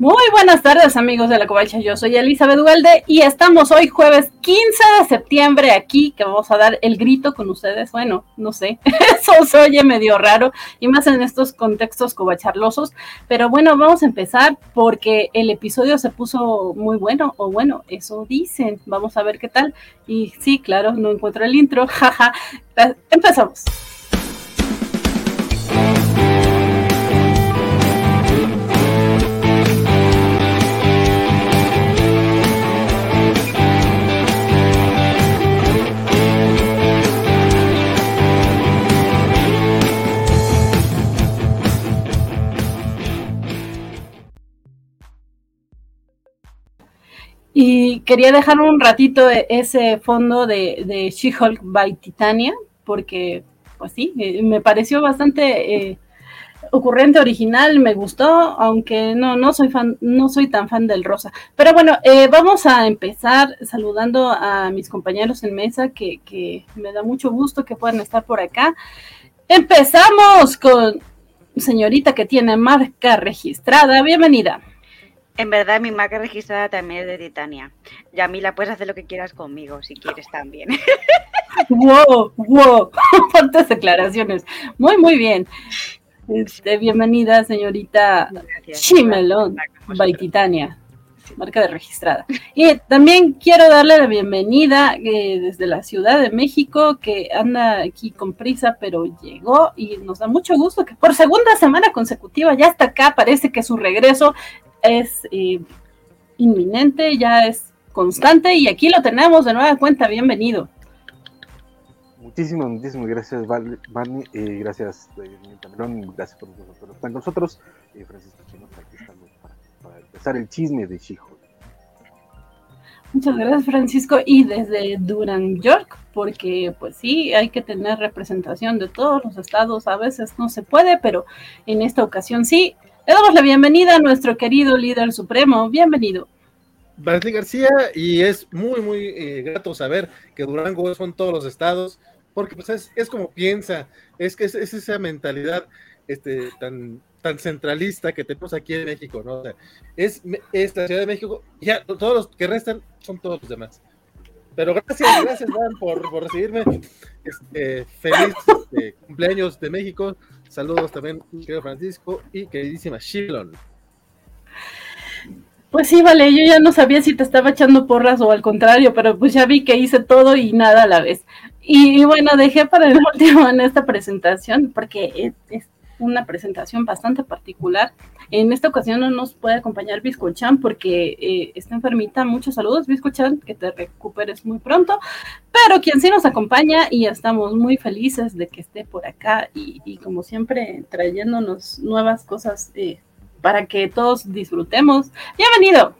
Muy buenas tardes amigos de la Covacha, yo soy Elizabeth Duelde y estamos hoy jueves 15 de septiembre aquí que vamos a dar el grito con ustedes. Bueno, no sé, eso se oye medio raro y más en estos contextos covacharlosos, pero bueno, vamos a empezar porque el episodio se puso muy bueno, o bueno, eso dicen, vamos a ver qué tal. Y sí, claro, no encuentro el intro, jaja, empezamos. Y quería dejar un ratito ese fondo de, de She-Hulk by Titania, porque, pues sí, eh, me pareció bastante eh, ocurrente, original, me gustó, aunque no, no soy fan, no soy tan fan del rosa. Pero bueno, eh, vamos a empezar saludando a mis compañeros en mesa, que, que me da mucho gusto que puedan estar por acá. Empezamos con señorita que tiene marca registrada. Bienvenida. En verdad, mi marca registrada también es de Titania. Y a mí la puedes hacer lo que quieras conmigo, si quieres también. wow, wow, fuertes declaraciones. Muy, muy bien. Este, bienvenida, señorita Chimelón, by Titania, marca de registrada. Y también quiero darle la bienvenida eh, desde la Ciudad de México, que anda aquí con prisa, pero llegó y nos da mucho gusto que por segunda semana consecutiva ya está acá. Parece que su regreso es eh, inminente, ya es constante y aquí lo tenemos de nueva cuenta. Bienvenido. Muchísimas, muchísimas gracias, Barney. Eh, gracias, eh, Gracias por nosotros. Con nosotros, eh, Francisco aquí estamos para, empezar el chisme de Chijo. Muchas gracias, Francisco. Y desde Durham, York, porque pues sí, hay que tener representación de todos los estados. A veces no se puede, pero en esta ocasión sí. Le damos la bienvenida a nuestro querido líder supremo. Bienvenido. Bartley García, y es muy, muy eh, grato saber que Durango son todos los estados, porque pues es, como piensa, es que es, esa mentalidad este, tan, tan centralista que tenemos aquí en México, ¿no? es, es la Ciudad de México, ya todos los que restan son todos los demás. Pero gracias, gracias, Dan, por, recibirme. Este, feliz este, cumpleaños de México. Saludos también, querido Francisco y queridísima Shilon. Pues sí, vale, yo ya no sabía si te estaba echando porras o al contrario, pero pues ya vi que hice todo y nada a la vez. Y, bueno, dejé para el último en esta presentación, porque es, una presentación bastante particular. En esta ocasión no nos puede acompañar Biscochan porque eh, está enfermita. Muchos saludos, Biscochan, que te recuperes muy pronto. Pero quien sí nos acompaña y estamos muy felices de que esté por acá y, como siempre trayéndonos nuevas cosas eh, para que todos disfrutemos. Bienvenido.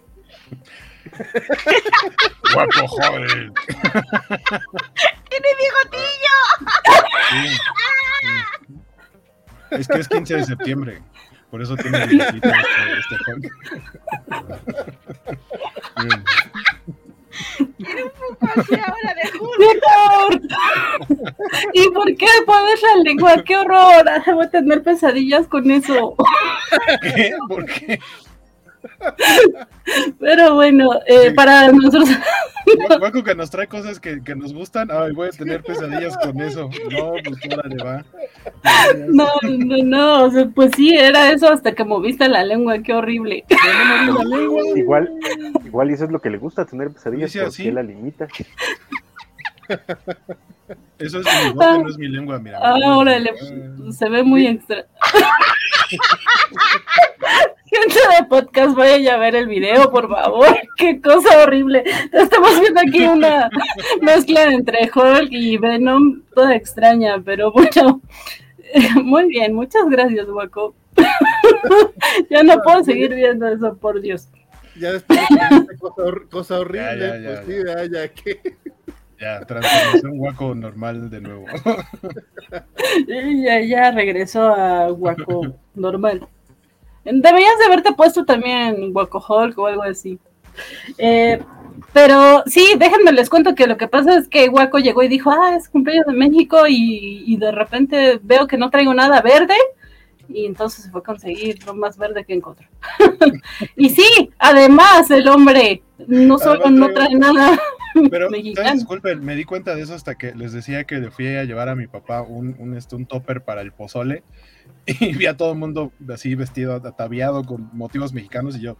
Guapo joven. ¡Tiene bigotillo! Es que es 15 de septiembre. Por eso tiene este, este Tiene un poco así ahora de julio. ¿Y por qué pones la lengua? ¡Qué horror! Voy a tener pesadillas con eso. ¿Qué? ¿Por qué? Pero bueno, eh, para nosotros. Guaco que nos trae cosas que, que, nos gustan. Ay, voy a tener pesadillas con eso. No, pues le va. No, no, no. pues sí, era eso hasta que moviste la lengua. Qué horrible. Igual, igual, y eso es lo que le gusta, tener pesadillas. porque él la limita. Eso es mi boca, no es mi lengua, mira. Ahora se ve muy extra. Gente de podcast, vaya a ver el video, por favor. Qué cosa horrible. Estamos viendo aquí una mezcla entre Hulk y Venom, toda extraña, pero bueno. Muy bien, muchas gracias, Waco. ya no puedo seguir viendo eso, por Dios. Ya después de cosa, cosa horrible, ya, ya, pues sí, ya, ya que. Ya, transformación Waco normal de nuevo. ya, ya regresó a Waco normal. Deberías de haberte puesto también Waco Hulk o algo así. Eh, pero sí, déjenme les cuento que lo que pasa es que Waco llegó y dijo, ah, es cumpleaños de México y, y de repente veo que no traigo nada verde y entonces se fue a conseguir lo más verde que encontró. y sí, además el hombre no solo Además no trae nada Pero, mexicano. disculpen, me di cuenta de eso hasta que les decía que le fui a llevar a mi papá un, un, este, un topper para el pozole y vi a todo el mundo así vestido, ataviado con motivos mexicanos y yo,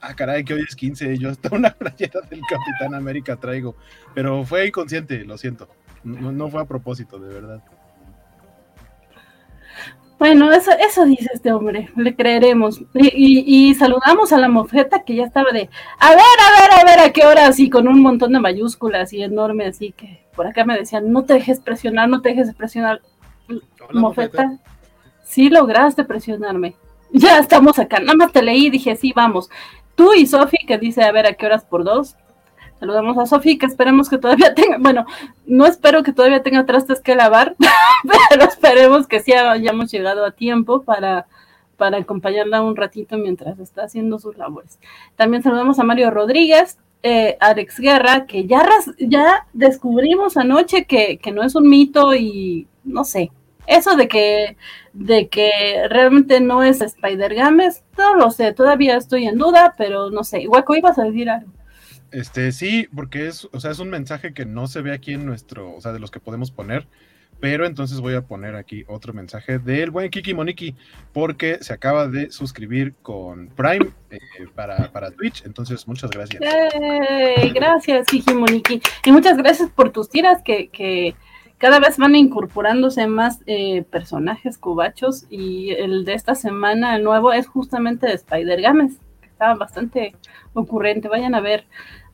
ah, caray, que hoy es 15 y yo hasta una playera del Capitán América traigo. Pero fue inconsciente, lo siento. No, no fue a propósito, de verdad. Bueno, eso, eso dice este hombre, le creeremos. Y, y- y saludamos a la mofeta que ya estaba de, a ver, a ver, a ver, a qué horas, y con un montón de mayúsculas y enorme, así que por acá me decían, no te dejes presionar, no te dejes presionar. Hola, mofeta, Mofeta. Sí lograste presionarme. Ya estamos acá, nada más te leí y dije, sí, vamos. Tú y Sofi, que dice, a ver, a qué horas por dos. Saludamos a Sofi, que esperemos que todavía tenga, bueno, no espero que todavía tenga trastes que lavar, pero esperemos que sí hayamos llegado a tiempo para, para acompañarla un ratito mientras está haciendo sus labores. También saludamos a Mario Rodríguez, eh, Alex Guerra, que ya, ya descubrimos anoche que, que no es un mito y no sé, eso de que, de que realmente no es Spider Games, no lo sé, todavía estoy en duda, pero no sé. Guaco, ibas a decir algo. Este, sí, porque es, o sea, es un mensaje que no se ve aquí en nuestro, o sea, de los que podemos poner, pero entonces voy a poner aquí otro mensaje del buen Kiki Moniki, porque se acaba de suscribir con Prime eh, para, para Twitch, entonces muchas gracias. Gracias, Kiki Moniki. Y muchas gracias por tus tiras que, que cada vez van incorporándose más eh, personajes cubachos. Y el de esta semana, el nuevo, es justamente de Spider Games, que estaba bastante ocurrente. Vayan a ver,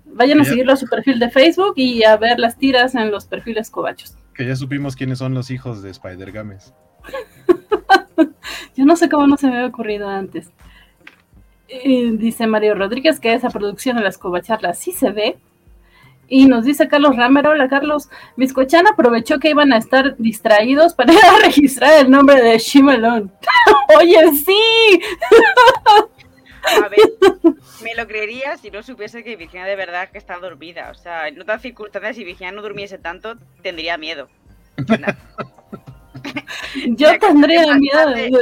vayan a seguirlo a su perfil de Facebook y a ver las tiras en los perfiles cubachos. Que ya supimos quiénes son los hijos de Spider Games. Yo no sé cómo no se me había ocurrido antes. Eh, dice Mario Rodríguez que esa producción de las covacharlas sí se ve. Y nos dice Carlos Ramero, hola Carlos, Biscochan aprovechó que iban a estar distraídos para ir a registrar el nombre de Shimelon. Oye, sí, A ver, me lo creería si no supiese que Virginia de verdad que está dormida. O sea, en otras circunstancias, si Virginia no durmiese tanto, tendría miedo. yo Me tendría miedo más de... No,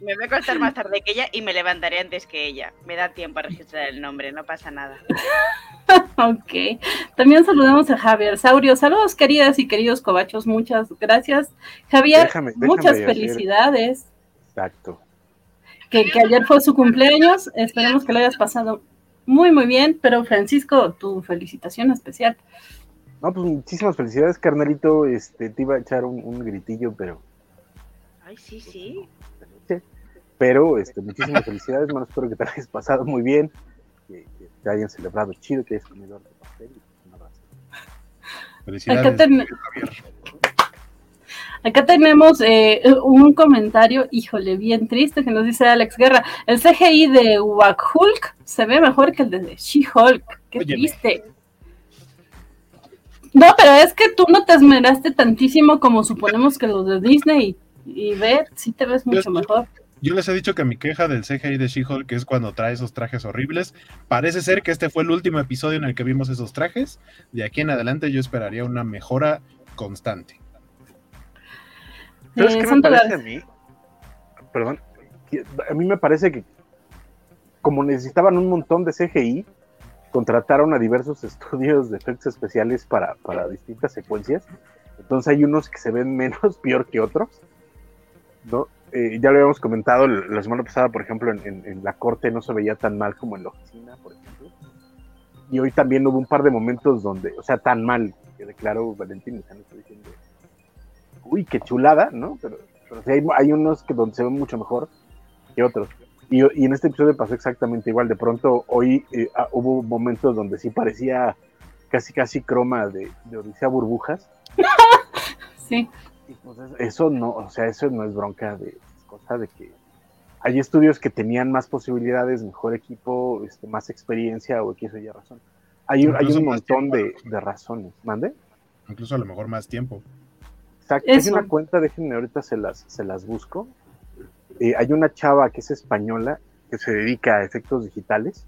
me voy a acostar más tarde que ella y me levantaré antes que ella. Me da tiempo a registrar el nombre, no pasa nada. Ok. También saludamos a Javier Saurio. Saludos, queridas y queridos covachos. Muchas gracias. Javier, Déjame- déjame muchas hacer- felicidades. Exacto. que, que ayer fue su cumpleaños. Esperemos que lo hayas pasado muy, muy bien. Pero Francisco, tu felicitación especial. No, pues muchísimas felicidades, carnalito. Este, te iba a echar un, un gritillo, pero. Ay, sí, sí. Pero, este, muchísimas felicidades, hermano. Espero que te la hayas pasado muy bien. Que, que te hayan celebrado chido, que hayas comido harto pastel. Un abrazo. Felicidades. Acá, ten- Javier. acá tenemos eh, un comentario, híjole, bien triste, que nos dice Alex Guerra. El CGI de Hulk se ve mejor que el de She-Hulk. Qué Óyeme. triste. No, pero es que tú no te esmeraste tantísimo como suponemos que los de Disney. Y ver, sí te ves mucho Yo- mejor. Yo les he dicho que mi queja del CGI de She-Hulk es cuando trae esos trajes horribles. Parece ser que este fue el último episodio en el que vimos esos trajes. De aquí en adelante yo esperaría una mejora constante. ¿Sabes Eh, qué me parece a mí? Perdón. que a mí me parece que como necesitaban un montón de CGI, contrataron a diversos estudios de efectos especiales para, para distintas secuencias. Entonces hay unos que se ven menos peor que otros. ¿no? Eh, ya lo habíamos comentado la semana pasada, por ejemplo, en, la corte no se veía tan mal como en la oficina, por ejemplo. Y hoy también hubo un par de momentos donde, o sea, tan mal, que declaró Valentín, o sea, no estoy diciendo, uy, qué chulada, ¿no? Pero, pero hay, hay unos que donde se ven mucho mejor que otros. Y, y en este episodio pasó exactamente igual. De pronto, hoy eh, ah, hubo momentos donde sí parecía casi, casi croma de, de Odisea Burbujas. Sí. Y pues es- eso no, o sea, eso no es bronca de es cosa de que hay estudios que tenían más posibilidades, mejor equipo, este, más experiencia o X o Y razón. Hay, un- hay un más montón tiempo. de, de razones. ¿Mande? Incluso a lo mejor más tiempo. Exacto. Hay Eso. una cuenta, déjenme ahorita se las, se las busco. Eh, hay una chava que es española que se dedica a efectos digitales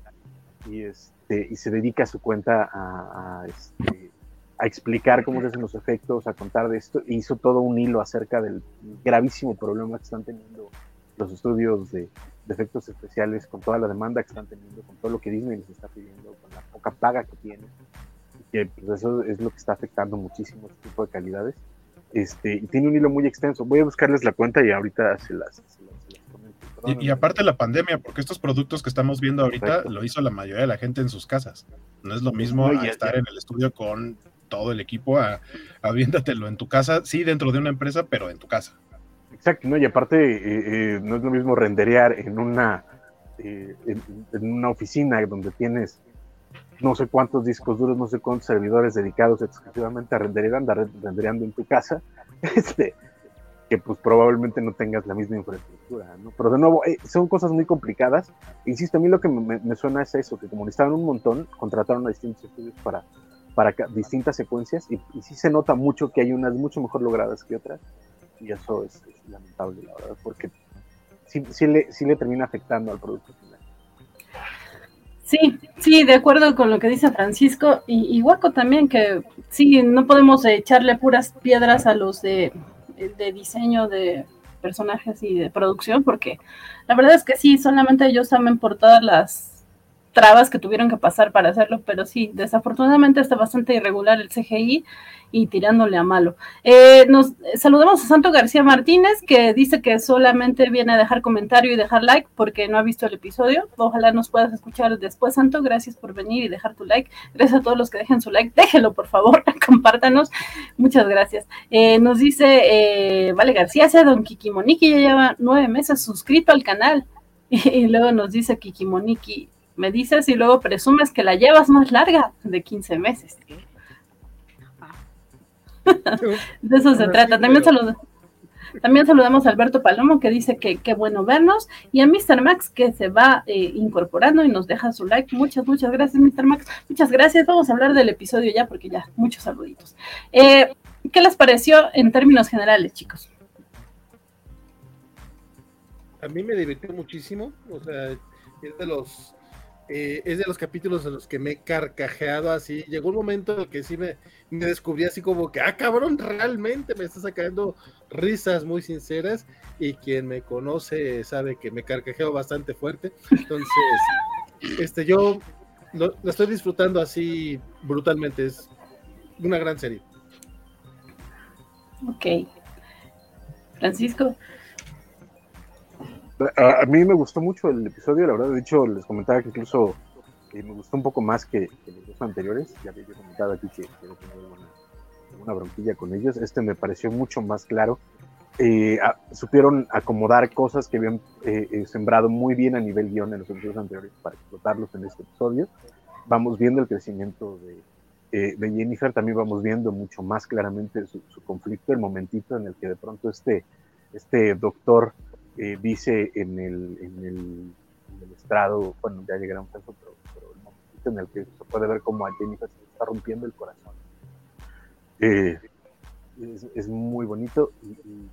y, este, y se dedica a su cuenta este, a explicar cómo se hacen los efectos, a contar de esto. E hizo todo un hilo acerca del gravísimo problema que están teniendo los estudios de, efectos especiales con toda la demanda que están teniendo, con todo lo que Disney les está pidiendo, con la poca paga que tienen, que pues, eso es lo que está afectando muchísimo este tipo de calidades. Este, y tiene un hilo muy extenso. Voy a buscarles la cuenta y ahorita se las. Y, y aparte la pandemia, porque estos productos que estamos viendo ahorita lo hizo la mayoría de la gente en sus casas. No es lo mismo No, a estar en el estudio con todo el equipo, a, aviéntatelo en tu casa, sí, dentro de una empresa, pero en tu casa. Exacto, ¿no? Y aparte, eh, eh, no es lo mismo renderear en una, eh, en, en una oficina donde tienes no sé cuántos discos duros, no sé cuántos servidores dedicados exclusivamente a renderear, andar rendereando en tu casa, este, que pues probablemente no tengas la misma infraestructura, ¿no? Pero de nuevo, eh, son cosas muy complicadas. Insisto, a mí lo que me, suena es eso, que como necesitaban un montón, contrataron a distintos estudios para, para distintas secuencias y, y sí se nota mucho que hay unas mucho mejor logradas que otras y eso es, es lamentable, la verdad, porque sí, sí, le, sí le termina afectando al producto final. Sí, sí, de acuerdo con lo que dice Francisco y, y Waco también, que sí, no podemos echarle puras piedras a los de, de diseño de personajes y de producción, porque la verdad es que sí, solamente ellos saben por todas las trabas que tuvieron que pasar para hacerlo, pero sí, desafortunadamente está bastante irregular el CGI y tirándole a malo. Eh, nos saludamos a Santo García Martínez, que dice que solamente viene a dejar comentario y dejar like porque no ha visto el episodio. Ojalá nos puedas escuchar después, Santo. Gracias por venir y dejar tu like. Gracias a todos los que dejen su like. Déjenlo, por favor, compártanos. Muchas gracias. Eh, nos dice eh, Vale García, sea don Kikimoniki, ya lleva nueve meses suscrito al canal. Y, luego nos dice Kikimoniki, me dices y luego presumes que la llevas más larga de 15 meses. De eso se Ahora trata. sí, También, pero- saluda- también saludamos a Alberto Palomo que dice que qué bueno vernos y a Mr. Max que se va eh, incorporando y nos deja su like. Muchas, muchas gracias, Mr. Max. Muchas gracias. Vamos a hablar del episodio ya porque ya, muchos saluditos. Eh, ¿Qué les pareció en términos generales, chicos? A mí me divirtió muchísimo, o sea, es de los eh, es de los capítulos en los que me he carcajeado así. Llegó un momento en el que sí me, me descubrí así como que, ah, cabrón, realmente me está sacando risas muy sinceras. Y quien me conoce sabe que me carcajeo bastante fuerte. Entonces, este, yo lo, lo estoy disfrutando así brutalmente. Es una gran serie. Ok. Francisco. A, a mí me gustó mucho el episodio, la verdad, de hecho les comentaba que incluso eh, me gustó un poco más que, que los dos anteriores, ya había comentado aquí que, no tenía alguna, alguna bronquilla con ellos, este me pareció mucho más claro, Eh, a- supieron acomodar cosas que habían eh, eh, sembrado muy bien a nivel guion en los episodios anteriores para explotarlos en este episodio, vamos viendo el crecimiento de, eh, de Jennifer, también vamos viendo mucho más claramente su, su conflicto, el momentito en el que de pronto este, este doctor eh, dice en el, en, el, en el estrado, bueno, ya llegará un caso, pero, pero el momentito en el que se puede ver como a Jennifer se está rompiendo el corazón. Eh, es, es muy bonito y, y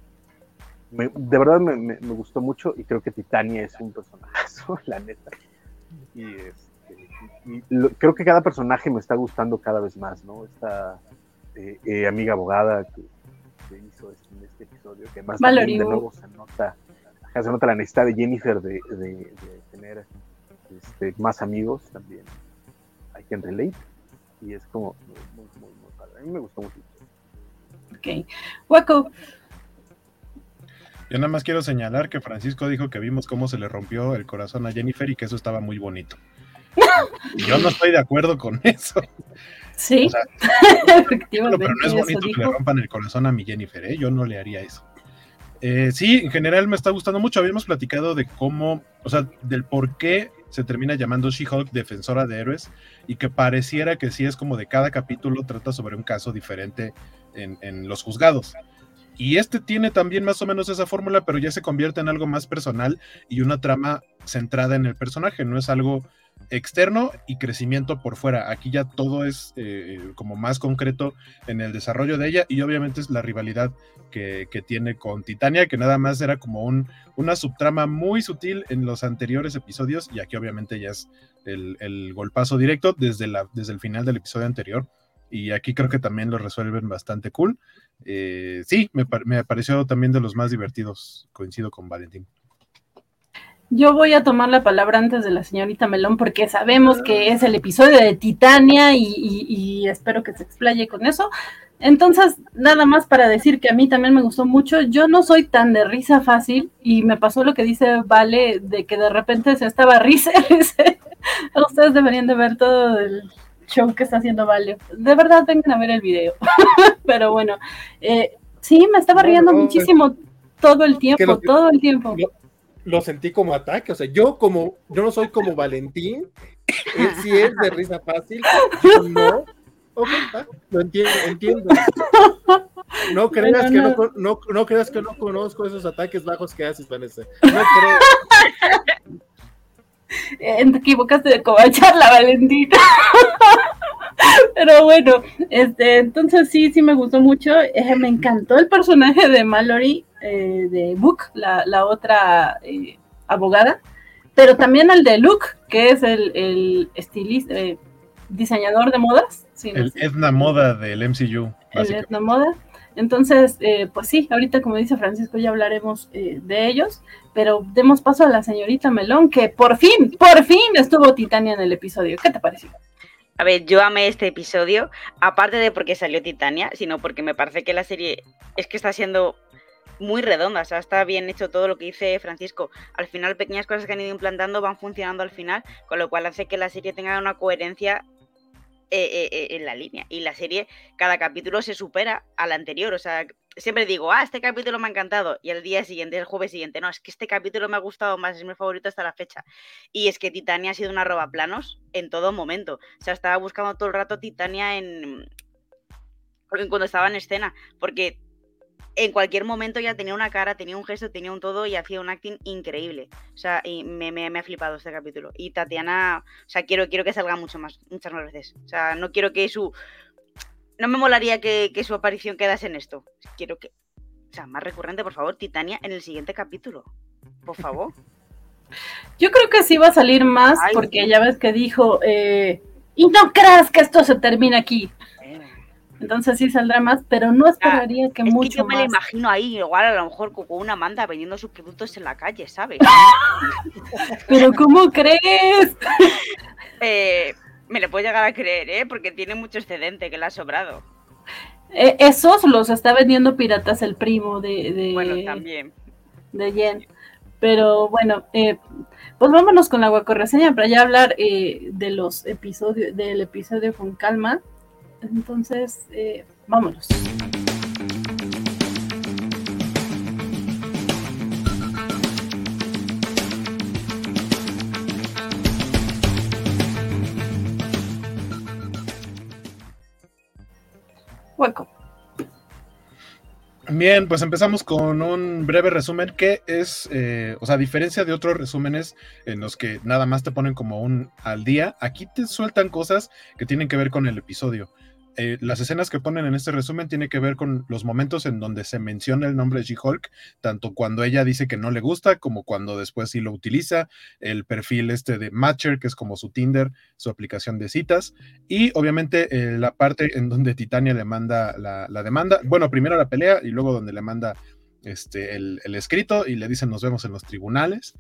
me- de verdad me, me- me gustó mucho y creo que Titania es un personajazo, la neta. Y, este, y- lo- creo que cada personaje me está gustando cada vez más, ¿no? Esta eh, eh, amiga abogada que, que hizo este- en este episodio, que Valerie de nuevo se nota, se nota la necesidad de Jennifer de, de- de tener este, más amigos también. I can relate. Y es como muy, muy, muy, padre. A mí me gustó mucho. Ok. Waco. Yo nada más quiero señalar que Francisco dijo que vimos cómo se le rompió el corazón a Jennifer y que eso estaba muy bonito. Yo no estoy de acuerdo con eso. Sí, O sea, efectivamente. pero no es bonito que le rompan el corazón a mi Jennifer, ¿eh? Yo no le haría eso. Eh, sí, en general me está gustando mucho. Habíamos platicado de cómo, o sea, del por qué se termina llamando She-Hulk defensora de héroes y que pareciera que sí es como de cada capítulo trata sobre un caso diferente en, en los juzgados. Y este tiene también más o menos esa fórmula, pero ya se convierte en algo más personal y una trama centrada en el personaje. No es algo externo y crecimiento por fuera. Aquí ya todo es eh, como más concreto en el desarrollo de ella y obviamente es la rivalidad que, que tiene con Titania, que nada más era como un, una subtrama muy sutil en los anteriores episodios y aquí obviamente ya es el, el golpazo directo desde, la, desde el final del episodio anterior. Y aquí creo que también lo resuelven bastante cool. Eh, sí, me, me pareció también de los más divertidos. Coincido con Valentín. Yo voy a tomar la palabra antes de la señorita Melón porque sabemos que es el episodio de Titania y, y- y espero que se explaye con eso. Entonces, nada más para decir que a mí también me gustó mucho. Yo no soy tan de risa fácil y me pasó lo que dice Vale de que de repente se estaba risa. Ustedes deberían de ver todo el show que está haciendo Vale. De verdad, vengan a ver el video. Pero bueno, eh, sí, me estaba riendo no, muchísimo todo el tiempo, que- todo el tiempo. Lo, lo sentí como ataque, o sea, yo como, yo no soy como Valentín, él sí es de risa fácil, yo no. Ok, lo entiendo, entiendo. No creas, que no. no. no, creas que no conozco esos ataques bajos que haces, Vanessa. No creo. Eh, te equivocaste de cobachar la Valentina. Pero bueno, este, entonces sí, sí me gustó mucho. Eh, me encantó el personaje de Mallory, eh, de Book, la, la otra eh, abogada, pero también el de Luke, que es el, el estilista, eh, diseñador de modas. Sí, no El sé. Edna Moda del MCU, el básicamente. etnomoda. Entonces, eh, pues sí, ahorita como dice Francisco, ya hablaremos eh, de ellos, pero demos paso a la señorita Melón, que por fin, por fin estuvo Titania en el episodio. ¿Qué te pareció? A ver, yo amé este episodio, aparte de porque salió Titania, sino porque me parece que la serie es que está siendo muy redonda, o sea, está bien hecho todo lo que dice Francisco. Al final, pequeñas cosas que han ido implantando van funcionando al final, con lo cual hace que la serie tenga una coherencia eh, eh, eh, en la línea. Y la serie, cada capítulo se supera al anterior, o sea, siempre digo, ah, este capítulo me ha encantado, y el día siguiente, el jueves siguiente, no, es que este capítulo me ha gustado más, es mi favorito hasta la fecha. Y es que Titania ha sido una roba planos en todo momento. O sea, estaba buscando todo el rato Titania en cuando estaba en escena, porque en cualquier momento ya tenía una cara, tenía un gesto, tenía un todo y hacía un acting increíble. O sea, y me, me- me ha flipado este capítulo. Y Tatiana, o sea, quiero, quiero que salga mucho más, muchas más veces. O sea, no quiero que su... No me molaría que, que su aparición quedase en esto. Quiero que... O sea, más recurrente, por favor, Titania en el siguiente capítulo. Por favor. Yo creo que sí va a salir más, Ay, porque sí. ya ves que dijo, eh, y no creas que esto se termina aquí. Entonces sí saldrá más, pero no esperaría que Es que mucho yo me la imagino ahí, igual a lo mejor con una manda vendiendo sus productos en la calle, ¿sabes? Pero ¿cómo crees? Eh, me lo puedo llegar a creer, ¿eh? Porque tiene mucho excedente que le ha sobrado. Eh, esos los está vendiendo piratas el primo de, de, Bueno, también. de Jen. Pero bueno, eh, pues vámonos con la guacorreseña para ya hablar eh, de los episodios, del episodio con calma. Entonces, eh, vámonos. Hueco. Bien, pues empezamos con un breve resumen que es, eh, o sea, a diferencia de otros resúmenes en los que nada más te ponen como un al día, aquí te sueltan cosas que tienen que ver con el episodio. Eh, las escenas que ponen en este resumen tienen que ver con los momentos en donde se menciona el nombre de She-Hulk, tanto cuando ella dice que no le gusta como cuando después sí lo utiliza, el perfil este de Matcher, que es como su Tinder, su aplicación de citas, y obviamente eh, la parte en donde Titania le manda la, la demanda, bueno, primero la pelea y luego donde le manda este, el, el escrito y le dicen nos vemos en los tribunales.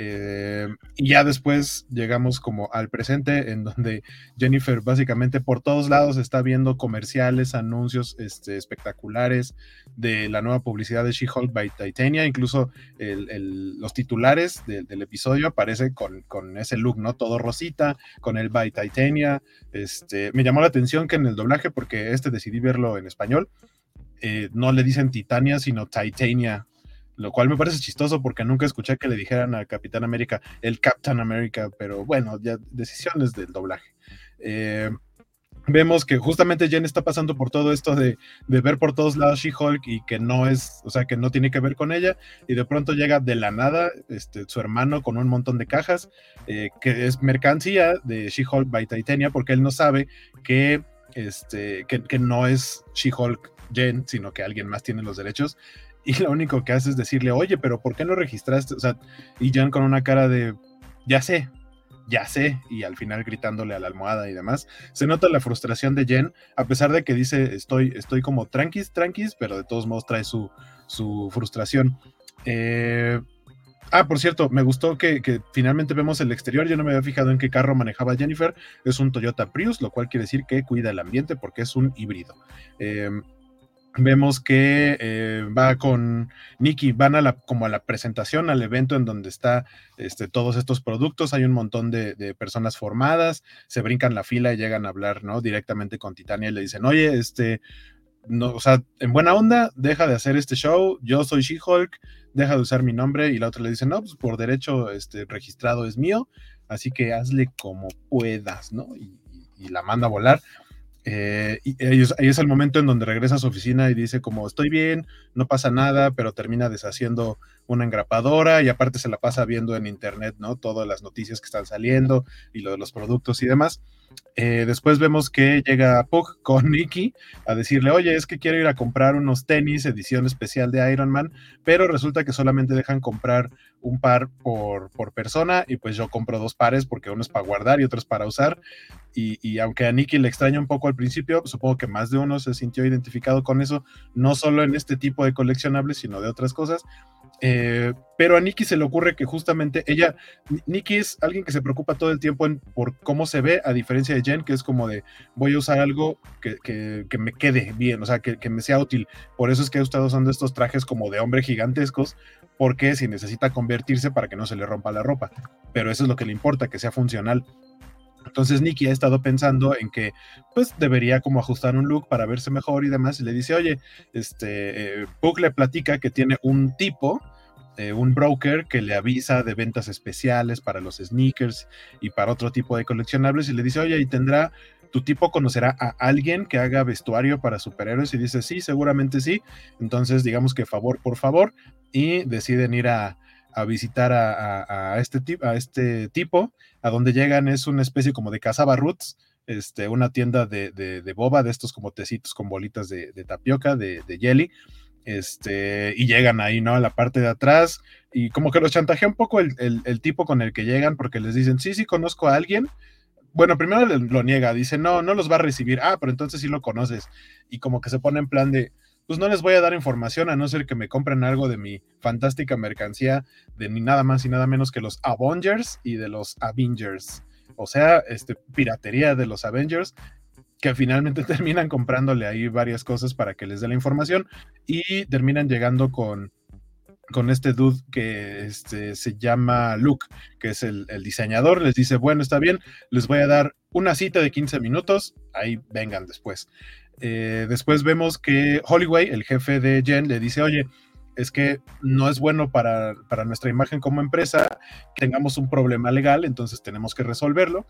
Eh, y ya después llegamos como al presente en donde Jennifer básicamente por todos lados está viendo comerciales, anuncios este, espectaculares de la nueva publicidad de She-Hulk by Titania, incluso los titulares del- episodio aparecen con, con ese look, ¿no? Todo rosita, con el by Titania. Este, me llamó la atención que en el doblaje, porque este decidí verlo en español, eh, no le dicen Titania, sino Titania, lo cual me parece chistoso porque nunca escuché que le dijeran al Capitán América el Captain America, pero bueno, ya decisiones del doblaje. Eh, vemos que justamente Jen está pasando por todo esto de, de ver por todos lados She-Hulk y que no es, o sea, que no tiene que ver con ella, y de pronto llega de la nada este, su hermano con un montón de cajas, eh, que es mercancía de She-Hulk by Titania, porque él no sabe que, este, que no es She-Hulk Jen, sino que alguien más tiene los derechos. Y lo único que hace es decirle, oye, pero ¿por qué no registraste? O sea, y Jen con una cara de, ya sé, ya sé, y al final gritándole a la almohada y demás. Se nota la frustración de Jen, a pesar de que dice, estoy, estoy como tranquis, tranquis, pero de todos modos trae su, su frustración. Eh, Ah, por cierto, me gustó que, que, finalmente vemos el exterior. Yo no me había fijado en qué carro manejaba Jennifer. Es un Toyota Prius, lo cual quiere decir que cuida el ambiente porque es un híbrido. Eh, vemos que eh, va con Nicky, van a la, como a la presentación, al evento en donde está este, todos estos productos, hay un montón de, personas formadas, se brincan la fila y llegan a hablar, ¿no? Directamente con Titania y le dicen, oye, este, no, o sea, en buena onda, deja de hacer este show, yo soy She-Hulk, deja de usar mi nombre, y la otra le dice, no, pues por derecho este, registrado es mío, así que hazle como puedas, ¿no? Y la manda a volar. Eh, y ahí es, el momento en donde regresa a su oficina y dice como estoy bien, no pasa nada, pero termina deshaciendo una engrapadora y aparte se la pasa viendo en internet, ¿no? Todas las noticias que están saliendo y lo de los productos y demás. Eh, después vemos que llega Puck con Nicky a decirle, oye, es que quiero ir a comprar unos tenis, edición especial de Iron Man, pero resulta que solamente dejan comprar un par por, por persona y pues yo compro dos pares porque uno es para guardar y otro es para usar. Y, y, aunque a Nicky le extraña un poco al principio, supongo que más de uno se sintió identificado con eso, no solo en este tipo de coleccionables, sino de otras cosas. Eh, pero a Nikki se le ocurre que justamente ella, Nikki es alguien que se preocupa todo el tiempo en, por cómo se ve, a diferencia de Jen, que es como de voy a usar algo que, que, me quede bien, o sea, que, que, me sea útil. Por eso es que ha estado usando estos trajes como de hombre gigantescos, porque si necesita convertirse para que no se le rompa la ropa. Pero eso es lo que le importa, que sea funcional. Entonces Nikki ha estado pensando en que pues debería como ajustar un look para verse mejor y demás y le dice, oye, este, eh, Puck le platica que tiene un tipo, eh, un broker que le avisa de ventas especiales para los sneakers y para otro tipo de coleccionables y le dice, oye, y tendrá, tu tipo conocerá a alguien que haga vestuario para superhéroes y dice, sí, seguramente sí. Entonces digamos que favor por favor y deciden ir a, a visitar a, este a, este tipo, a donde llegan es una especie como de Casaba Roots, este, una tienda de, de, de, boba, de estos como tecitos con bolitas de, de tapioca, de, jelly, este, y llegan ahí, ¿no? A la parte de atrás, y como que los chantajea un poco el, el, el tipo con el que llegan, porque les dicen, sí, sí, conozco a alguien, bueno, primero lo niega, dice, no, no los va a recibir, ah, pero entonces sí lo conoces, y como que se pone en plan de, pues no les voy a dar información a no ser que me compren algo de mi fantástica mercancía de ni nada más y nada menos que los Avengers y de los Avengers. O sea, este, piratería de los Avengers que finalmente terminan comprándole ahí varias cosas para que les dé la información y terminan llegando con, con este dude que este, se llama Luke, que es el, el, diseñador, les dice, bueno, está bien, les voy a dar una cita de 15 minutos, ahí vengan después. Eh, después vemos que Holloway, el jefe de Jen, le dice, oye, es que no es bueno para, para, nuestra imagen como empresa que tengamos un problema legal, entonces tenemos que resolverlo.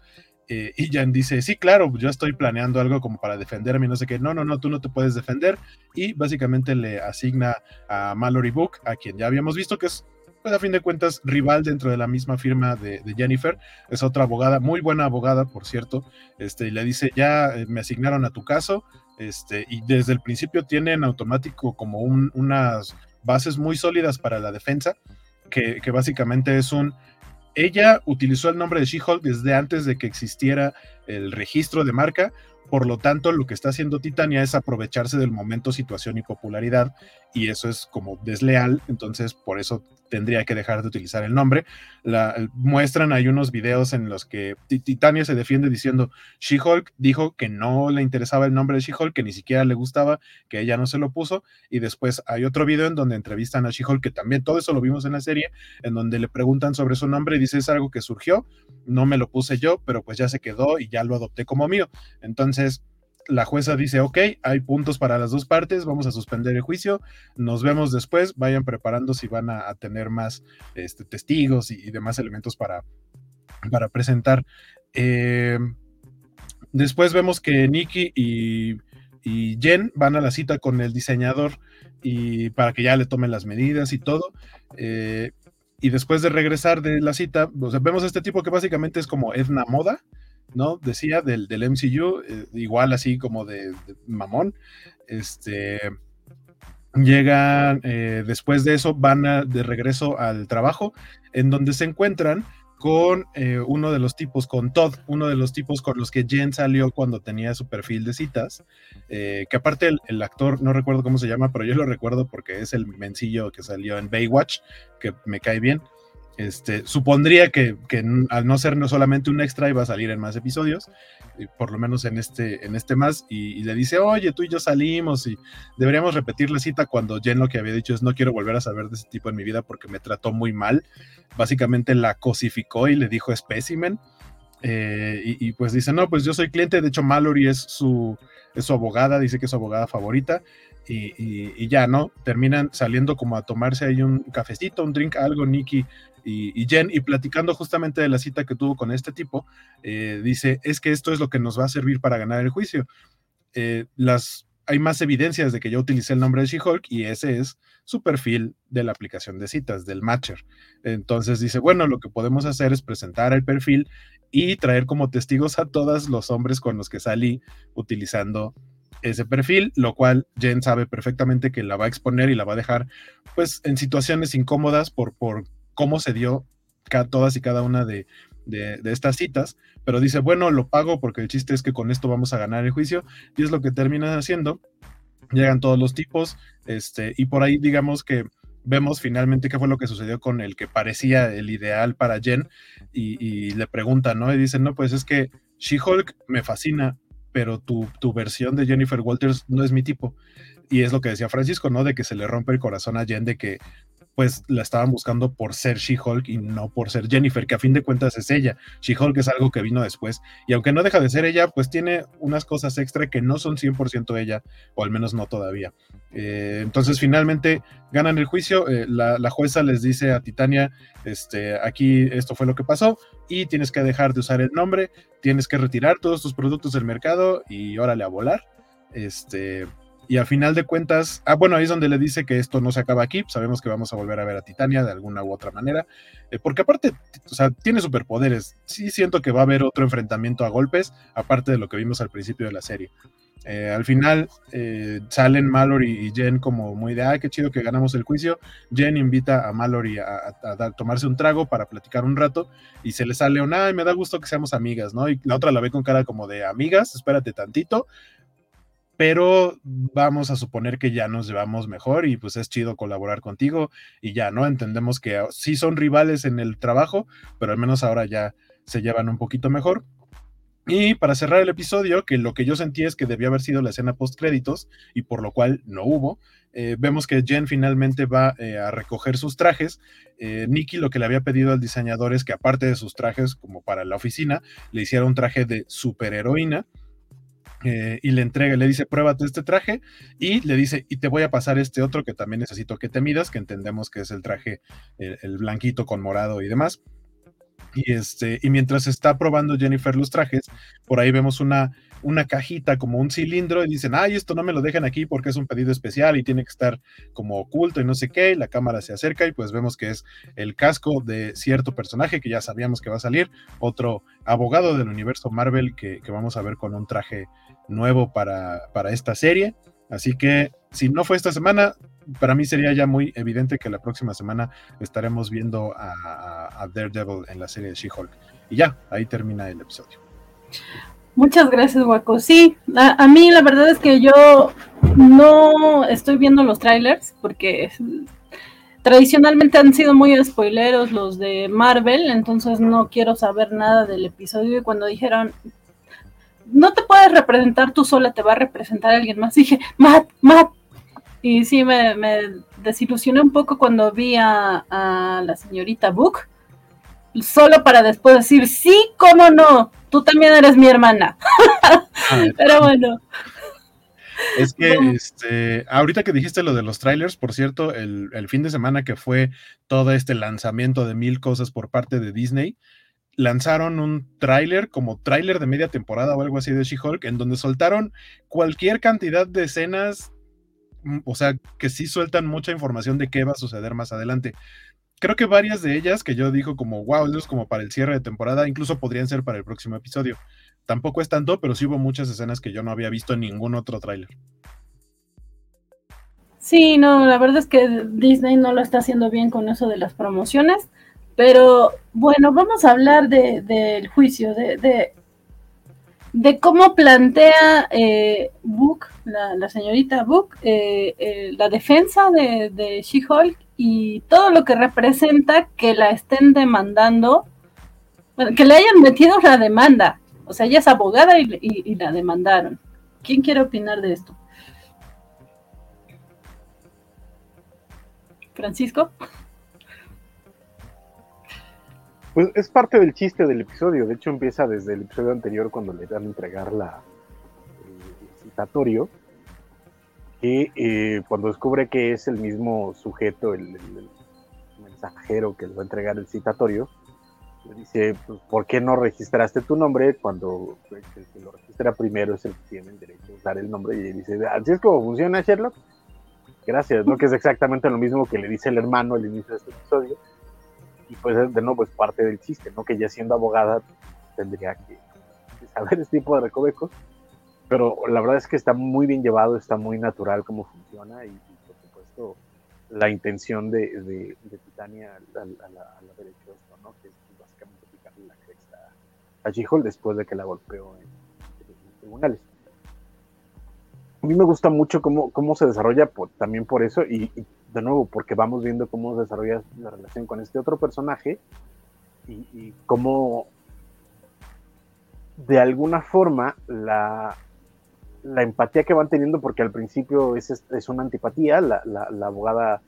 Eh, y Jen dice, sí, claro, yo estoy planeando algo como para defenderme, no sé qué, no, no, no, tú no te puedes defender. Y básicamente le asigna a Mallory Book, a quien ya habíamos visto que es pues a fin de cuentas rival dentro de la misma firma de, de, Jennifer, es otra abogada, muy buena abogada, por cierto, este, y le dice, ya eh, me asignaron a tu caso, este, y desde el principio tienen automático como un, unas bases muy sólidas para la defensa, que, que básicamente es un, ella utilizó el nombre de She-Hulk desde antes de que existiera el registro de marca, por lo tanto, lo que está haciendo Titania es aprovecharse del momento, situación y popularidad, y eso es como desleal, entonces por eso tendría que dejar de utilizar el nombre. La, muestran, hay unos videos en los que Titania se defiende diciendo, She-Hulk dijo que no le interesaba el nombre de She-Hulk, que ni siquiera le gustaba, que ella no se lo puso, y después hay otro video en donde entrevistan a She-Hulk, que también todo eso lo vimos en la serie, en donde le preguntan sobre su nombre y dice, es algo que surgió, no me lo puse yo, pero pues ya se quedó y ya lo adopté como mío. Entonces, la jueza dice, ok, hay puntos para las dos partes, vamos a suspender el juicio, nos vemos después, vayan preparando si van a, tener más este, testigos y, demás elementos para, para presentar. Eh, después vemos que Nikki y, Jen van a la cita con el diseñador y para que ya le tomen las medidas y todo. Eh, y después de regresar de la cita, o vemos a este tipo que básicamente es como Edna Moda, ¿no? Decía del, del MCU, eh, igual así como de, mamón. Este. Llegan, eh, después de eso, van de regreso al trabajo, en donde se encuentran con eh, uno de los tipos, con Todd, uno de los tipos con los que Jen salió cuando tenía su perfil de citas, que aparte el, el, actor, no recuerdo cómo se llama, pero yo lo recuerdo porque es el mencillo que salió en Baywatch, que me cae bien. Este, supondría que, al no ser no solamente un extra iba a salir en más episodios, por lo menos en este, en este más, y, le dice, oye, tú y yo salimos y deberíamos repetir la cita cuando Jen lo que había dicho es no quiero volver a saber de ese tipo en mi vida porque me trató muy mal. Básicamente la cosificó y le dijo espécimen. Eh, y, pues dice, no, pues yo soy cliente, de hecho Mallory es su, es su abogada, dice que es su abogada favorita. Y, y, ya, ¿no? Terminan saliendo como a tomarse ahí un cafecito, un drink, algo, Nicky y, Jen, y platicando justamente de la cita que tuvo con este tipo, eh, dice, es que esto es lo que nos va a servir para ganar el juicio. Eh, las, hay más evidencias de que yo utilicé el nombre de She-Hulk y ese es su perfil de la aplicación de citas, del Matcher. Entonces dice, bueno, lo que podemos hacer es presentar el perfil y traer como testigos a todos los hombres con los que salí utilizando ese perfil, lo cual Jen sabe perfectamente que la va a exponer y la va a dejar pues en situaciones incómodas por, por cómo se dio todas y cada una de, estas citas, pero dice, bueno, lo pago porque el chiste es que con esto vamos a ganar el juicio, y es lo que terminan haciendo. Llegan todos los tipos, este, y por ahí digamos que vemos finalmente qué fue lo que sucedió con el que parecía el ideal para Jen, y, le preguntan, ¿no? Y dicen, no, pues es que She-Hulk me fascina, pero tu, tu, versión de Jennifer Walters no es mi tipo. Y es lo que decía Francisco, ¿no? De que se le rompe el corazón a Jen, de que pues la estaban buscando por ser She-Hulk y no por ser Jennifer, que a fin de cuentas es ella. She-Hulk es algo que vino después. Y aunque no deja de ser ella, pues tiene unas cosas extra que no son 100% ella, o al menos no todavía. Eh, entonces finalmente ganan el juicio. Eh, la, jueza les dice a Titania, este, aquí esto fue lo que pasó y tienes que dejar de usar el nombre, tienes que retirar todos tus productos del mercado y órale a volar. Este, y al final de cuentas, ah, bueno, ahí es donde le dice que esto no se acaba aquí. Sabemos que vamos a volver a ver a Titania de alguna u otra manera. Eh, porque aparte, o sea, tiene superpoderes. Sí siento que va a haber otro enfrentamiento a golpes, aparte de lo que vimos al principio de la serie. Eh, al final eh, salen Mallory y Jen como muy de, ah, qué chido que ganamos el juicio. Jen invita a Mallory a, tomarse un trago para platicar un rato y se le sale un, ay, me da gusto que seamos amigas, ¿no? Y la otra la ve con cara como de, amigas, espérate tantito pero vamos a suponer que ya nos llevamos mejor y pues es chido colaborar contigo y ya, ¿no? Entendemos que sí son rivales en el trabajo, pero al menos ahora ya se llevan un poquito mejor. Y para cerrar el episodio, que lo que yo sentí es que debió haber sido la escena post créditos y por lo cual no hubo, eh, vemos que Jen finalmente va eh, a recoger sus trajes. Eh, Nikki lo que le había pedido al diseñador es que aparte de sus trajes como para la oficina, le hiciera un traje de superheroína eh, y le entrega, le dice, pruébate este traje y le dice, y te voy a pasar este otro que también necesito que te midas, que entendemos que es el traje, el, blanquito con morado y demás. Y, este, y mientras está probando Jennifer los trajes, por ahí vemos una, una cajita como un cilindro y dicen, ay, esto no me lo dejan aquí porque es un pedido especial y tiene que estar como oculto y no sé qué, y la cámara se acerca y pues vemos que es el casco de cierto personaje que ya sabíamos que va a salir, otro abogado del universo Marvel que, que vamos a ver con un traje nuevo para, para esta serie. Así que si no fue esta semana, para mí sería ya muy evidente que la próxima semana estaremos viendo a, Daredevil en la serie de She-Hulk. Y ya, ahí termina el episodio. Muchas gracias, Waco. Sí, a, a, mí la verdad es que yo no estoy viendo los trailers porque tradicionalmente han sido muy spoileros los de Marvel, entonces no quiero saber nada del episodio. Y cuando dijeron no te puedes representar tú sola, te va a representar alguien más. dije, Matt, Matt. Y sí, me, desilusioné un poco cuando vi a, la señorita Book, solo para después decir, sí, cómo no, tú también eres mi hermana. Pero bueno. Es que este, ahorita que dijiste lo de los trailers, por cierto, el, el, fin de semana que fue todo este lanzamiento de mil cosas por parte de Disney, lanzaron un tráiler, como tráiler de media temporada o algo así de She-Hulk, en donde soltaron cualquier cantidad de escenas, mm, o sea, que sí sueltan mucha información de qué va a suceder más adelante. Creo que varias de ellas que yo digo como, wow, es como para el cierre de temporada, incluso podrían ser para el próximo episodio. Tampoco es tanto, pero sí hubo muchas escenas que yo no había visto en ningún otro tráiler. Sí, no, la verdad es que Disney no lo está haciendo bien con eso de las promociones. Pero bueno, vamos a hablar del juicio, de, de, cómo plantea eh, Book, la, señorita Book, eh, la defensa de, de She-Hulk y todo lo que representa que la estén demandando, bueno, que le hayan metido una demanda. O sea, ella es abogada y, y la demandaron. ¿Quién quiere opinar de esto? Francisco. Pues es parte del chiste del episodio. De hecho, empieza desde el episodio anterior cuando le dan a entregar la, el citatorio. Que eh, cuando descubre que es el mismo sujeto, el, mensajero que le va a entregar el citatorio, le dice: pues, ¿Por qué no registraste tu nombre cuando el que lo registra primero es el que tiene el derecho a usar el nombre? Y dice: ¿Así es como funciona Sherlock? Gracias, ¿no? Que es exactamente lo mismo que le dice el hermano al inicio de este episodio y pues de nuevo es parte del chiste, ¿no? Que ya siendo abogada tendría que, saber este tipo de recovecos, pero la verdad es que está muy bien llevado, está muy natural cómo funciona y, por supuesto la intención de, de, de Titania al, haber hecho esto, ¿no? Que es básicamente picarle la cresta a She-Hulk después de que la golpeó en, en, tribunales. A mí me gusta mucho cómo, cómo se desarrolla por, también por eso y, y de nuevo, porque vamos viendo cómo se desarrolla la relación con este otro personaje y, cómo de alguna forma la, la, empatía que van teniendo, porque al principio es, es una antipatía, la, la, la, abogada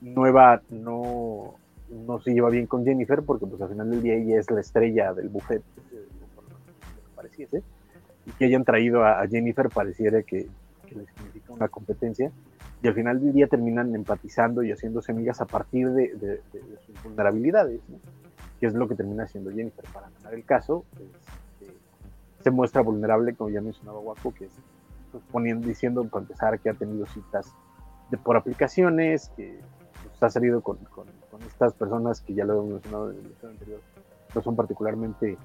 nueva no, no se lleva bien con Jennifer, porque pues al final del día ella es la estrella del buffet, eh, y que hayan traído a, a Jennifer pareciera que, que le significa una competencia, y al final del día terminan empatizando y haciendo amigas a partir de sus vulnerabilidades, ¿no? que es lo que termina haciendo Jennifer. Para ganar el caso, este, se muestra vulnerable, como ya mencionaba Waco, que es pues, poniendo, diciendo para empezar que ha tenido citas de, por aplicaciones, que pues, ha salido con, con, con, estas personas que ya lo hemos mencionado en el episodio anterior, no son particularmente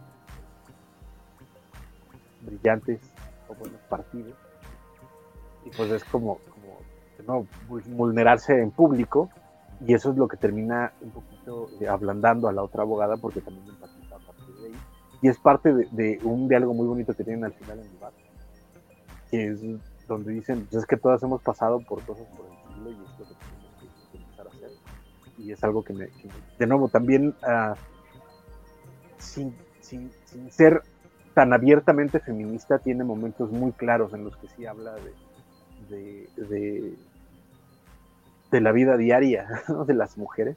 brillantes o buenos partidos. Y pues es como, ¿no? vulnerarse en público y eso es lo que termina un poquito eh, ablandando a la otra abogada porque también empatiza a partir de ahí y es parte de, un diálogo muy bonito que tienen al final en el bar que es donde dicen pues es que todas hemos pasado por cosas por el estilo y es lo que tenemos que, empezar a hacer y es algo que me, de nuevo también uh, sin, sin, sin ser tan abiertamente feminista tiene momentos muy claros en los que sí habla de, de la vida diaria ¿no? de las mujeres,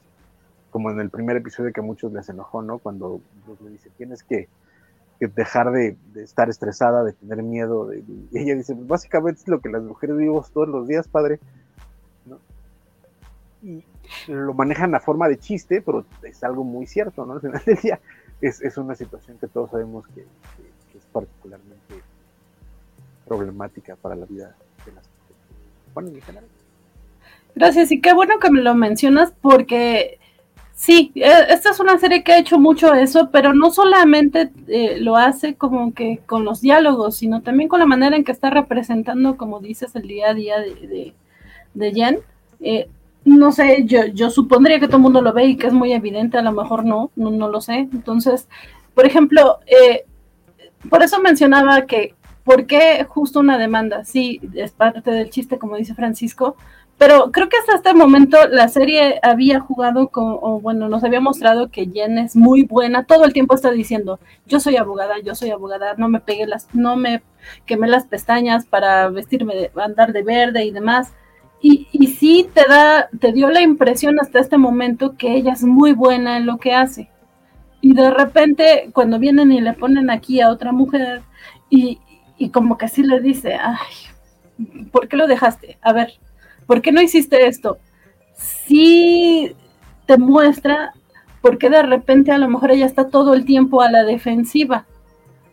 como en el primer episodio que a muchos les enojó, ¿no? Cuando Bruce le dice, tienes que, dejar de, estar estresada, de tener miedo, de, y ella dice, pues básicamente es lo que las mujeres vivimos todos los días, padre. Y lo manejan a forma de chiste, pero es algo muy cierto, ¿no? Al final del día es, es una situación que todos sabemos que, que, que es particularmente problemática para la vida de las mujeres. Bueno, en general. Gracias, y qué bueno que me lo mencionas porque sí, e, esta es una serie que ha hecho mucho eso, pero no solamente eh, lo hace como que con los diálogos, sino también con la manera en que está representando, como dices, el día a día de, de, de Jen. Eh, no sé, yo, yo supondría que todo el mundo lo ve y que es muy evidente, a lo mejor no, no, no lo sé. Entonces, por ejemplo, eh, por eso mencionaba que, ¿por qué justo una demanda? Sí, es parte del chiste, como dice Francisco, pero creo que hasta este momento la serie había jugado con, o bueno, nos había mostrado que Jen es muy buena, todo el tiempo está diciendo, yo soy abogada, yo soy abogada, no me pegué las, no me quemé las pestañas para vestirme, de, andar de verde y demás. Y, y sí te da, te dio la impresión hasta este momento que ella es muy buena en lo que hace. Y de repente, cuando vienen y le ponen aquí a otra mujer, y, y como que sí le dice, ay, ¿por qué lo dejaste? A ver, ¿por qué no hiciste esto? Sí te muestra por qué de repente a lo mejor ella está todo el tiempo a la defensiva.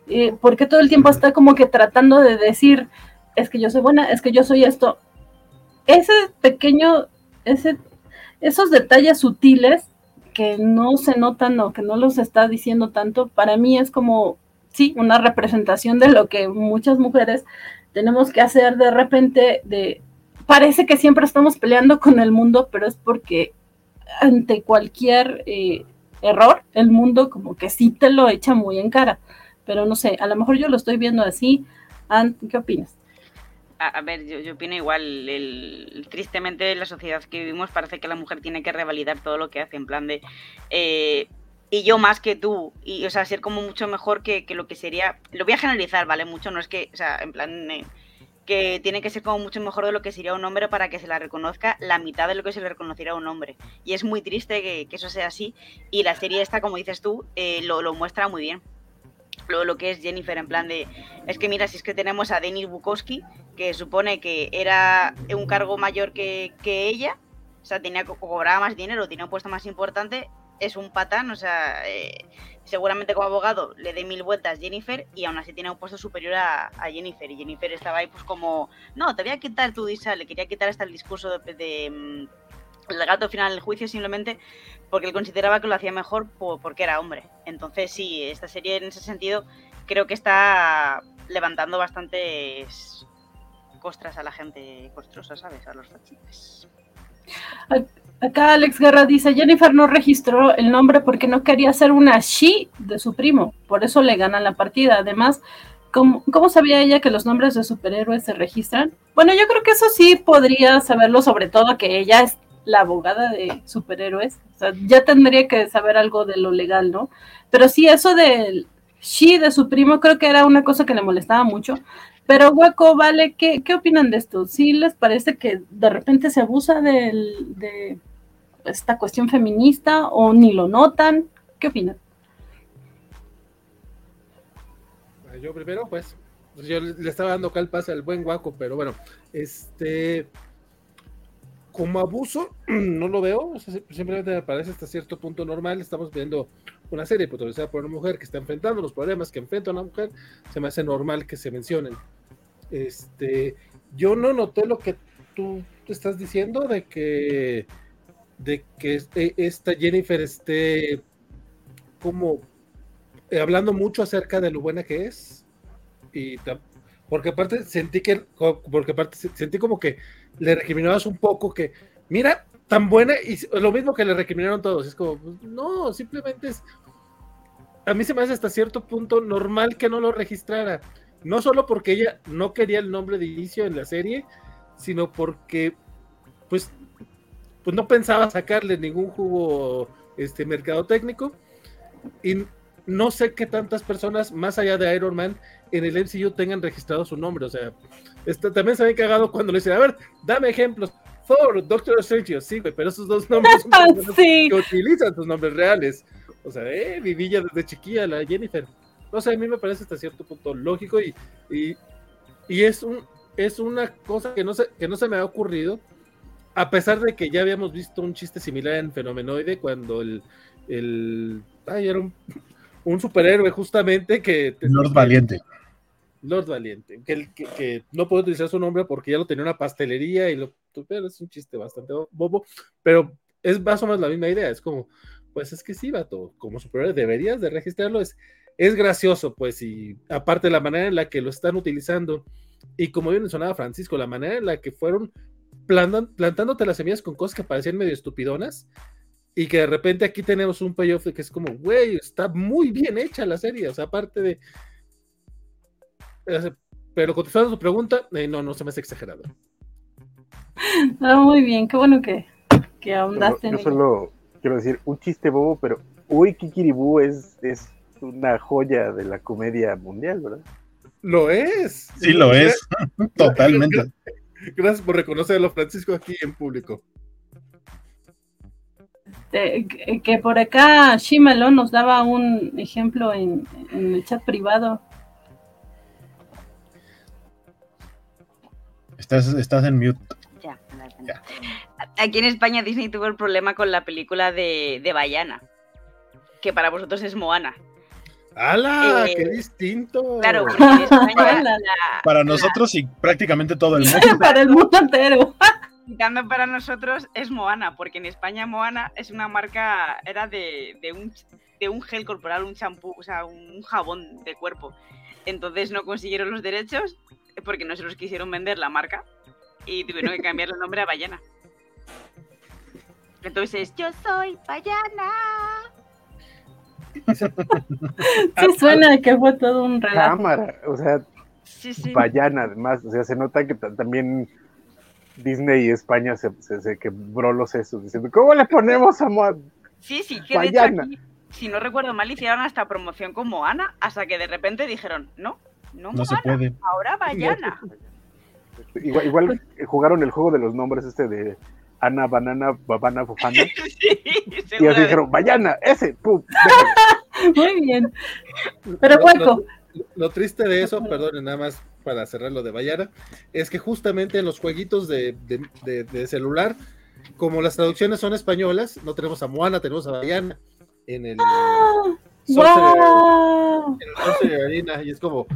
Eh, porque todo el tiempo está como que tratando de decir, es que yo soy buena, es que yo soy esto. Ese pequeño, ese, esos detalles sutiles que no se notan o que no los está diciendo tanto, para mí es como, sí, una representación de lo que muchas mujeres tenemos que hacer de repente de parece que siempre estamos peleando con el mundo, pero es porque ante cualquier eh, error, el mundo como que sí te lo echa muy en cara. Pero no sé, a lo mejor yo lo estoy viendo así. ¿Qué opinas? A, ver, yo, yo, opino igual. El, tristemente, en la sociedad que vivimos parece que la mujer tiene que revalidar todo lo que hace, en plan de. Eh, y yo más que tú, y o sea, ser como mucho mejor que, que, lo que sería. Lo voy a generalizar, ¿vale? Mucho, no es que, o sea, en plan. Eh, que tiene que ser como mucho mejor de lo que sería un hombre para que se la reconozca la mitad de lo que se le reconocerá a un hombre. Y es muy triste que, eso sea así. Y la serie esta, como dices tú, eh, lo, lo muestra muy bien lo, lo, que es Jennifer, en plan de, es que mira, si es que tenemos a Denis Bukowski, que supone que era un cargo mayor que, que ella, o sea, tenía cobraba más dinero, tenía un puesto más importante, es un patán, o sea, eh, seguramente como abogado le dé mil vueltas Jennifer y aún así tiene un puesto superior a, Jennifer. Y Jennifer estaba ahí pues como, no, te voy a quitar tu disa, le quería quitar hasta el discurso de, de, mm, el gato final del juicio simplemente porque él consideraba que lo hacía mejor porque era hombre. Entonces sí, esta serie en ese sentido creo que está levantando bastantes costras a la gente costrosa, ¿sabes? A los fascistas. Acá Alex Guerra dice, Jennifer no registró el nombre porque no quería ser una she de su primo, por eso le ganan la partida. Además, ¿cómo, ¿cómo, sabía ella que los nombres de superhéroes se registran? Bueno, yo creo que eso sí podría saberlo, sobre todo que ella es la abogada de superhéroes. O sea, ya tendría que saber algo de lo legal, ¿no? Pero sí, eso del she de su primo creo que era una cosa que le molestaba mucho. Pero Hueco, Vale, ¿qué, qué opinan de esto? ¿Sí les parece que de repente se abusa del, de esta cuestión feminista o ni lo notan? ¿Qué opinan? Yo primero, pues, yo le estaba dando calpas al buen Guaco, pero bueno, este, como abuso, no lo veo, simplemente me parece hasta cierto punto normal. Estamos viendo una serie protagonizada por una mujer que está enfrentando los problemas que enfrenta una mujer, se me hace normal que se mencionen. Este, yo no noté lo que tú estás diciendo de que de que este, esta Jennifer esté como eh, hablando mucho acerca de lo buena que es. Y porque aparte sentí que porque aparte sentí como que le recriminabas un poco que, mira, tan buena, y lo mismo que le recriminaron todos, es como, pues, no, simplemente es, a mí se me hace hasta cierto punto normal que no lo registrara, no solo porque ella no quería el nombre de inicio en la serie, sino porque, pues, pues no pensaba sacarle ningún jugo este mercado técnico y no sé qué tantas personas más allá de Iron Man en el MCU tengan registrado su nombre, o sea, este, también se había cagado cuando le dicen, a ver, dame ejemplos. Thor, Doctor Strange, sí, güey, pero esos dos nombres son que utilizan sus nombres reales. O sea, eh, vivilla desde chiquilla, la Jennifer. O sea, a mí me parece hasta cierto punto lógico y, y, y, es, un, es una cosa que no, se, que no se me ha ocurrido, a pesar de que ya habíamos visto un chiste similar en Fenomenoide cuando el, el ay, era un, un superhéroe justamente que... Lord Valiente. Lord Valiente, que, que, no puedo utilizar su nombre porque ya lo tenía una pastelería y lo, pero es un chiste bastante bobo, pero es más o menos la misma idea, es como, pues es que sí, vato, como superior deberías de registrarlo, es, es gracioso, pues, y aparte la manera en la que lo están utilizando, y como bien mencionaba Francisco, la manera en la que fueron plantándote las semillas con cosas que parecían medio estupidonas, y que de repente aquí tenemos un payoff que es como, güey, está muy bien hecha la serie, o sea, aparte de pero contestando su pregunta, eh, no, no se me hace exagerado. Ah, muy bien, qué bueno que, que ahondaste. Yo, solo quiero decir un chiste bobo, pero Uy Kikiribú es, es una joya de la comedia mundial, ¿verdad? Lo es. Sí, lo es. Totalmente. Gracias por reconocerlo, Francisco, aquí en público. Este, que, por acá Shimelo nos daba un ejemplo en, en el chat privado Estás, estás en mute. Ya, ya, Aquí en España Disney tuvo el problema con la película de, de Bayana, que para vosotros es Moana. ¡Hala! Eh, ¡Qué distinto! Claro, en España, la, para nosotros y prácticamente todo el mundo. para el mundo entero. para nosotros es Moana, porque en España Moana es una marca, era de, de, un, de un gel corporal, un champú, o sea, un jabón de cuerpo. Entonces no consiguieron los derechos porque no se los quisieron vender la marca y tuvieron que cambiar el nombre a Ballena. Entonces, yo soy Ballena. Sí suena que fue todo un relajo. Cámara, o sea, Sí, sí. Bayana, además. O sea, se nota que ta- también Disney y España se, se, se quebró los sesos diciendo, ¿cómo le ponemos a Moana? Sí, sí, que de hecho Bayana. aquí, si no recuerdo mal, hicieron hasta promoción con Moana, hasta que de repente dijeron, no, no, No se puede. ahora Bayana. Igual, igual jugaron el juego de los nombres este de Ana, Banana, Babana, Bufana. sí, Y así dijeron, Bayana, ese, pum. Muy bien. Pero Lo- Juanco, Lo, lo triste de eso, perdón, nada más para cerrar lo de Bayana, es que justamente en los jueguitos de, de- de- de celular, como las traducciones son españolas, no tenemos a Moana, tenemos a Bayana en el Sorcerer- ¡Wow! en el Sorcerer Arena, y es como,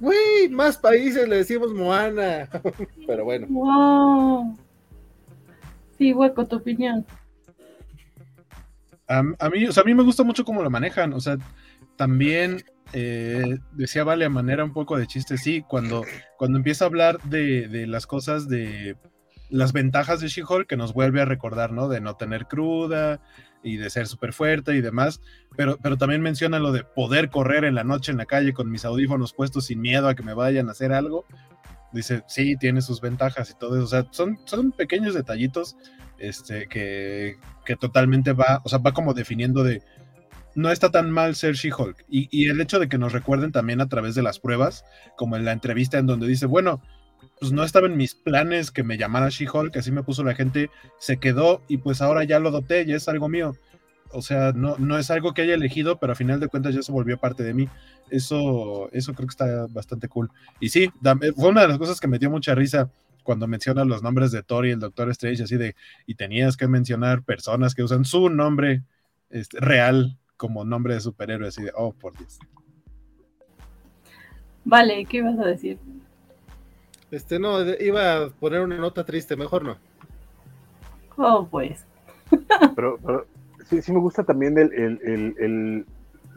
güey, más países le decimos Moana. Pero bueno, ¡Wow! Sí, hueco, tu opinión. A, a mí, o sea, a mí me gusta mucho cómo lo manejan. O sea, también eh, decía Vale a manera un poco de chiste, sí, cuando, cuando empieza a hablar de, de las cosas de las ventajas de She-Hulk, que nos vuelve a recordar, ¿no? De no tener cruda y de ser súper fuerte y demás, pero, pero también menciona lo de poder correr en la noche en la calle con mis audífonos puestos sin miedo a que me vayan a hacer algo. Dice, sí, tiene sus ventajas y todo eso. O sea, son, son pequeños detallitos este, que, que totalmente va, o sea, va como definiendo de, no está tan mal ser She-Hulk. Y, y el hecho de que nos recuerden también a través de las pruebas, como en la entrevista en donde dice, bueno, pues no estaba en mis planes que me llamara She-Hulk, así me puso la gente, se quedó y pues ahora ya lo adopté, ya es algo mío. O sea, no, no es algo que haya elegido, pero a final de cuentas ya se volvió parte de mí. Eso, eso creo que está bastante cool. Y sí, da- fue una de las cosas que me dio mucha risa cuando menciona los nombres de Thor y el Doctor Strange, así de, y tenías que mencionar personas que usan su nombre este, real como nombre de superhéroe, así de, oh, por Dios. Vale, ¿qué ibas a decir? este no, iba a poner una nota triste, mejor no. Oh, pues. Pero, pero sí, sí me gusta también el, el, el,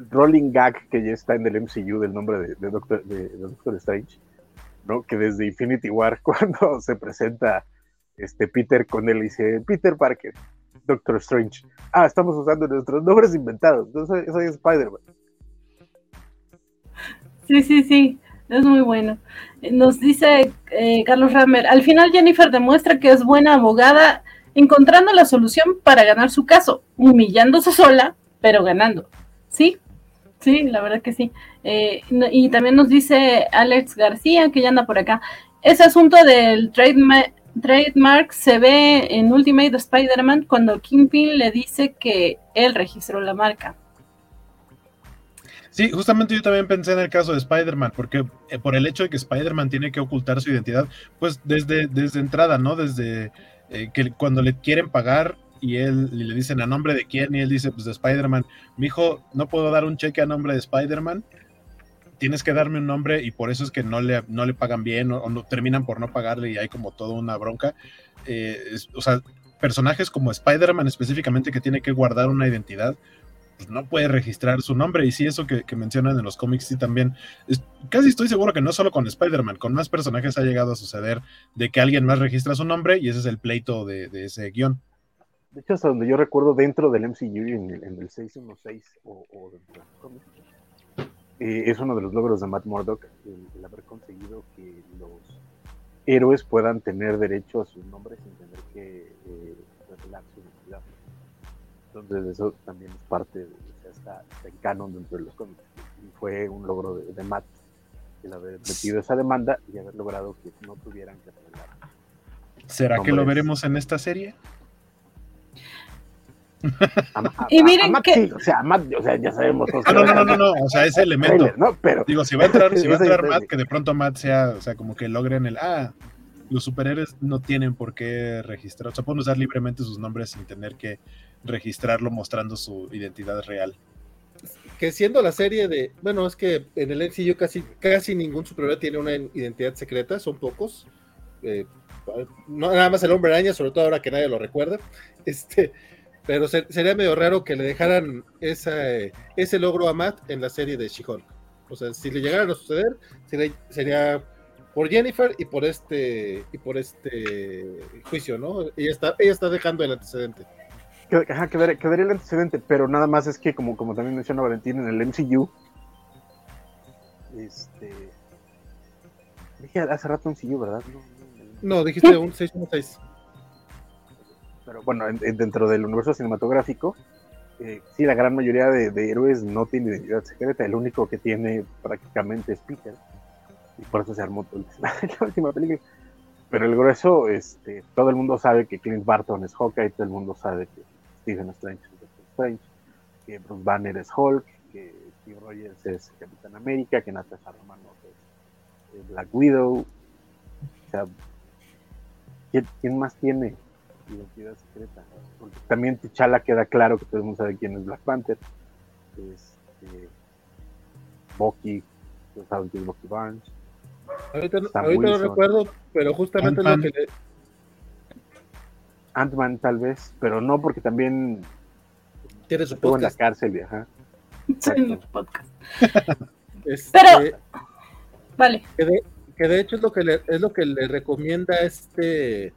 rolling gag que ya está en el MCU del nombre de, Doctor, de, Doctor Strange, ¿no? Que desde Infinity War, cuando se presenta este Peter con él, dice Peter Parker, Doctor Strange. Ah, estamos usando nuestros nombres inventados. Yo soy, Spider-Man. Sí, sí, sí, es muy bueno. Nos dice eh, Carlos Rammer, al final Jennifer demuestra que es buena abogada encontrando la solución para ganar su caso, humillándose sola, pero ganando. Sí, sí, la verdad que sí. Eh, y también nos dice Alex García, que ya anda por acá, ese asunto del trademark, trademark se ve en Ultimate Spider-Man cuando Kingpin le dice que él registró la marca. Sí, justamente yo también pensé en el caso de Spider-Man, porque eh, por el hecho de que Spider-Man tiene que ocultar su identidad, pues desde, desde entrada, ¿no? Desde eh, que cuando le quieren pagar y él le dicen a nombre de quién y él dice, pues de Spider-Man, mi hijo, no puedo dar un cheque a nombre de Spider-Man, tienes que darme un nombre y por eso es que no le, no le pagan bien o, no, terminan por no pagarle y hay como toda una bronca. Eh, o sea, personajes como Spider-Man específicamente que tiene que guardar una identidad, pues no puede registrar su nombre. Y sí, eso que, que mencionan en los cómics, sí también. casi estoy seguro que no solo con Spider-Man, con más personajes ha llegado a suceder de que alguien más registra su nombre y ese es el pleito de, ese guion. De hecho, hasta donde yo recuerdo, dentro del MCU, en el, en el 616 o, dentro eh, es uno de los logros de Matt Murdock el, haber conseguido que los héroes puedan tener derecho a sus nombres sin tener que eh. Entonces, eso también es parte de, o sea, está, está en canon dentro de los cómics. Y fue un logro de, de Matt el haber metido esa demanda y haber logrado que no tuvieran que revelar. ¿Será que lo veremos en esta serie? A, a- Y miren a Matt que- sí, o sea, Matt, o sea, ya sabemos. todos Ah, no, no, no, no, no, o sea, ese el elemento. trailer, ¿no? Pero Digo, si va a entrar, si va a entrar. Matt, que de pronto Matt sea, o sea, como que logren el, ah, los superhéroes no tienen por qué registrar, o sea, pueden usar libremente sus nombres sin tener que registrarlo mostrando su identidad real. Que siendo la serie de, bueno, es que en el MCU casi, casi ningún superhéroe tiene una identidad secreta, son pocos. Eh, no nada más el hombre araña, sobre todo ahora que nadie lo recuerda. Este, pero se- sería medio raro que le dejaran esa, ese logro a Matt en la serie de She-Hulk. O sea, si le llegaran a suceder, sería por Jennifer y por este y por este juicio, ¿no? Ella está, ella está dejando el antecedente. ajá, quedaría, quedaría el antecedente, pero nada más es que, como, como también menciona Valentín, en el MCU, este, Dije hace rato un CEO, ¿verdad? No, No, dijiste un 616. Pero bueno, en- en- dentro del universo cinematográfico, eh, sí, la gran mayoría de, de héroes no tiene identidad secreta. El único que tiene prácticamente es Peter. Y por eso se armó en la última película. Pero el grueso, este, todo el mundo sabe que Clint Barton es Hawkeye, todo el mundo sabe que Stephen Strange es Doctor Strange, que Bruce Banner es Hulk, que Steve Rogers es Capitán América, que Natasha Romanoff es, es Black Widow. O sea, ¿quién, quién más tiene identidad secreta? Porque también T'Challa queda claro que todo el mundo sabe quién es Black Panther. Este, Bucky, todos saben quién es Bucky Barnes. Ahorita, no- ahorita recuerdo, pero justamente lo Ant-Man. que le, Ant-Man tal vez, pero no porque también tiene su estuvo en la cárcel ajá. En el podcast. Este, Pero- Vale. que, de, que de hecho es lo que le, es lo que le recomienda este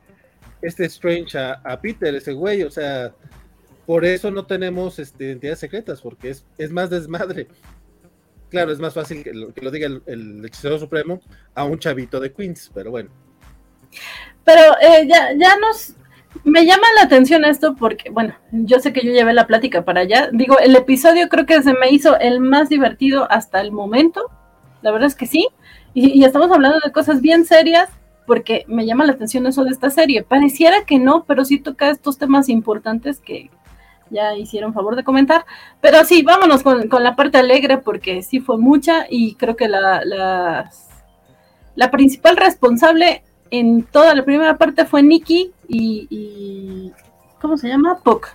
este Strange a, a Peter, ese güey, o sea, por eso no tenemos este, identidades secretas, porque es, es más desmadre. Claro, es más fácil que lo, que lo diga el, hechicero supremo a un chavito de Queens, pero bueno. Pero eh, ya, ya nos... Me llama la atención esto porque, bueno, yo sé que yo llevé la plática para allá. Digo, el episodio creo que se me hizo el más divertido hasta el momento. La verdad es que sí. Y, y estamos hablando de cosas bien serias porque me llama la atención eso de esta serie. Pareciera que no, pero sí toca estos temas importantes que ya hicieron favor de comentar. Pero sí, vámonos con, con la parte alegre porque sí fue mucha y creo que la, las- la principal responsable en toda la primera parte fue Nikki y, y- ¿cómo se llama? Puck,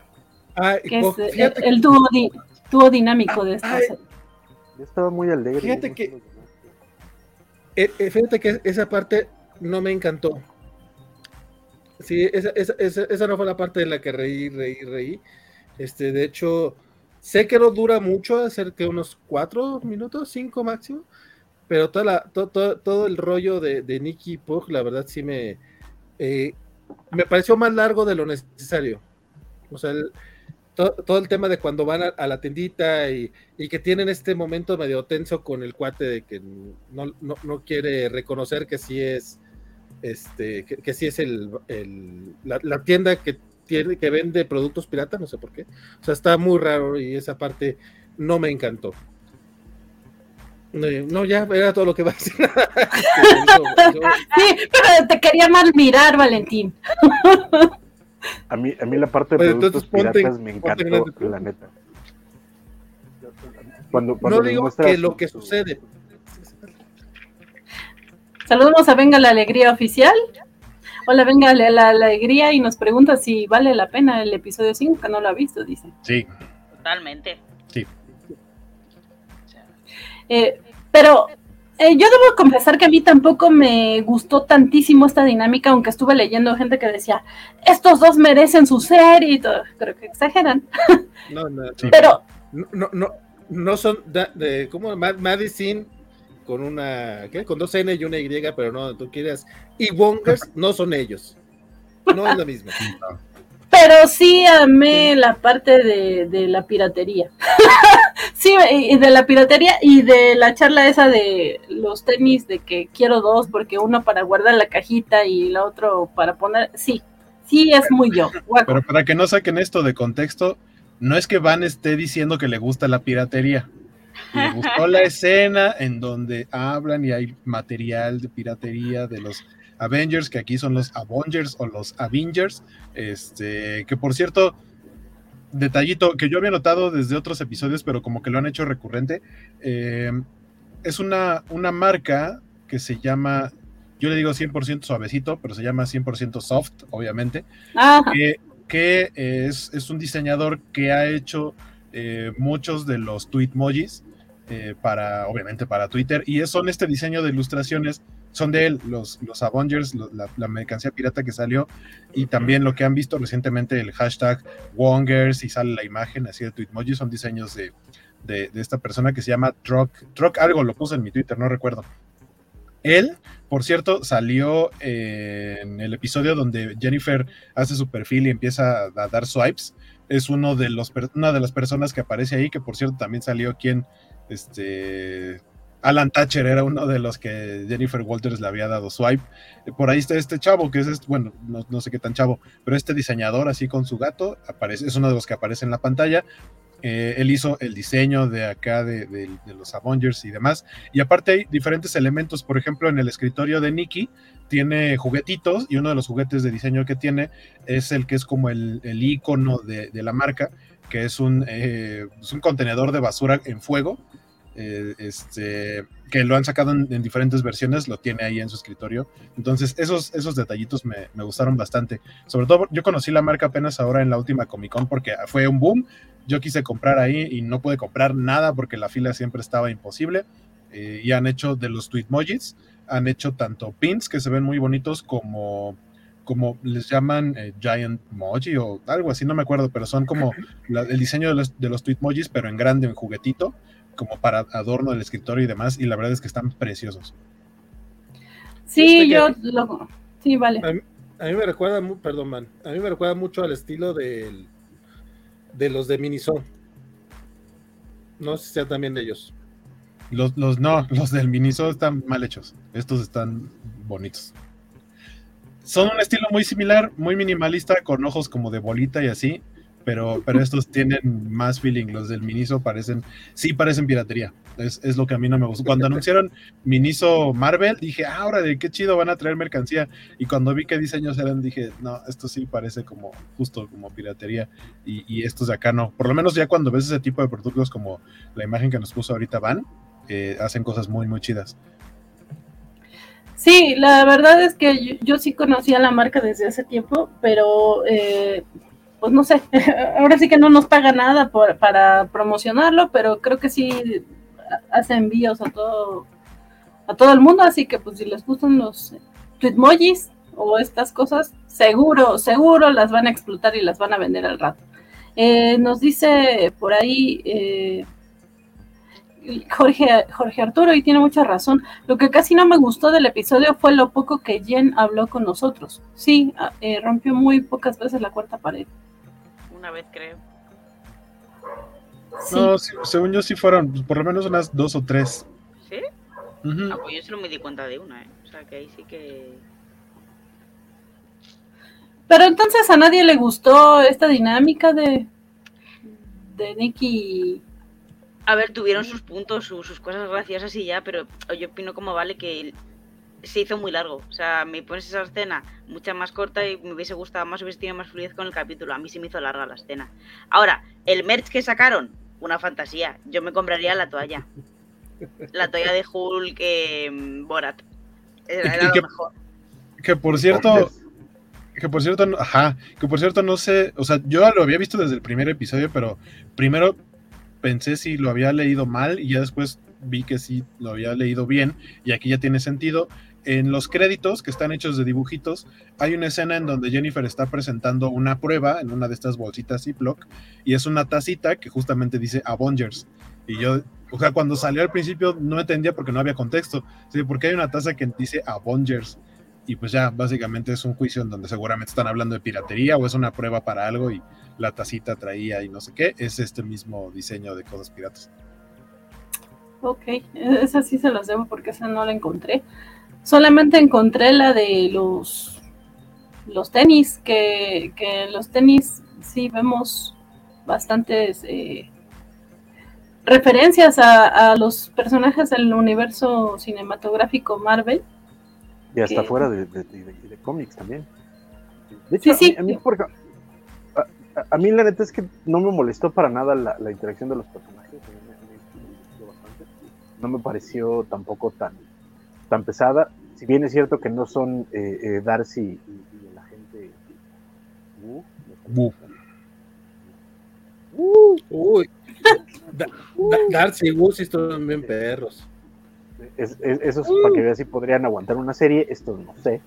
Ah, y que po- es el, el dúo, di- dúo dinámico de esta Ay. serie. Yo estaba muy alegre. Fíjate que-. Eh, eh, fíjate que esa parte no me encantó. Sí, esa, esa, esa, esa no fue la parte de la que reí, reí, reí. Este, de hecho, sé que no dura mucho, hacer que unos cuatro minutos, cinco máximo, pero toda la, to- to- todo el rollo de, de Nicky Pug, la verdad sí me, eh, me pareció más largo de lo necesario. O sea, el- to- todo el tema de cuando van a, la tiendita y, y que tienen este momento medio tenso con el cuate de que no, no, no quiere reconocer que sí es este que, sí es el, el- la tienda que tiene que vende productos piratas, no sé por qué. O sea, está muy raro y esa parte no me encantó. Eh, No, ya era todo lo que va a decir. Sí, pero te quería mal mirar, Valentín. A mí, a mí la parte de Pues, productos entonces ponte- piratas me encantó, la neta. Cuando, cuando No digo que lo que su- sucede. Saludamos a Venga la Alegría Oficial. Hola, Venga la, la Alegría y nos pregunta si vale la pena el episodio 5, que no lo ha visto, dice. Sí, Totalmente. Sí. Eh, pero eh, yo debo confesar que a mí tampoco me gustó tantísimo esta dinámica, aunque estuve leyendo gente que decía, estos dos merecen su serie y todo. Creo que exageran. No, no, no. Sí. Pero no, no, no, no son da- de, ¿cómo? Ma- Madison con una, ¿qué? Con dos N y una Y, pero no, tú quieras. Y Wongers no son ellos. No es lo mismo. no. Pero sí amé la parte de, de la piratería. sí, y de la piratería y de la charla esa de los tenis, de que quiero dos, porque uno para guardar la cajita y el otro para poner. Sí, sí es muy yo. Guaco. Pero para que no saquen esto de contexto, no es que Van esté diciendo que le gusta la piratería. Le gustó la escena en donde hablan y hay material de piratería de los Avengers, que aquí son los Avengers o los Avengers. Este, que por cierto, detallito que yo había notado desde otros episodios, pero como que lo han hecho recurrente. eh, es una, una marca que se llama, yo le digo 100% suavecito, pero se llama 100% soft, obviamente que, que es, es un diseñador que ha hecho eh, muchos de los tweetmojis eh, para, obviamente, para Twitter, y son este diseño de ilustraciones, son de él, los, los Avengers, la, mercancía pirata que salió, y también lo que han visto recientemente, el hashtag Wongers, y sale la imagen así de tweetmojis, son diseños de, de, esta persona que se llama Truck, Truck algo, lo puse en mi Twitter, no recuerdo. Él, por cierto, salió en el episodio donde Jennifer hace su perfil y empieza a dar swipes. Es uno de los una de las personas que aparece ahí, que por cierto también salió aquí en este Alan Thatcher era uno de los que Jennifer Walters le había dado swipe. Por ahí está este chavo, que es, este, bueno, no, sé qué tan chavo, pero este diseñador así con su gato, aparece, es uno de los que aparece en la pantalla. Eh, él hizo el diseño de acá de, los Avengers y demás. Y aparte hay diferentes elementos, por ejemplo, en el escritorio de Nikki tiene juguetitos y uno de los juguetes de diseño que tiene es el que es como el, icono de, de, la marca, que es un, eh, es un contenedor de basura en fuego eh, este, que lo han sacado en, diferentes versiones, lo tiene ahí en su escritorio. Entonces, esos, esos detallitos me, me, gustaron bastante. Sobre todo, yo conocí la marca apenas ahora en la última Comic Con porque fue un boom. Yo quise comprar ahí y no pude comprar nada porque la fila siempre estaba imposible. Eh, y han hecho de los Tweetmojis, han hecho tanto pins que se ven muy bonitos como como les llaman eh, Giant Moji o algo así, no me acuerdo, pero son como el diseño de los, de los Tweetmojis, pero en grande, en juguetito como para adorno del escritorio y demás, y la verdad es que están preciosos. Sí, este yo Sí, vale. A mí, me recuerda, perdón, man, a mí me recuerda mucho al estilo de los de Miniso. No sé si sea también de ellos. Los, los, no, los del Miniso están mal hechos. Estos están bonitos. Son un estilo muy similar, muy minimalista, con ojos como de bolita y así, pero, pero estos tienen más feeling. Los del Miniso parecen, sí parecen piratería. Es, es, lo que a mí no me gustó. Cuando anunciaron Miniso Marvel, dije, ah, ahora de qué chido van a traer mercancía. Y cuando vi qué diseños eran, dije, no, esto sí parece como justo como piratería. Y, y estos de acá no. Por lo menos ya cuando ves ese tipo de productos como la imagen que nos puso ahorita Van, eh, hacen cosas muy, muy chidas. Sí, la verdad es que yo, yo, sí conocía la marca desde hace tiempo, pero eh, pues no sé, ahora sí que no nos paga nada para promocionarlo, pero creo que sí hace envíos a todo a todo el mundo, así que pues si les gustan los tweetmojis o estas cosas, seguro, seguro las van a explotar y las van a vender al rato. Eh, nos dice por ahí eh, Jorge, Jorge Arturo, y tiene mucha razón. Lo que casi no me gustó del episodio fue lo poco que Jen habló con nosotros. Sí, ah, eh, rompió muy pocas veces la cuarta pared una vez, creo. No, según yo sí fueron por lo menos unas dos o tres. ¿Sí? Ah, pues yo solo me di cuenta de una, ¿eh? O sea, que ahí sí que... Pero entonces a nadie le gustó esta dinámica de, de Nicky. A ver, tuvieron sus puntos, sus, sus cosas graciosas y ya, pero yo opino como vale que se hizo muy largo. O sea, me pones esa escena mucha más corta y me hubiese gustado más, hubiese tenido más fluidez con el capítulo. A mí se me hizo larga la escena. Ahora, el merch que sacaron, una fantasía. Yo me compraría la toalla. La toalla de Hulk que mm, Borat. Era, lo mejor. Que por cierto, que por cierto, ajá, que por cierto no sé, o sea, yo lo había visto desde el primer episodio, pero primero pensé si lo había leído mal y ya después vi que sí lo había leído bien y aquí ya tiene sentido en los créditos que están hechos de dibujitos, hay una escena en donde Jennifer está presentando una prueba en una de estas bolsitas Ziploc y es una tacita que justamente dice Avengers. Y yo, o sea, cuando salió al principio no entendía porque no había contexto. ¿sí? Porque hay una taza que dice Avengers. Y pues ya, básicamente es un juicio en donde seguramente están hablando de piratería o es una prueba para algo y la tacita traía y no sé qué. Es este mismo diseño de cosas piratas. Ok, esa sí se las debo porque esa no la encontré. Solamente encontré la de los, los tenis, que, que en los tenis sí vemos bastantes eh, referencias a, los personajes del universo cinematográfico Marvel. Y hasta fuera de, cómics también. De hecho, a, mí, a, mí, la neta es que no me molestó para nada la, interacción de los personajes. No me pareció tampoco tan tan pesada. Si bien es cierto que no son eh, eh, Darcy y, la gente. Uy. Darcy y sí están bien perros. Es, eso es para que veas si podrían aguantar una serie. Esto no sé.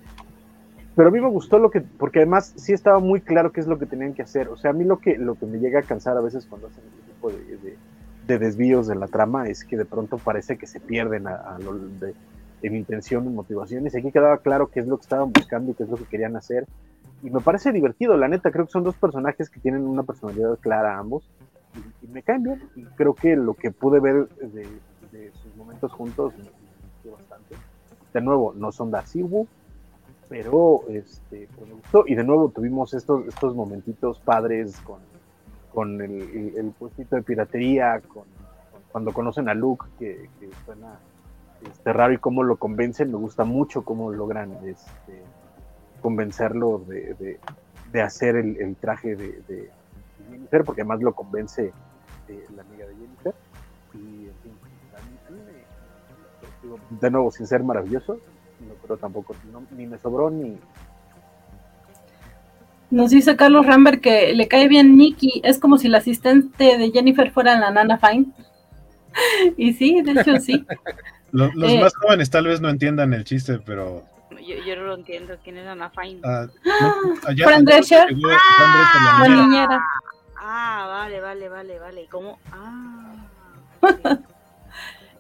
Pero a mí me gustó lo que, porque además sí estaba muy claro qué es lo que tenían que hacer. O sea, a mí lo que, lo que me llega a cansar a veces cuando hacen este tipo de, de, desvíos de la trama es que de pronto parece que se pierden a, lo de, en intención, en motivaciones. Aquí quedaba claro qué es lo que estaban buscando y qué es lo que querían hacer. Y me parece divertido, la neta, creo que son dos personajes que tienen una personalidad clara ambos y, me caen bien. Y creo que lo que pude ver de, sus momentos juntos me, gustó bastante. De nuevo, no son Darcibu, pero este, me gustó. Y de nuevo tuvimos estos, estos momentitos padres con, con el, el, puestito de piratería, con, cuando conocen a Luke, que, suena este, raro y cómo lo convencen. Me gusta mucho cómo logran este, convencerlo de, de, hacer el, el traje de, de, Jennifer, porque además lo convence eh, la amiga de Jennifer. Y en fin, de nuevo, sin ser maravilloso, pero tampoco, ni me sobró ni... Nos dice Carlos Rambert que le cae bien Nikki, es como si la asistente de Jennifer fuera la nana Fine. y sí, de hecho sí. Los, eh, más jóvenes tal vez no entiendan el chiste, pero... Yo, no lo entiendo, ¿quién es Nana Fine? Uh, Fran Drescher. Ah, la niñera. Ah, vale, vale, vale, vale. ¿Cómo? Ah.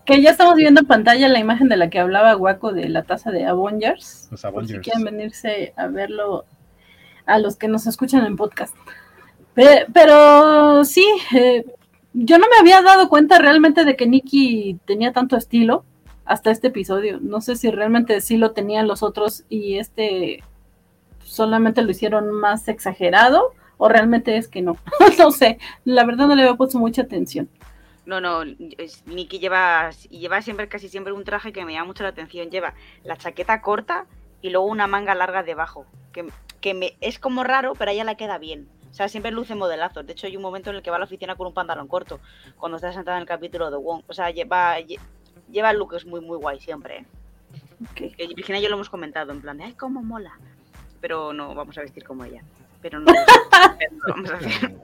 Que ya estamos viendo en pantalla la imagen de la que hablaba Guaco de la taza de Avengers. Los Avengers. si quieren venirse a verlo a los que nos escuchan en podcast. Pero, sí, eh, yo no me había dado cuenta realmente de que Nikki tenía tanto estilo hasta este episodio. No sé si realmente sí lo tenían los otros y este solamente lo hicieron más exagerado o realmente es que no. no sé, la verdad no le había puesto mucha atención. No, no, Nikki lleva, lleva siempre, casi siempre un traje que me llama mucho la atención. Lleva la chaqueta corta y luego una manga larga debajo. Que, que me, es como raro, pero a ella le queda bien. O sea, siempre luce modelazos. De hecho, hay un momento en el que va a la oficina con un pantalón corto. Cuando está sentada en el capítulo de Wong. O sea, lleva, lleva looks muy, muy guay siempre. ¿eh? Virginia y yo lo hemos comentado, en plan de, ay, cómo mola. Pero no vamos a vestir como ella. Pero no, vamos a hacer.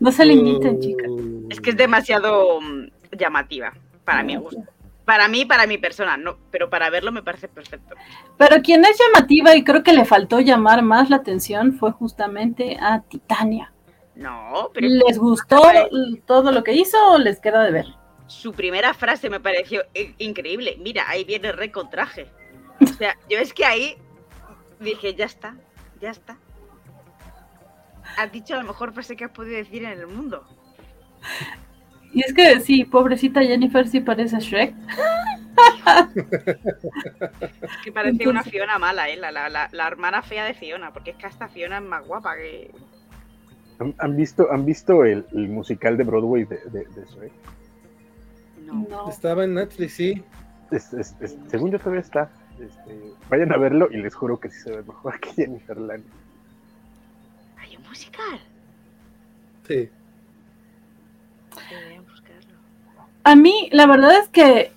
No se limiten, chicas. Es que es demasiado mm, llamativa para mi gusto. Para mí, para mi persona, no, pero para verlo me parece perfecto. Pero quien es llamativa y creo que le faltó llamar más la atención fue justamente a Titania. No, pero ¿Les gustó todo lo que hizo o les queda de ver? Su primera frase me pareció increíble. Mira, ahí viene re con traje. O sea, yo es que ahí dije, ya está, ya está has dicho la mejor frase que has podido decir en el mundo. Y es que sí, pobrecita Jennifer sí parece Shrek. es que parece una Fiona mala, ¿eh? La, hermana fea de Fiona, porque es que esta Fiona es más guapa que... ¿Han, visto, ¿han visto el, musical de Broadway de, Shrek? No. Estaba en Netflix, sí. según yo todavía está. Este, vayan a verlo y les juro que sí se ve mejor que Jennifer Lane musical. Sí. A mí, la verdad es que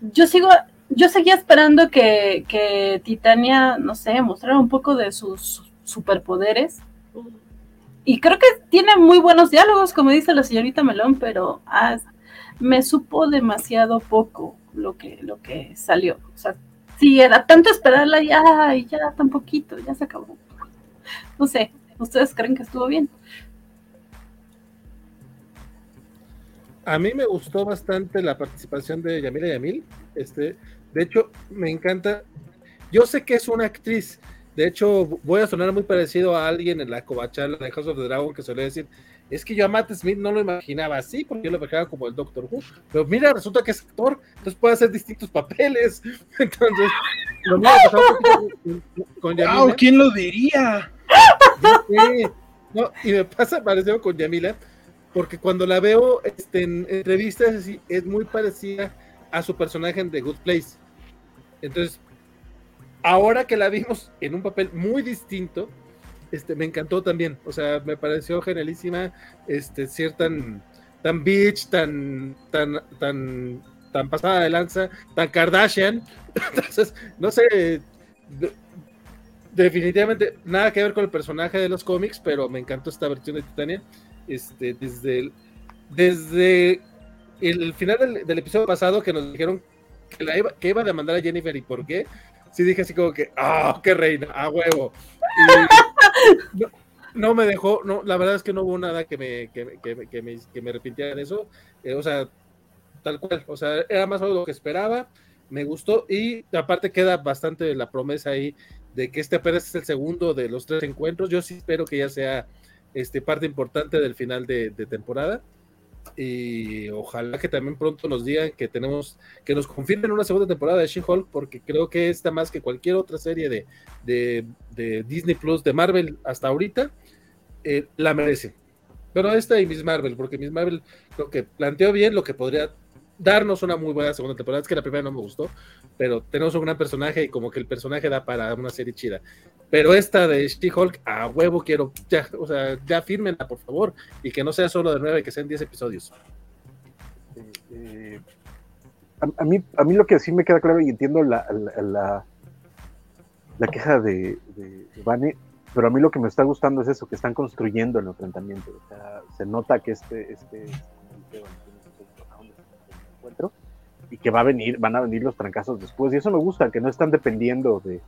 yo sigo, yo seguía esperando que, que Titania, no sé, mostrara un poco de sus superpoderes. Y creo que tiene muy buenos diálogos, como dice la señorita Melón, pero ah, me supo demasiado poco lo que, lo que salió. O sea, si era tanto esperarla, ya, ya tan poquito, ya se acabó. No sé, ¿Ustedes creen que estuvo bien? A mí me gustó bastante la participación de Yamila Yamil. Este, de hecho, me encanta. Yo sé que es una actriz. De hecho, voy a sonar muy parecido a alguien en la covachala de House of the Dragon que suele decir, es que yo a Matt Smith no lo imaginaba así, porque yo lo imaginaba como el Doctor Who. Pero mira, resulta que es actor, entonces puede hacer distintos papeles. Entonces, lo mismo con, con Yamila. ¿Quién lo diría? No, y me pasa parecido con Yamila, porque cuando la veo este, en entrevistas es muy parecida a su personaje en The Good Place. Entonces, ahora que la vimos en un papel muy distinto, este, me encantó también. O sea, me pareció genialísima, este, ser tan, tan bitch, tan, tan, tan, tan pasada de lanza, tan Kardashian. Entonces, no sé, definitivamente nada que ver con el personaje de los cómics, pero me encantó esta versión de Titania. Este, desde el, desde el final del, episodio pasado que nos dijeron que, la iba, que iba a demandar a Jennifer y por qué, sí dije así como que, ¡ah, qué reina! ¡A huevo! No, me dejó, no, la verdad es que no hubo nada que me, que, que, que me, que me arrepintiera de eso. Eh, o sea, tal cual, o sea, era más o lo que esperaba, me gustó y aparte queda bastante la promesa ahí de que este apenas es el segundo de los tres encuentros. Yo sí espero que ya sea este, parte importante del final de, temporada. Y ojalá que también pronto nos digan que tenemos, que nos confirmen una segunda temporada de She-Hulk, porque creo que esta más que cualquier otra serie de, de, Disney Plus, de Marvel hasta ahorita, eh, la merece. Pero esta y Miss Marvel, porque Miss Marvel creo que planteó bien lo que podría darnos una muy buena segunda temporada. Es que la primera no me gustó, pero tenemos un gran personaje y como que el personaje da para una serie chida. Pero esta de She-Hulk, a huevo quiero, ya, o sea, ya fírmenla, por favor, y que no sea solo de nueve, que sean diez episodios. Eh, a, mí, a mí lo que sí me queda claro y entiendo la, la, la, queja de, de, Vane, pero a mí lo que me está gustando es eso, que están construyendo el enfrentamiento. O sea, se nota que este, este, encuentro y que va a venir, van a venir los trancazos después. Y eso me gusta, que no están dependiendo de,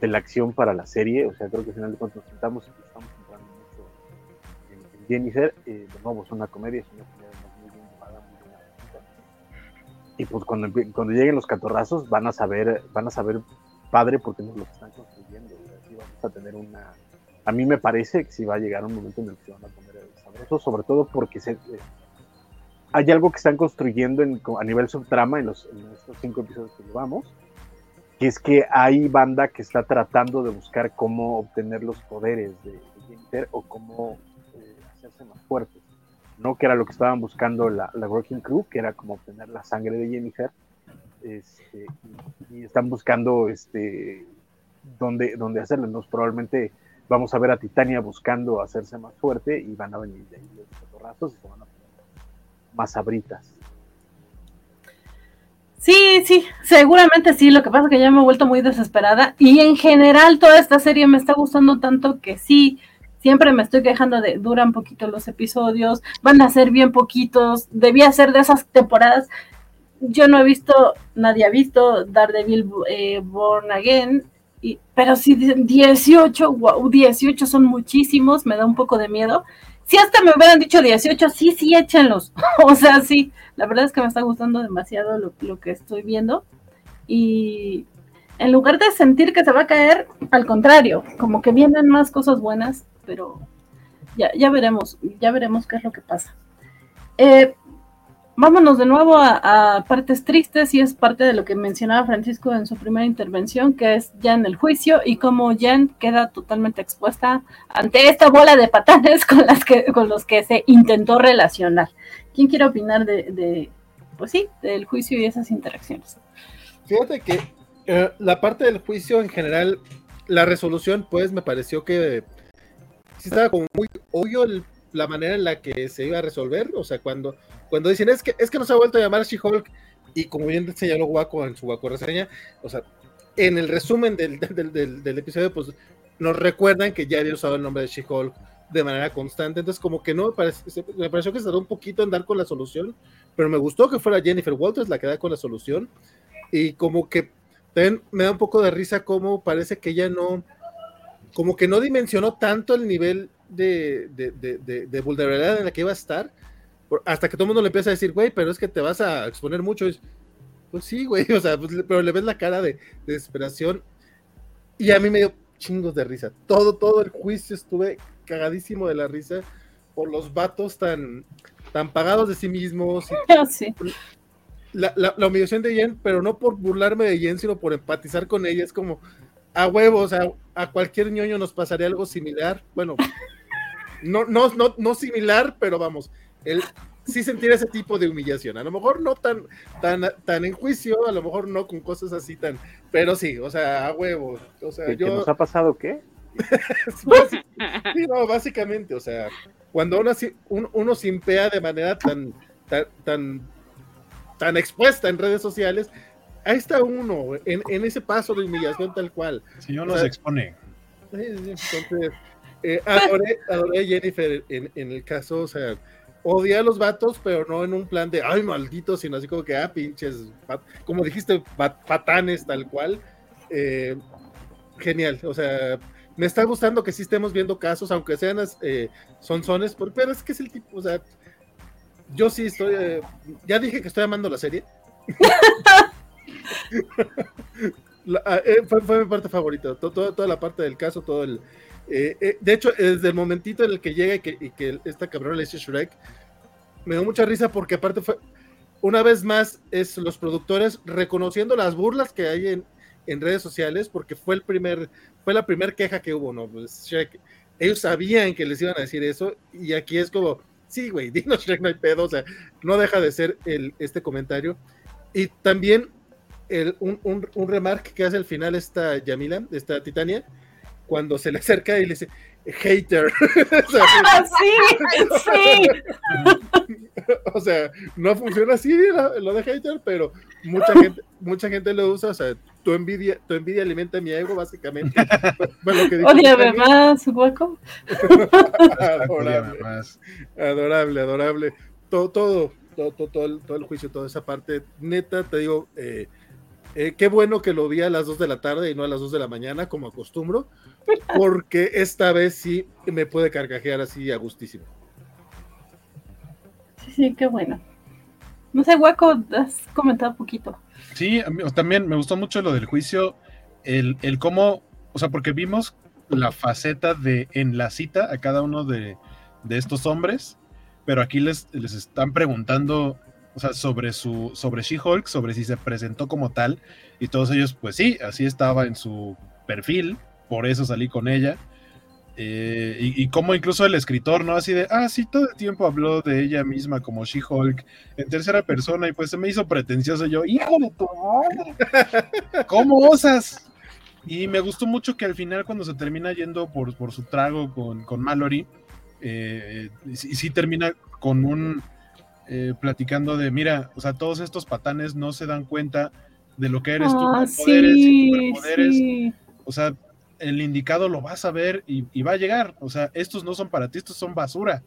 de la acción para la serie. O sea, creo que al final de cuentas nos estamos entrando mucho en, Jennifer. Eh, de nuevo, es una comedia, es una comedia muy bien llevada, muy bien Y pues cuando, cuando lleguen los catorrazos van a saber, van a saber padre porque nos lo están construyendo. Y vamos a tener una. A mí me parece que sí va a llegar un momento en el que se van a poner sabrosos, sobre todo porque se, hay algo que están construyendo en, a nivel subtrama en, los, estos cinco episodios que llevamos que es que hay banda que está tratando de buscar cómo obtener los poderes de, Jennifer o cómo eh, hacerse más fuertes, ¿no? Que era lo que estaban buscando la, la, Crew, que era como obtener la sangre de Jennifer, este, y, están buscando este, dónde, dónde hacerlo, ¿no? Probablemente vamos a ver a Titania buscando hacerse más fuerte y van a venir de ahí los y se van a poner más abritas. Sí, sí, seguramente sí. Lo que pasa es que ya me he vuelto muy desesperada y en general toda esta serie me está gustando tanto que sí, siempre me estoy quejando de duran poquito los episodios, van a ser bien poquitos, debía ser de esas temporadas. Yo no he visto, nadie ha visto Daredevil eh, Born Again, y, pero sí 18, wow, 18 son muchísimos, me da un poco de miedo. Si hasta me hubieran dicho 18, sí, sí, échenlos. o sea, sí, la verdad es que me está gustando demasiado lo, que estoy viendo. Y en lugar de sentir que se va a caer, al contrario, como que vienen más cosas buenas, pero ya, ya veremos, ya veremos qué es lo que pasa. Eh, vámonos de nuevo a, partes tristes y es parte de lo que mencionaba Francisco en su primera intervención, que es ya en el juicio y cómo Jen queda totalmente expuesta ante esta bola de patanes con, las que, los que se intentó relacionar. ¿Quién quiere opinar de, pues sí, del juicio y esas interacciones? Fíjate que eh, la parte del juicio en general, la resolución, pues me pareció que sí estaba como muy obvio la manera en la que se iba a resolver, o sea, cuando cuando dicen es que, es que no se ha vuelto a llamar She-Hulk, y como bien señaló Waco en su Waco reseña, o sea, en el resumen del, del, episodio, pues nos recuerdan que ya había usado el nombre de She-Hulk de manera constante, entonces como que no, me pareció que se tardó un poquito en dar con la solución, pero me gustó que fuera Jennifer Walters la que da con la solución, y como que también me da un poco de risa como parece que ella no, como que no dimensionó tanto el nivel de, de, de, de vulnerabilidad en la que iba a estar, hasta que todo el mundo le empieza a decir, güey, pero es que te vas a exponer mucho. pues sí, güey, o sea, pues, pero le ves la cara de, desesperación. Y a mí me dio chingos de risa. Todo, todo el juicio estuve cagadísimo de la risa por los vatos tan, tan pagados de sí mismos. La, la, humillación de Jen, pero no por burlarme de Jen, sino por empatizar con ella. Es como, a huevo, o sea, a cualquier ñoño nos pasaría algo similar. Bueno, no, no, no, no similar, pero vamos, el sí sentir ese tipo de humillación. A lo mejor no tan, tan, tan en juicio, a lo mejor no con cosas así tan, pero sí, o sea, a huevo. O sea, yo... nos ha pasado qué? sí, no, básicamente, o sea, cuando uno, uno, simpea de manera tan, tan, tan, expuesta en redes sociales, ahí está uno, en, en ese paso de humillación tal cual. Si no nos expone. Entonces, eh, adoré, adoré, Jennifer en, en el caso, o sea, odia a los vatos, pero no en un plan de, ay, malditos, sino así como que, ah, pinches, como dijiste, patanes, tal cual. Eh, genial, o sea, me está gustando que sí estemos viendo casos, aunque sean eh, sonsones, pero es que es el tipo, o sea, yo sí estoy, eh, ya dije que estoy amando la serie. Eh, fue, mi parte favorita, toda la parte del caso, todo el, eh, eh, de hecho, desde el momentito en el que llega y que, esta cabrona le dice Shrek, me dio mucha risa porque aparte fue, una vez más, es los productores reconociendo las burlas que hay en, redes sociales, porque fue el primer, fue la primera queja que hubo, ¿no? Pues Shrek, ellos sabían que les iban a decir eso, y aquí es como, sí, güey, dinos Shrek, no hay pedo, o sea, no deja de ser este comentario. Y también el, un, un, un remark que hace al final esta Yamila, esta Titania, cuando se le acerca y le dice, hater. o sea, Ah, sí, sí. o sea, no funciona así lo, lo de hater, pero mucha gente, mucha gente lo usa, o sea, tu envidia, tu envidia alimenta mi ego, básicamente. Fue lo que Titania. más, guaco. adorable, adorable, adorable. Todo, todo, todo, todo, todo el, todo el juicio, toda esa parte, neta, te digo, eh, eh, qué bueno que lo vi a las 2 de la tarde y no a las 2 de la mañana, como acostumbro, porque esta vez sí me puede carcajear así a gustísimo. Sí, sí, qué bueno. No sé, guaco, has comentado poquito. Sí, a mí también me gustó mucho lo del juicio, el, el cómo, o sea, porque vimos la faceta de en la cita a cada uno de, de estos hombres, pero aquí les, les están preguntando, o sea, sobre su, sobre She-Hulk, sobre si se presentó como tal, y todos ellos, pues sí, así estaba en su perfil, por eso salí con ella. Eh, y, como incluso el escritor, ¿no? Así de, ah, sí, todo el tiempo habló de ella misma como She-Hulk en tercera persona y pues se me hizo pretencioso yo, hijo de tu madre, ¿cómo osas? Y me gustó mucho que al final cuando se termina yendo por, por su trago con, con Mallory, eh, sí, sí termina con un, eh, platicando de, mira, o sea, todos estos patanes no se dan cuenta de lo que eres tú Ah, con poderes y superpoderes, sí. o sea, el indicado lo vas a ver y, y va a llegar. O sea, estos no son para ti, estos son basura.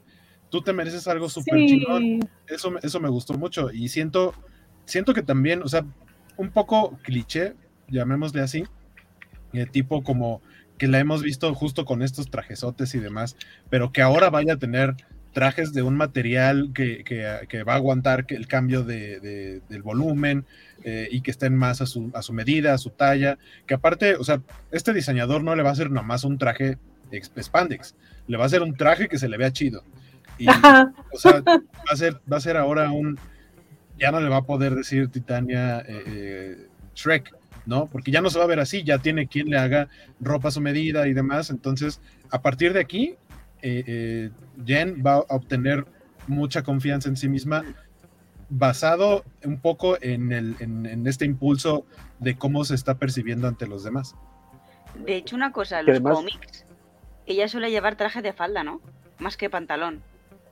Tú te mereces algo súper chingón. Sí. Eso, me- eso me gustó mucho. Y siento, siento que también, o sea, un poco cliché, llamémosle así, eh, tipo como que la hemos visto justo con estos trajesotes y demás, pero que ahora vaya a tener trajes de un material que, que- que va a aguantar el cambio de, de- del volumen eh, y que estén más a su, a su medida, a su talla, que aparte, o sea, este diseñador no le va a hacer nomás un traje ex- spandex, le va a hacer un traje que se le vea chido. Y, o sea, va a ser, va a ser ahora un. Ya no le va a poder decir Titania eh, eh, Shrek, ¿no? Porque ya no se va a ver así, ya tiene quien le haga ropa a su medida y demás. Entonces, a partir de aquí, eh, eh, Jen va a obtener mucha confianza en sí misma, basado un poco en, el, en, en este impulso de cómo se está percibiendo ante los demás. De hecho, una cosa, los además- cómics, ella suele llevar traje de falda, ¿no? Más que pantalón.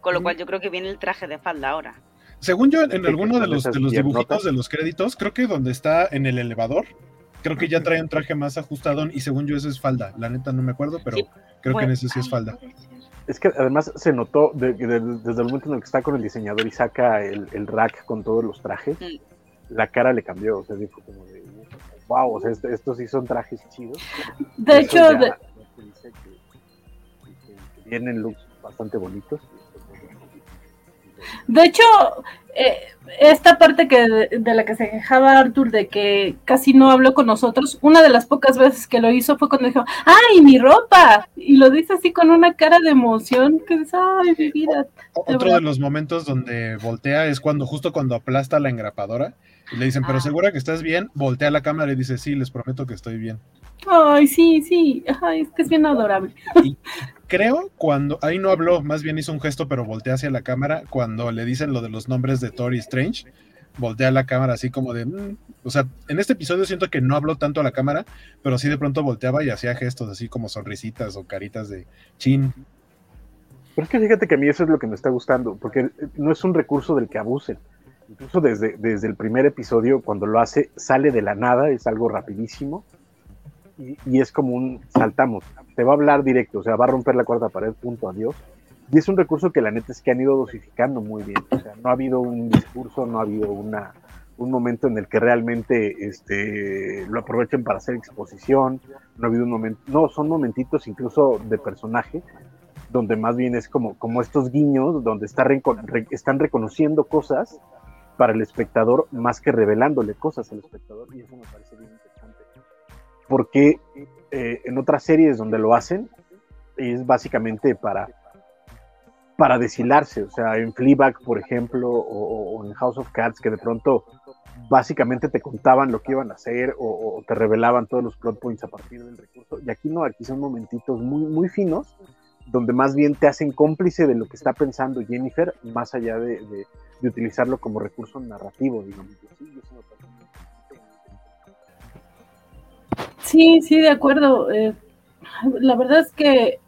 Con lo Mm. cual yo creo que viene el traje de falda ahora. Según yo, en alguno de los, esas de los dibujitos de los créditos, creo que donde está en el elevador, creo que ya trae un traje más ajustado y según yo eso es falda. La neta no me acuerdo, pero Sí, creo que en ese sí es falda. Es que además se notó de- de- desde el momento en el que está con el diseñador y saca el, el rack con todos los trajes, Sí. la cara le cambió, o sea, dijo como de, wow, o sea, est- estos sí son trajes chidos. De hecho, ya- de- que- que vienen looks bastante bonitos. De hecho, eh, esta parte que de, de la que se quejaba Arthur de que casi no habló con nosotros, una de las pocas veces que lo hizo fue cuando dijo, ¡ay, mi ropa! Y lo dice así con una cara de emoción, que dice, ¡ay, mi vida! Otro de los momentos donde voltea es cuando justo cuando aplasta la engrapadora y le dicen, pero Ah. segura que estás bien, voltea la cámara y dice, sí, les prometo que estoy bien. ¡Ay, sí, sí! ¡Ay, es que es bien adorable! Creo cuando, ahí no habló, más bien hizo un gesto, pero voltea hacia la cámara cuando le dicen lo de los nombres de Thor y Strange. Voltea la cámara así como de, "Mm". o sea, en este episodio siento que no habló tanto a la cámara, pero sí de pronto volteaba y hacía gestos así como sonrisitas o caritas de chin. Pero es que fíjate que a mí eso es lo que me está gustando, porque no es un recurso del que abusen. Incluso desde, desde el primer episodio, cuando lo hace, sale de la nada, es algo rapidísimo. Y, y es como un saltamos. Te va a hablar directo, o sea, va a romper la cuarta pared, punto, adiós. Y es un recurso que la neta es que han ido dosificando muy bien. O sea, no ha habido un discurso, no ha habido una, un momento en el que realmente este, lo aprovechen para hacer exposición. No ha habido un momento, no, son momentitos incluso de personaje donde más bien es como, como estos guiños, donde está re- están reconociendo cosas para el espectador más que revelándole cosas al espectador, y eso me parece bien interesante. Porque eh, en otras series donde lo hacen, es básicamente para para deshilarse, o sea, en Fleabag, por ejemplo, o, en House of Cards, que de pronto básicamente te contaban lo que iban a hacer o, te revelaban todos los plot points a partir del recurso. Y aquí no, aquí son momentitos muy, muy finos, donde más bien te hacen cómplice de lo que está pensando Jennifer, más allá de, utilizarlo como recurso narrativo, digamos. Sí, sí, de acuerdo. Eh, la verdad es que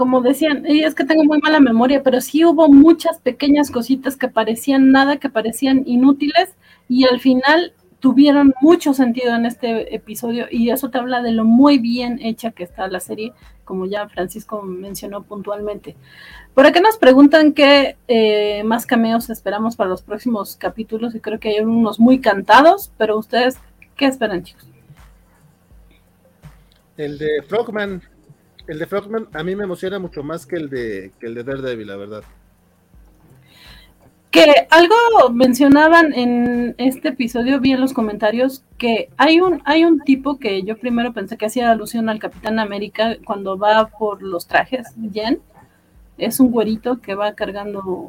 como decían, es que tengo muy mala memoria, pero sí hubo muchas pequeñas cositas que parecían nada, que parecían inútiles y al final tuvieron mucho sentido en este episodio y eso te habla de lo muy bien hecha que está la serie, como ya Francisco mencionó puntualmente. Por acá nos preguntan qué eh, más cameos esperamos para los próximos capítulos y creo que hay unos muy cantados, pero ustedes, ¿qué esperan chicos? El de Frogman, el de Frogman a mí me emociona mucho más que el de, que el de Daredevil, la verdad. Que algo mencionaban en este episodio, vi en los comentarios, que hay un, hay un tipo que yo primero pensé que hacía alusión al Capitán América cuando va por los trajes, Jen. Es un güerito que va cargando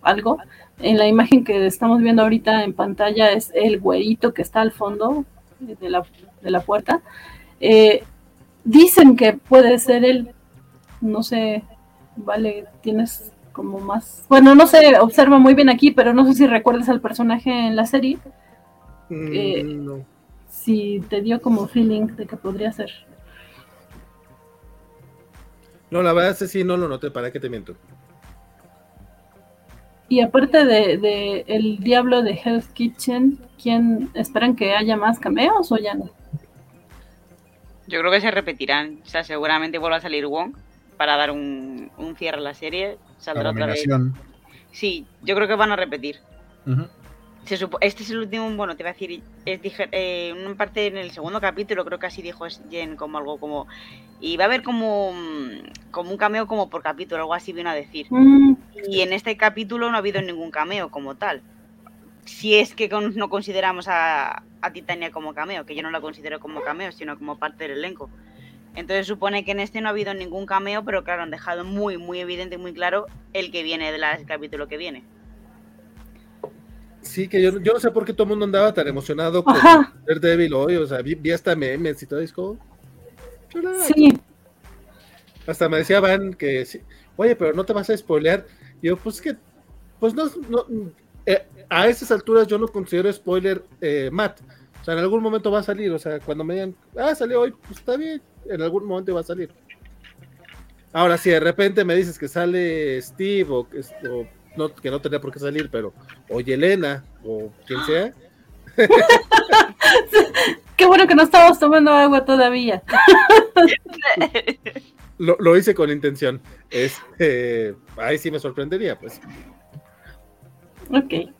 algo. En la imagen que estamos viendo ahorita en pantalla es el güerito que está al fondo de la, de la puerta. Eh, dicen que puede ser él. No sé, vale, tienes como más. Bueno, no se observa muy bien aquí, pero no sé si recuerdas al personaje en la serie. Mm, eh, no. Si te dio como feeling de que podría ser. No, la verdad es que sí, no lo noté, ¿para qué te miento? Y aparte de, de El Diablo de Hell's Kitchen, ¿quién esperan que haya más cameos o ya no? Yo creo que se repetirán. O sea, seguramente vuelva a salir Wong para dar un, cierre a la serie. Saldrá otra vez. Sí, yo creo que van a repetir. este es el último, bueno, te voy a decir, es, dije, eh, una parte en el segundo capítulo, creo que así dijo Jen como algo como, y va a haber como, como un cameo como por capítulo, algo así vino a decir. Mm. Y en este capítulo no ha habido ningún cameo como tal si es que no consideramos a, Titania como cameo, que yo no la considero como cameo, sino como parte del elenco. Entonces supone que en este no ha habido ningún cameo, pero claro, han dejado muy, muy evidente y muy claro el que viene del capítulo que viene. Sí, que yo, yo no sé por qué todo el mundo andaba tan emocionado con Daredevil hoy, o sea, vi, hasta memes y todo eso. Sí. Hasta me decía Van que, oye, pero no te vas a spoilear. Y yo, pues que, pues no, no eh, a esas alturas yo no considero spoiler eh, Matt. O sea, en algún momento va a salir. O sea, cuando me digan, ah, salió hoy, pues está bien. En algún momento va a salir. Ahora, si de repente me dices que sale Steve o, no, que no tenía por qué salir, pero o Yelena o quien sea. Qué bueno que no estamos tomando agua todavía. lo, hice con intención. Este, ahí sí me sorprendería, pues. Ok.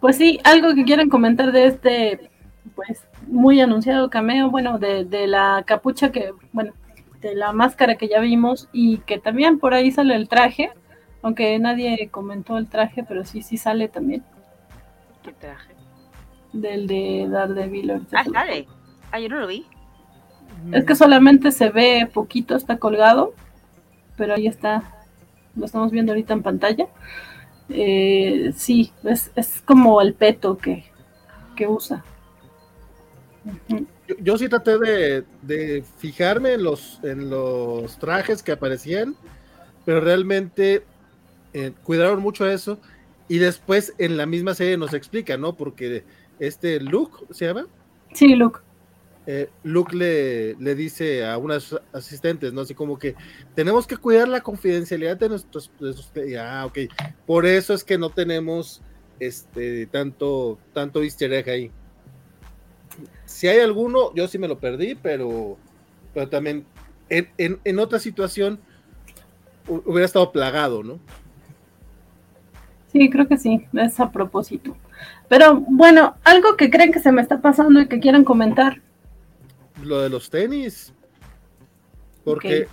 Pues sí, algo que quieran comentar de este, pues, muy anunciado cameo, bueno, de, de la capucha que, bueno, de la máscara que ya vimos y que también por ahí sale el traje, aunque nadie comentó el traje, pero sí, sí sale también. ¿Qué traje? Del de Daredevil. Ah, sale. Ah, yo no lo vi. Es que solamente se ve poquito, está colgado, pero ahí está, lo estamos viendo ahorita en pantalla eh, sí, es, es, como el peto que, usa. Yo, sí traté de, fijarme en los, en los trajes que aparecían, pero realmente eh, cuidaron mucho eso. Y después en la misma serie nos explica, ¿no? Porque este Luke, ¿se llama? Sí, Luke. Eh, Luke le, le, dice a unas asistentes, ¿no? Así como que tenemos que cuidar la confidencialidad de nuestros... ah, ok. Por eso es que no tenemos este tanto, tanto easter egg ahí. Si hay alguno, yo sí me lo perdí, pero, pero también en, en otra situación hubiera estado plagado, ¿no? Sí, creo que sí, es a propósito. Pero bueno, algo que creen que se me está pasando y que quieran comentar lo de los tenis. Porque,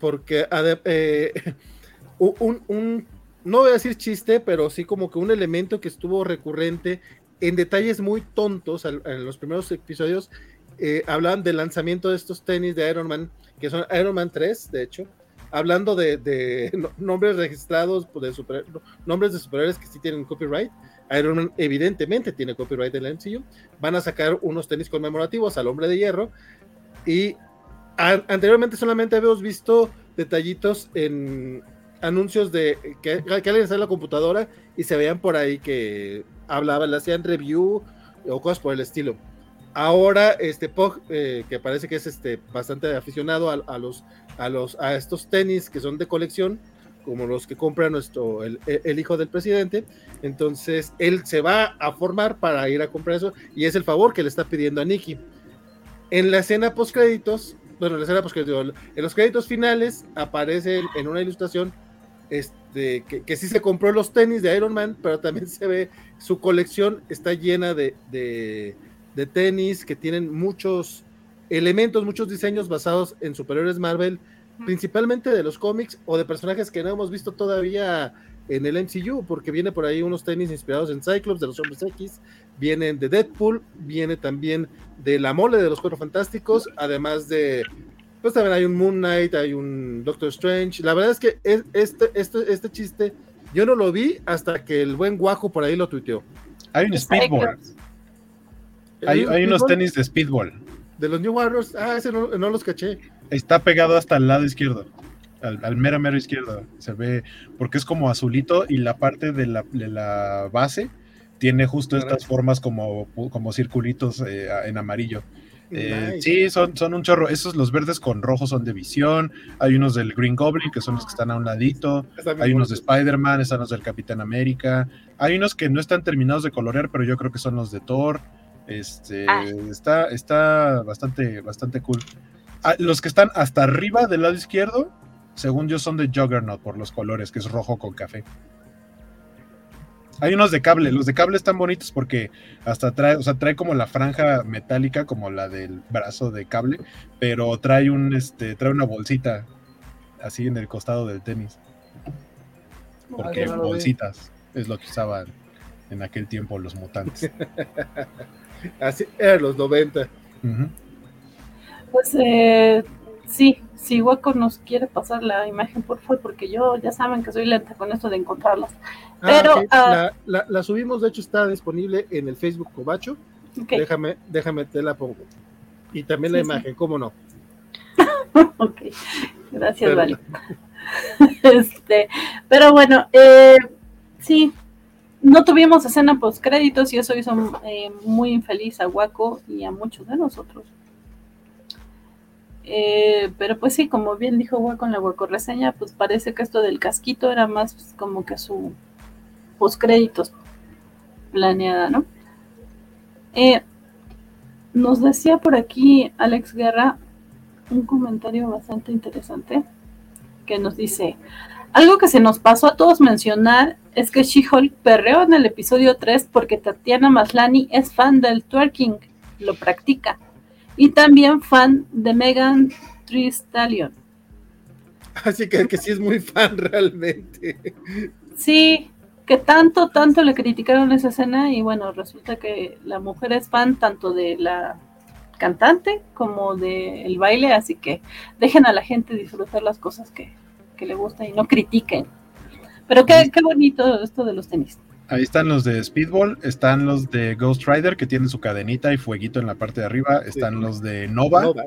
porque eh, un, no voy a decir chiste, pero sí como que un elemento que estuvo recurrente en detalles muy tontos en los primeros episodios. Eh, hablaban del lanzamiento de estos tenis de Iron Man, que son Iron Man 3, de hecho, hablando de, de no- nombres registrados pues, de nombres de superhéroes que sí tienen copyright. Iron Man evidentemente tiene copyright la MCU. Van a sacar unos tenis conmemorativos al Hombre de Hierro. Y an- anteriormente solamente habíamos visto detallitos en anuncios de que, que alguien está en la computadora y se veían por ahí que hablaban, le hacían review o cosas por el estilo. Ahora, este Pog, eh, que parece que es este bastante aficionado a, a los, a los a estos tenis que son de colección, como los que compra nuestro el, el hijo del presidente. Entonces, él se va a formar para ir a comprar eso y es el favor que le está pidiendo a Nicky. En la escena post créditos, bueno, en la escena post en los créditos finales aparece en una ilustración este, que, que sí se compró los tenis de Iron Man, pero también se ve su colección está llena de, de, de tenis que tienen muchos elementos, muchos diseños basados en superiores Marvel, principalmente de los cómics o de personajes que no hemos visto todavía en el MCU, porque viene por ahí unos tenis inspirados en Cyclops, de los Hombres X, vienen de Deadpool, viene también de la mole de los Cuatro Fantásticos, además de, pues también hay un Moon Knight, hay un Doctor Strange. La verdad es que es- este, este, este chiste yo no lo vi hasta que el buen guajo por ahí lo tuiteó. Hay un speedball. Hay, hay unos tenis de speedball. De los New Warriors, ah, ese no, no los caché. Está pegado hasta el lado izquierdo. Al, al mero mero izquierdo. Se ve. Porque es como azulito y la parte de la, de la base tiene justo estas formas como, como circulitos eh, en amarillo. Eh, Nice. Sí, son, son un chorro. Esos, los verdes con rojo son de visión. Hay unos del Green Goblin, que son los que están a un ladito. Hay unos de. Spider-Man, están los del Capitán América. Hay unos que no están terminados de colorear, pero yo creo que son los de Thor. Este, Ah. está, está bastante, bastante cool. Ah, los que están hasta arriba del lado izquierdo, según yo, son de Juggernaut por los colores, que es rojo con café. Hay unos de cable, los de cable están bonitos porque hasta trae, o sea, trae como la franja metálica, como la del brazo de cable, pero trae un, este, trae una bolsita así en el costado del tenis porque vi. bolsitas es lo que usaban en aquel tiempo los mutantes. Así, era los 90. Ujú. Pues eh, sí, si Waco nos quiere pasar la imagen, por favor, porque yo ya saben que soy lenta con esto de encontrarlas. Ah, Pero, ah, la, la- la subimos, de hecho está disponible en el Facebook Cobacho. Déjame, déjame te la pongo. Y también la sí. imagen, ¿cómo no? ok. Gracias, Pero- Vale. este, pero bueno, eh, sí, no tuvimos escena post créditos y eso hizo eh, muy infeliz a Waco y a muchos de nosotros. Eh, pero pues sí, como bien dijo Waco en la Waco reseña, pues parece que esto del casquito era más pues, como que su post créditos planeada, ¿no? Eh, nos decía por aquí Alex Guerra un comentario bastante interesante que nos dice, algo que se nos pasó a todos mencionar es que She-Hulk perreó en el episodio 3 porque Tatiana Maslany es fan del twerking, lo practica, y también fan de Megan Thee Stallion. Así que, que sí es muy fan realmente. Sí, que tanto, tanto le criticaron esa escena y bueno, resulta que la mujer es fan tanto de la cantante como del baile, así que dejen a la gente disfrutar las cosas que, que le gustan y no critiquen. Pero qué, qué bonito esto de los tenis. Ahí están los de Speedball, están los de Ghost Rider que tienen su cadenita y fueguito en la parte de arriba, están los de Nova. No, va.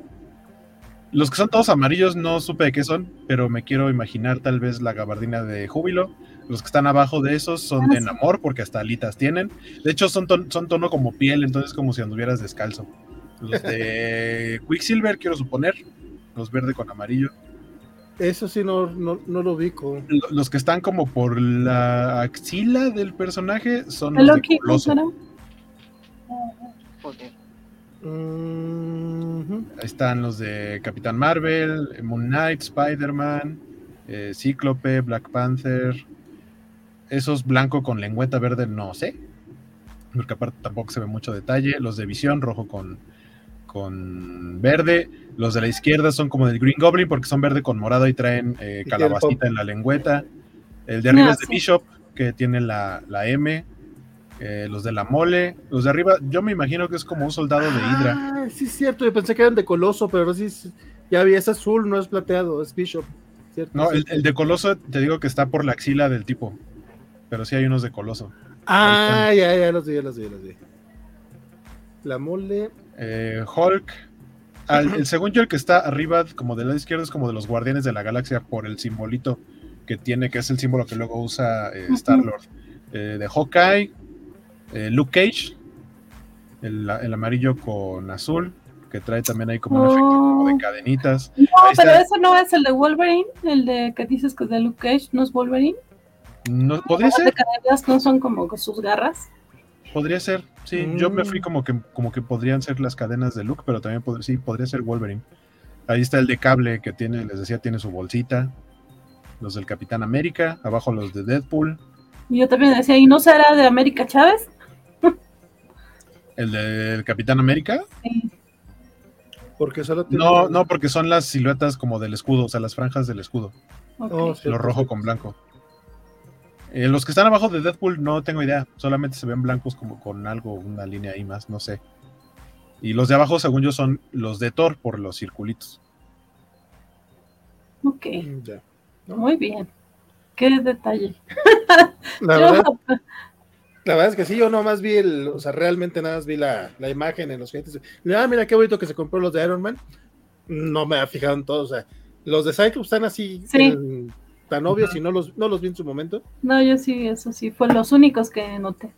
Los que son todos amarillos no supe de qué son, pero me quiero imaginar tal vez la gabardina de Júbilo. Los que están abajo de esos son Ah, de sí. Namor porque hasta alitas tienen. De hecho son, ton- son tono como piel, entonces como si anduvieras descalzo. Los de Quicksilver quiero suponer, los verde con amarillo. Eso sí no, no, no lo ubico. Lo- Los que están como por la axila del personaje son ¿El los de Coloso. Joder. Mm. Ahí están los de Capitán Marvel, Moon Knight, Spider-Man, eh, Cíclope, Black Panther. Esos blanco con lengüeta verde, no sé. Porque aparte tampoco se ve mucho detalle. Los de visión, rojo con, con verde. Los de la izquierda son como del Green Goblin porque son verde con morado y traen eh, calabacita en la lengüeta. El de arriba Ah, es de sí. Bishop, que tiene la, la M. Eh, los de la mole. Los de arriba, yo me imagino que es como un soldado de Hydra. Ah, sí, es cierto. Yo pensé que eran de Coloso, pero sí, ya vi, es azul, no es plateado, es Bishop. ¿cierto? No, el, el de Coloso te digo que está por la axila del tipo. Pero sí hay unos de Coloso. Ah, ya, ya los vi, ya los vi, ya los vi. La mole. Eh, Hulk. al- el según yo, el que está arriba, como del lado izquierdo, es como de los Guardianes de la Galaxia por el simbolito que tiene, que es el símbolo que luego usa eh. Star-Lord. Eh, de Hawkeye, eh, Luke Cage, el, el amarillo con azul, que trae también ahí como un efecto como de Oh. cadenitas. No, Ahí pero está. ese no es el de Wolverine, el de que dices que es de Luke Cage, ¿no es Wolverine? No, podría Las de ser, cadenas no son como sus garras. Podría ser. Sí, yo me Mm. fui como que, como que podrían ser las cadenas de Luke, pero también pod- sí, podría ser Wolverine. Ahí está el de cable que tiene, les decía, tiene su bolsita. Los del Capitán América, abajo los de Deadpool, Y yo también decía, ¿y no será de América Chávez? el del Capitán América. Sí. Porque solo tiene- No, no, porque son las siluetas como del escudo, o sea, las franjas del escudo. Oh, lo rojo con blanco. Eh, los que están abajo de Deadpool no tengo idea, solamente se ven blancos como con algo, una línea ahí más, no sé. Y los de abajo, según yo, son los de Thor por los circulitos. Ok, Mm, ya. muy bien. Qué detalle. La Yo- verdad, la verdad es que sí, yo nomás vi el, o sea, realmente nada más vi la, la imagen en los clientes. Ah, mira qué bonito que se compró los de Iron Man. No me ha fijado en todo, o sea, los de Cyclops están así Sí. en- tan obvios y no los, no los vi en su momento. No, yo sí, eso sí, fue los únicos que noté.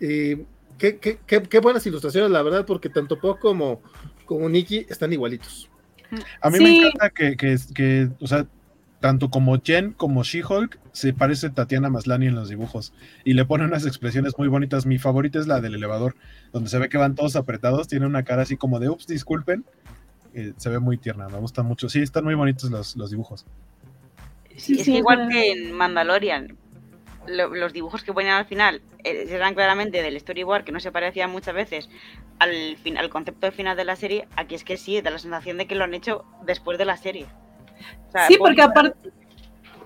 Y qué, qué, qué, qué buenas ilustraciones, la verdad, porque tanto Poe como, como Nicky están igualitos. A mí Sí. me encanta que, que, que, o sea, tanto como Jen como She-Hulk se parece Tatiana Maslany en los dibujos y le pone unas expresiones muy bonitas. Mi favorita es la del elevador, donde se ve que van todos apretados, tiene una cara así como de ups, disculpen. Eh, se ve muy tierna, me gusta mucho. Sí, están muy bonitos los, los dibujos. Sí, es sí, que igual que en Mandalorian, lo- los dibujos que ponían al final eh, eran claramente del storyboard, que no se parecían muchas veces al, fin, al concepto final de la serie. Aquí es que sí, da la sensación de que lo han hecho después de la serie. O sea, Sí, porque aparte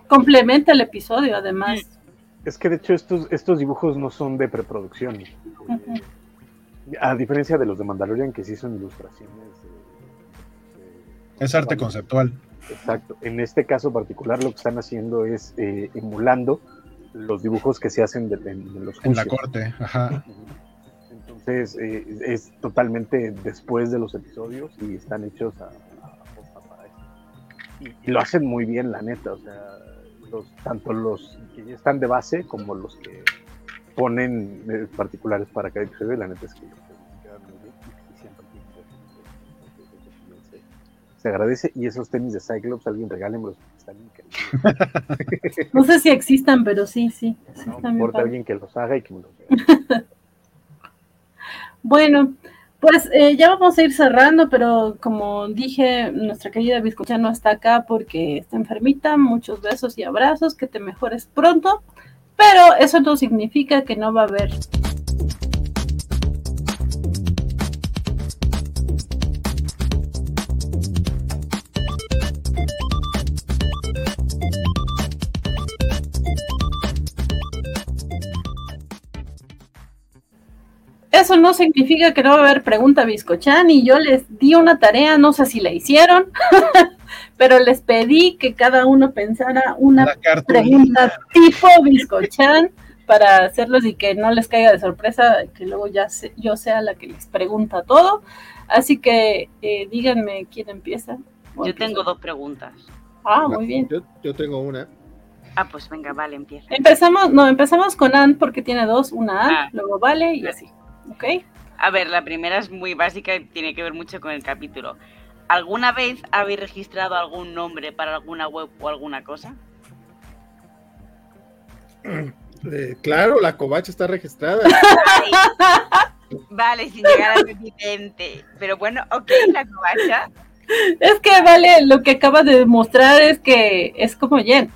complementa el episodio, además. Es que de hecho estos, estos dibujos no son de preproducción. A diferencia de los de Mandalorian, que sí son ilustraciones. Es arte conceptual. Exacto. En este caso particular, lo que están haciendo es eh, emulando los dibujos que se hacen de, los En la juicios. corte, ajá. Entonces, eh, es totalmente después de los episodios y están hechos a, a eso. Y, y lo hacen muy bien, la neta. O sea, los, tanto los que ya están de base como los que ponen eh, particulares para cada episodio, la neta es que se, agradece. Y esos tenis de Cyclops, alguien regálenmelos, están increíbles. No sé si existan, pero sí, sí. sí No me importa alguien que los haga y que me los regale. Bueno, pues eh, ya vamos a ir cerrando, pero como dije, nuestra querida Biscocha no está acá porque está enfermita. Muchos besos y abrazos, que te mejores pronto. Pero eso no significa que no va a haber Eso no significa que no va a haber pregunta Biscochan y yo les di una tarea, no sé si la hicieron, pero les pedí que cada uno pensara una pregunta tipo Biscochan para hacerlos y que no les caiga de sorpresa que luego ya se- yo sea la que les pregunta todo. Así que eh, díganme quién empieza. Yo tengo dos preguntas. Ah, muy bien. Yo, yo tengo una. Ah, pues venga, vale, empieza. Empezamos, no, empezamos con Ann porque tiene dos, una Ann, Ah. luego Vale y así. ¿Ok? A ver, la primera es muy básica y tiene que ver mucho con el capítulo. ¿Alguna vez habéis registrado algún nombre para alguna web o alguna cosa? Eh, claro, la covacha está registrada. Vale, sin llegar al evidente. Pero bueno, ok, la covacha. Es que Vale, lo que acaba de demostrar es que es como Jen.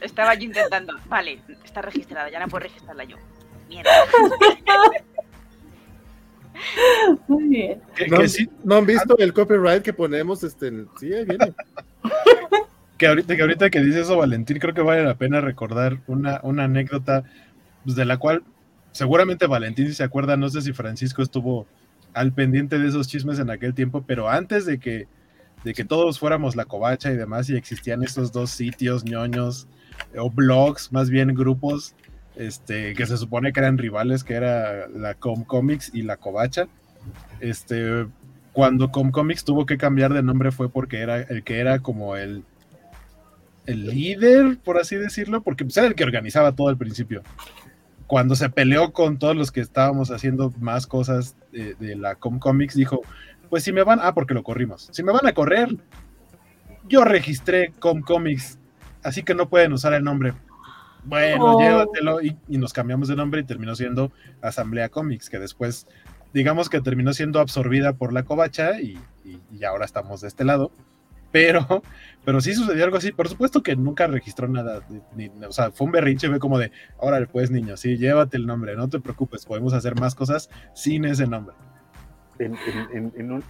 Estaba yo intentando. Vale, está registrada, ya no puedo registrarla yo. Mierda. Muy bien. ¿No, han- sí, ¿no han visto el copyright que ponemos? Este, en- sí, ahí viene. que ahorita, que ahorita que dice eso Valentín, creo que vale la pena recordar una, una anécdota pues, de la cual seguramente Valentín si se acuerda, no sé si Francisco estuvo al pendiente de esos chismes en aquel tiempo, pero antes de que de que todos fuéramos la covacha y demás, y existían estos dos sitios ñoños, o blogs, más bien grupos, este, que se supone que eran rivales, que era la Com Comics y la covacha. Este, cuando Com Comics tuvo que cambiar de nombre fue porque era el que era como el el líder, por así decirlo, porque pues, era el que organizaba todo al principio. Cuando se peleó con todos los que estábamos haciendo más cosas de, la Com Comics, dijo, pues si me van, ah, porque lo corrimos, si me van a correr, yo registré Com Comics, así que no pueden usar el nombre. Bueno, Oh. llévatelo y, y nos cambiamos de nombre y terminó siendo Asamblea Comics, que después, digamos que terminó siendo absorbida por la covacha y, y- y ahora estamos de este lado. Pero, pero sí sucedió algo así. Por supuesto que nunca registró nada. ni- ni- o sea, fue un berrinche, fue como de, ahora pues niño, sí, llévate el nombre, no te preocupes, podemos hacer más cosas sin ese nombre. En, en- en- en un,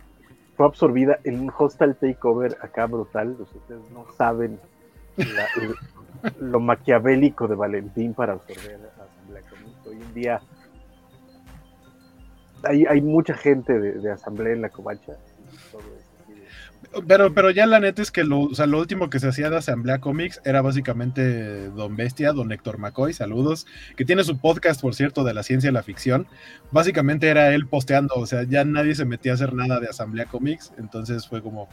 fue absorbida en un hostile takeover acá brutal. Ustedes no saben la- lo maquiavélico de Valentín para absorber Asamblea Comunista. Hoy en día hay, mucha gente de, Asamblea en la covacha. Pero, pero ya la neta es que lo, o sea, lo último que se hacía de Asamblea Comics era básicamente Don Bestia, Don Héctor McCoy, saludos, que tiene su podcast, por cierto, de la ciencia y la ficción. Básicamente era él posteando, o sea, ya nadie se metía a hacer nada de Asamblea Comics, entonces fue como,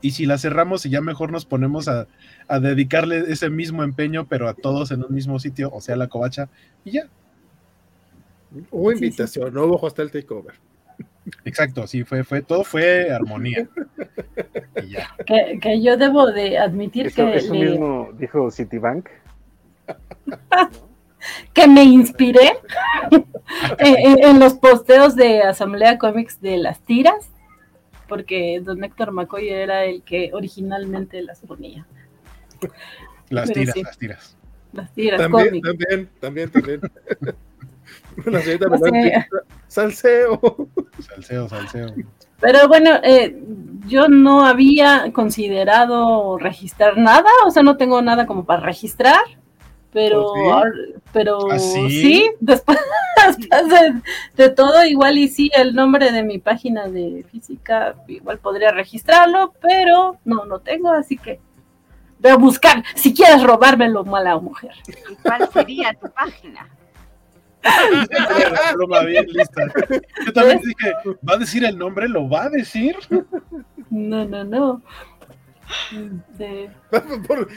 ¿y si la cerramos y ya mejor nos ponemos a, a dedicarle ese mismo empeño, pero a todos en un mismo sitio, o sea, la covacha, y ya. Hubo Sí, sí. invitación, no hubo hostel takeover. Exacto, sí, fue, fue, todo fue armonía. Y ya. Que, que yo debo de admitir Eso, que, eso le- mismo dijo Citibank. que me inspiré en, en- en los posteos de Asamblea Comics de las tiras, porque don Héctor McCoy era el que originalmente las ponía. Las Pero tiras, sí. las tiras. Las tiras También, también, también, también. La señorita. Melanti, salseo. Salseo, salseo. Pero bueno, eh, yo no había considerado registrar nada, o sea, no tengo nada como para registrar, pero, ¿Oh, sí? ahor- pero ¿Ah, sí? después, después de, de todo, igual y sí, el nombre de mi página de física, igual podría registrarlo, pero no, no tengo, así que voy a buscar, si quieres robármelo, mala mujer. ¿Y cuál sería tu página? Bien lista. Yo también dije, ¿va a decir el nombre? ¿Lo va a decir? No, no, no. Por-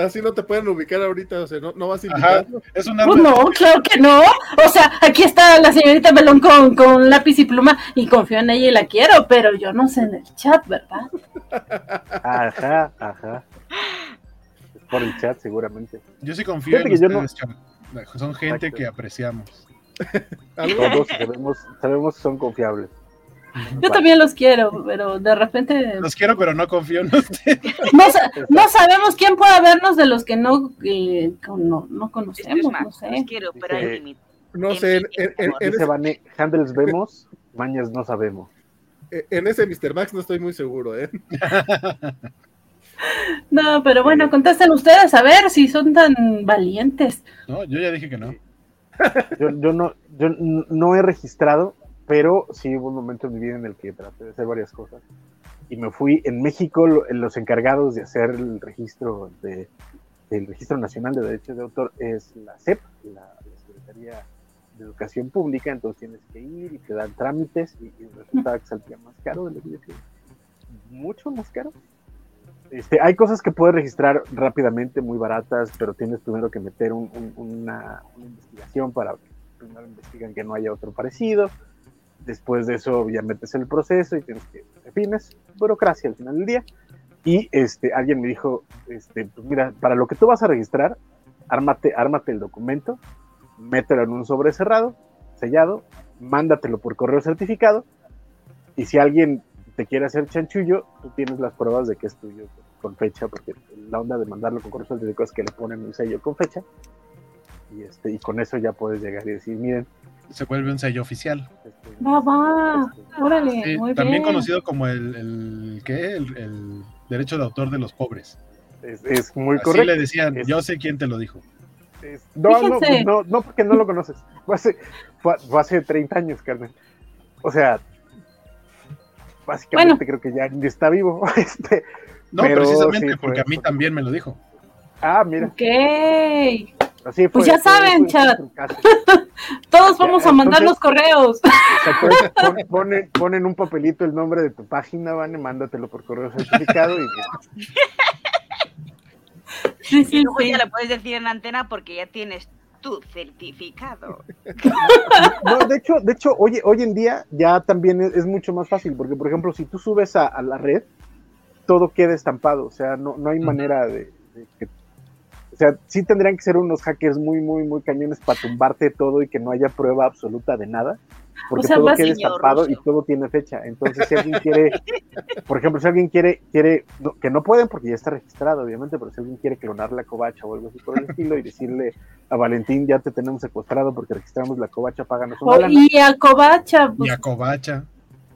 así no te pueden ubicar ahorita, o sea, no, no vas a Ajá. invitar. Es un Pues arma. no, claro que no. O sea, aquí está la señorita Melón con, con lápiz y pluma y confío en ella y la quiero, pero yo no sé en el chat, ¿verdad? Ajá, ajá. Es por el chat, seguramente. Yo sí confío Fíjate en que yo no- ustedes. Son gente Exacto. que apreciamos. Todos sabemos, sabemos que son confiables. Yo Vale. también los quiero, pero de repente Los quiero, pero no confío en ustedes. no, sa- no sabemos quién pueda vernos de los que no, eh, no, no es conocemos, no los sé. quiero, pero hay Dice- límite. no sé, en, en- en- en Dice ese, Vane, handles vemos, mañas no sabemos. en ese Mr. Max no estoy muy seguro, ¿eh? No, pero bueno, contesten ustedes a ver si son tan valientes. No, yo ya dije que no. Yo, yo no, yo no he registrado, pero sí hubo un momento en mi vida en el que traté de hacer varias cosas. Y me fui en México, lo- los encargados de hacer el registro de, del Registro Nacional de Derechos de Autor es la SEP, la, Secretaría de Educación Pública, entonces tienes que ir y te dan trámites y, y resulta que saldría más caro de lo que yo quería. Mucho más caro. Este, hay cosas que puedes registrar rápidamente, muy baratas, pero tienes primero que meter un- una, una investigación para primero investigan que no haya otro parecido. Después de eso ya metes el proceso y tienes que, en fin, es burocracia al final del día. Y este, alguien me dijo, este, pues mira, para lo que tú vas a registrar, ármate, ármate el documento, mételo en un sobre cerrado, sellado, mándatelo por correo certificado, y si alguien te quiere hacer chanchullo, tú tienes las pruebas de que es tuyo con fecha, porque la onda de mandarlo con correo certificado es que le ponen un sello con fecha, y, este, y con eso ya puedes llegar y decir, miren, Se vuelve un sello oficial. Va, va, órale, Sí, muy también bien. conocido como el, el ¿qué? El, el derecho de autor de los pobres. es, es muy Así correcto. le decían, Es- yo sé quién te lo dijo. Es- no, no, no, no, porque no lo conoces. Fue hace, fue, fue hace 30 años, Carmen. O sea, básicamente creo que ya está vivo. Este, No, pero precisamente sí, fue- porque a mí también me lo dijo. Ah, mira, Ok. Así fue. Pues ya saben, fue chat. Todos vamos Ya, a mandar entonces- los correos. Pon- ponen, ponen un papelito el nombre de tu página, van y mándatelo por correo certificado y Sí, Y sí, luego sí. ya le puedes decir en antena porque ya tienes tu certificado. No, de hecho, de hecho, hoy, hoy en día ya también es, es mucho más fácil, porque por ejemplo, si tú subes a, a la red, todo queda estampado, o sea, no, no hay manera de, de que, o sea, sí tendrían que ser unos hackers muy, muy, muy cañones para tumbarte todo y que no haya prueba absoluta de nada, porque O sea, todo queda Señor estampado y todo tiene fecha. Entonces, si alguien quiere, por ejemplo, si alguien quiere, quiere, no, que no pueden porque ya está registrado, obviamente, pero si alguien quiere clonar la covacha o algo así por el estilo y decirle a Valentín, ya te tenemos secuestrado porque registramos la covacha, páganos una O- lana. y a Covacha, Y pues, a Covacha.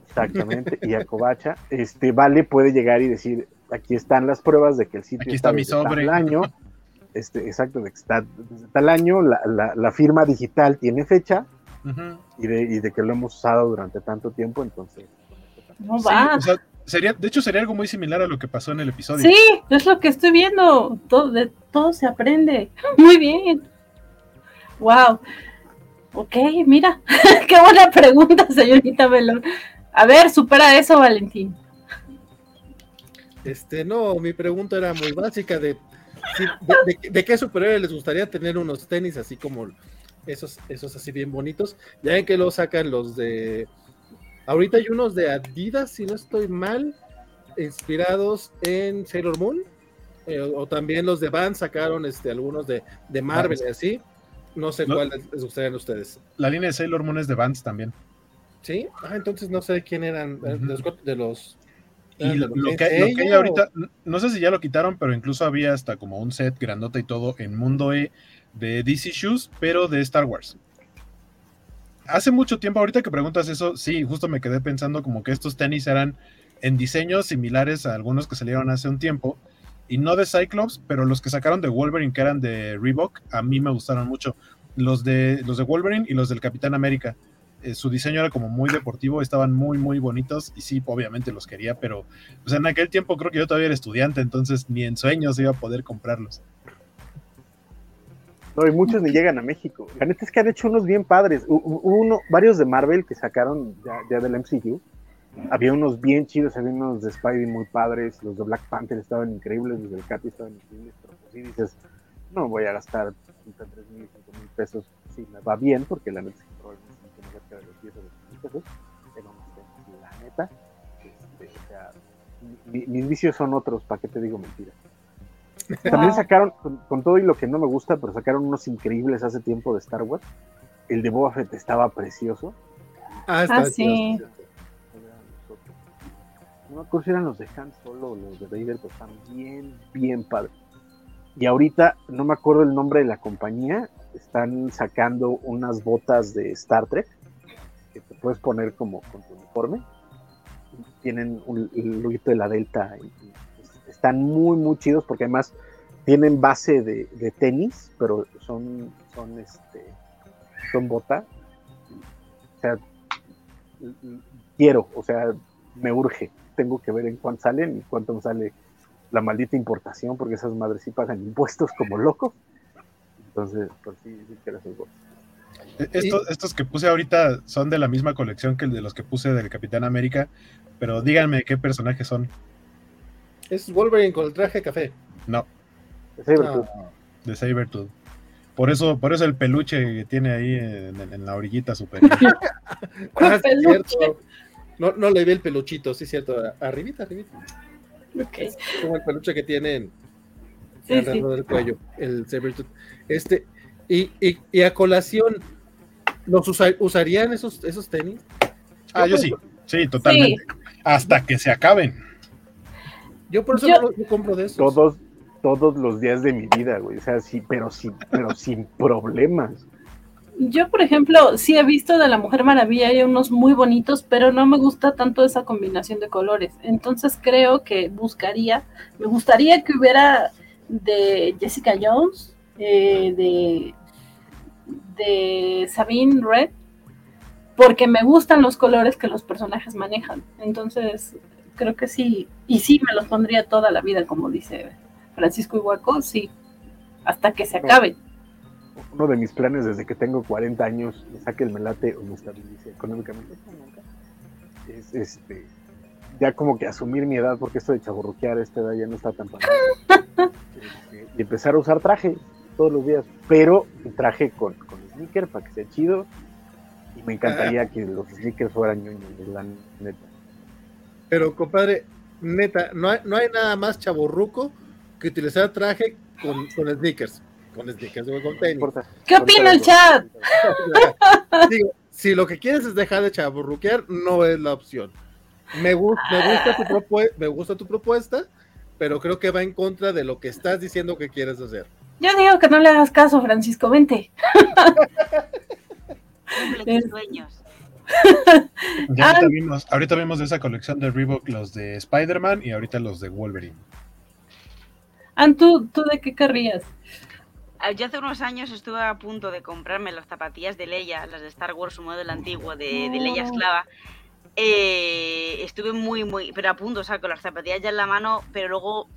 Exactamente, y a Covacha, este Vale puede llegar y decir, aquí están las pruebas de que el sitio Aquí está mi desde tal sobre. año, este, exacto, de que está desde tal año, la, la- la firma digital tiene fecha y de, y de que lo hemos usado durante tanto tiempo, entonces. no Sí, va. o sea, sería, de hecho, sería algo muy similar a lo que pasó en el episodio. Sí, es lo que estoy viendo. Todo, de todo se aprende. Muy bien. Wow. Ok, mira. Qué buena pregunta, señorita Melón. A ver, supera eso, Valentín. Este, no, mi pregunta era muy básica de, de, de- de qué superhéroe les gustaría tener unos tenis así como esos, esos así bien bonitos. Ya ven que lo sacan los de. Ahorita hay unos de Adidas, si no estoy mal, inspirados en Sailor Moon. eh, o, o también los de Vans sacaron este, algunos de, de Marvel y así. No sé No. cuál les, les gustarían a ustedes. La línea de Sailor Moon es de Vans también. ¿Sí? Ah, entonces no sé quién eran eh, de los. de los- Y lo, que, lo que hay ahorita, no sé si ya lo quitaron, pero incluso había hasta como un set grandota y todo en Mundo E de DC Shoes, pero de Star Wars. Hace mucho tiempo, ahorita que preguntas eso, sí, justo me quedé pensando como que estos tenis eran en diseños similares a algunos que salieron hace un tiempo, y no de Cyclops, pero los que sacaron de Wolverine, que eran de Reebok, a mí me gustaron mucho. Los de, los de Wolverine y los del Capitán América. Eh, su diseño era como muy deportivo, estaban muy, muy bonitos, y sí, obviamente los quería, pero pues en aquel tiempo creo que yo todavía era estudiante, entonces ni en sueños iba a poder comprarlos. No, y muchos ni llegan a México. La neta es que han hecho unos bien padres. Hu- hu- Hubo uno, varios de Marvel que sacaron ya, ya del MCU. Había unos bien chidos, había unos de Spidey muy padres, los de Black Panther estaban increíbles, los del Capi estaban increíbles, pero pues dices, no voy a gastar 3 mil, 5 mil pesos si me va bien, porque la neta es que probablemente cerca de los 10 o 20 mil pesos, pero no sé, la neta, este, o sea, mi- mis vicios son otros, ¿para qué te digo mentiras? También sacaron, con, con todo y lo que no me gusta, pero sacaron unos increíbles hace tiempo de Star Wars. El de Boba Fett estaba precioso. Ah, está Ah, sí. No me acuerdo si eran los de Han Solo o los de Vader, pero están bien, bien padres. Y ahorita, no me acuerdo el nombre de la compañía, están sacando unas botas de Star Trek que te puedes poner como con tu uniforme. Tienen un, el loguito de la Delta. y- están muy, muy chidos porque además tienen base de, tenis, pero son, son, este, son bota. O sea, quiero, o sea, me urge. Tengo que ver en cuánto salen y cuánto me sale la maldita importación, porque esas madres sí pagan impuestos como locos. Entonces, pues sí, sí quiero esos botas. E- Estos, estos que puse ahorita son de la misma colección que el de los que puse del Capitán América, pero díganme qué personajes son. Es Wolverine con el traje café. No, de Sabertooth. Por eso, por eso el peluche que tiene ahí en, en la orillita superior. Ah, cierto. No, no le vi el peluchito, sí, cierto. Arribita, arribita. Ok. Como el peluche que tienen Sí, alrededor sí. del cuello, el Sabertooth. Este, y, y, y a colación, ¿los usa- usarían esos, esos tenis? Ah, yo sí, sí, totalmente. Hasta que se acaben. Yo por eso Yo- no, los- no compro de esos. todos, todos los días de mi vida, güey. O sea, sí, pero sí, pero sin problemas. Yo, por ejemplo, sí he visto de la Mujer Maravilla, hay unos muy bonitos, pero no me gusta tanto esa combinación de colores. Entonces creo que buscaría, me gustaría que hubiera de Jessica Jones, eh, de, de Sabine Red, porque me gustan los colores que los personajes manejan. Entonces, creo que sí, y sí me los pondría toda la vida, como dice Francisco Iguaco, sí, hasta que se acabe. Uno de mis planes desde que tengo 40 años, me saque el melate o me estabilice económicamente, es este, ya como que asumir mi edad, porque esto de chaburruquear a esta edad ya no está tan padre. Este, y empezar a usar traje todos los días, pero traje con, con sneaker para que sea chido. Y me encantaría que los sneakers fueran ñoños, la neta. Pero, compadre, neta, no hay, no hay nada más chaburruco que utilizar traje con, con sneakers. Con sneakers, con No tenis. importa. ¿Qué opina el chat? Digo, si lo que quieres es dejar de chaburruquear, no es la opción. Me, gu- me, gusta tu propue- me gusta tu propuesta, pero creo que va en contra de lo que estás diciendo que quieres hacer. Yo digo que no le hagas caso, Francisco, vente. Cumple tus sueños. Ya ahorita, Ah. vimos, ahorita vimos de esa colección de Reebok los de Spider-Man y ahorita los de Wolverine. An, ¿tú, ¿tú de qué querrías? Ah, Yo hace unos años estuve a punto de comprarme las zapatillas de Leia, las de Star Wars, su modelo antiguo de, de Leia esclava. Eh, estuve muy, muy, pero a punto, o sea, con las zapatillas ya en la mano, pero luego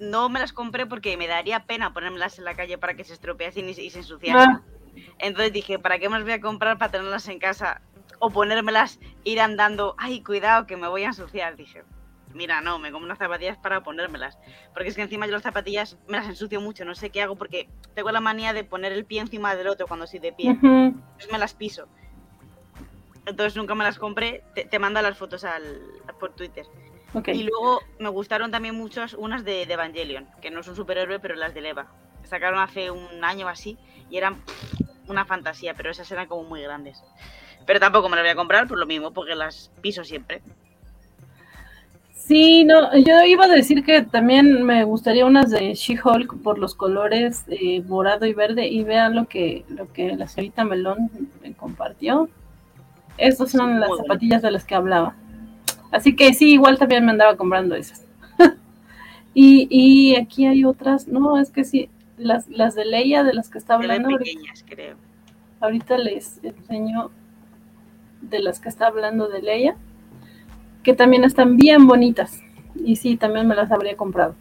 no me las compré porque me daría pena ponérmelas en la calle para que se estropeasen y, se- y se ensuciasen. Ah, Entonces dije, ¿para qué me las voy a comprar para tenerlas en casa? O ponérmelas, ir andando, ay, cuidado, que me voy a ensuciar. Dije, mira, no, me compro unas zapatillas para ponérmelas. Porque es que encima yo las zapatillas me las ensucio mucho, no sé qué hago, porque tengo la manía de poner el pie encima del otro cuando estoy de pie. Entonces me las piso. Entonces nunca me las compré, te, te manda las fotos al, por Twitter. Y luego me gustaron también muchas unas de, de Evangelion, que no es un superhéroe, pero las de Eva. Sacaron hace un año así y eran una fantasía, pero esas eran como muy grandes. Pero tampoco me las voy a comprar por lo mismo, porque las piso siempre. Sí, no, yo iba a decir que también me gustaría unas de She-Hulk por los colores eh, morado y verde y vean lo que lo que la señorita Melón me compartió. Estas son Sí, las zapatillas de las que hablaba. Así que sí, igual también me andaba comprando esas. y, y aquí hay otras, no, es que sí, las, las de Leia de las que está hablando, ahorita, pequeñas, creo. ahorita les enseño de las que está hablando de Leia, que también están bien bonitas. Y sí, también me las habría comprado.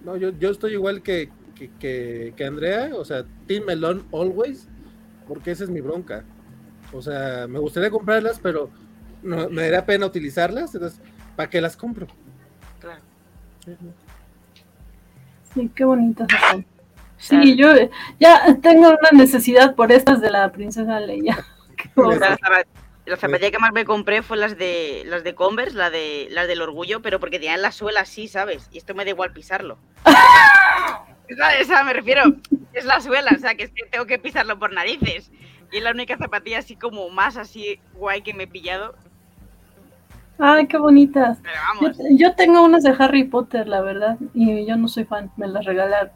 No, yo, yo estoy igual que, que, que- que Andrea, o sea, Team Melon always, porque esa es mi bronca. O sea, me gustaría comprarlas, pero no, me daría pena utilizarlas, entonces, ¿para qué las compro? Claro. Sí, qué bonitas están. sea, Sí, yo ya tengo una necesidad por estas de la princesa Leia. O sea, las zapa- las zapatillas que más me compré fue las de las de Converse, la de las del orgullo, pero porque tenían la suela así, ¿sabes? Y esto me da igual pisarlo. esa, esa me refiero, es la suela, o sea, que es que tengo que pisarlo por narices. Y es la única zapatilla así como más así guay que me he pillado. Ay, qué bonitas. Pero Yo, vamos, yo tengo unas de Harry Potter, la verdad, y yo no soy fan, me las regalaron.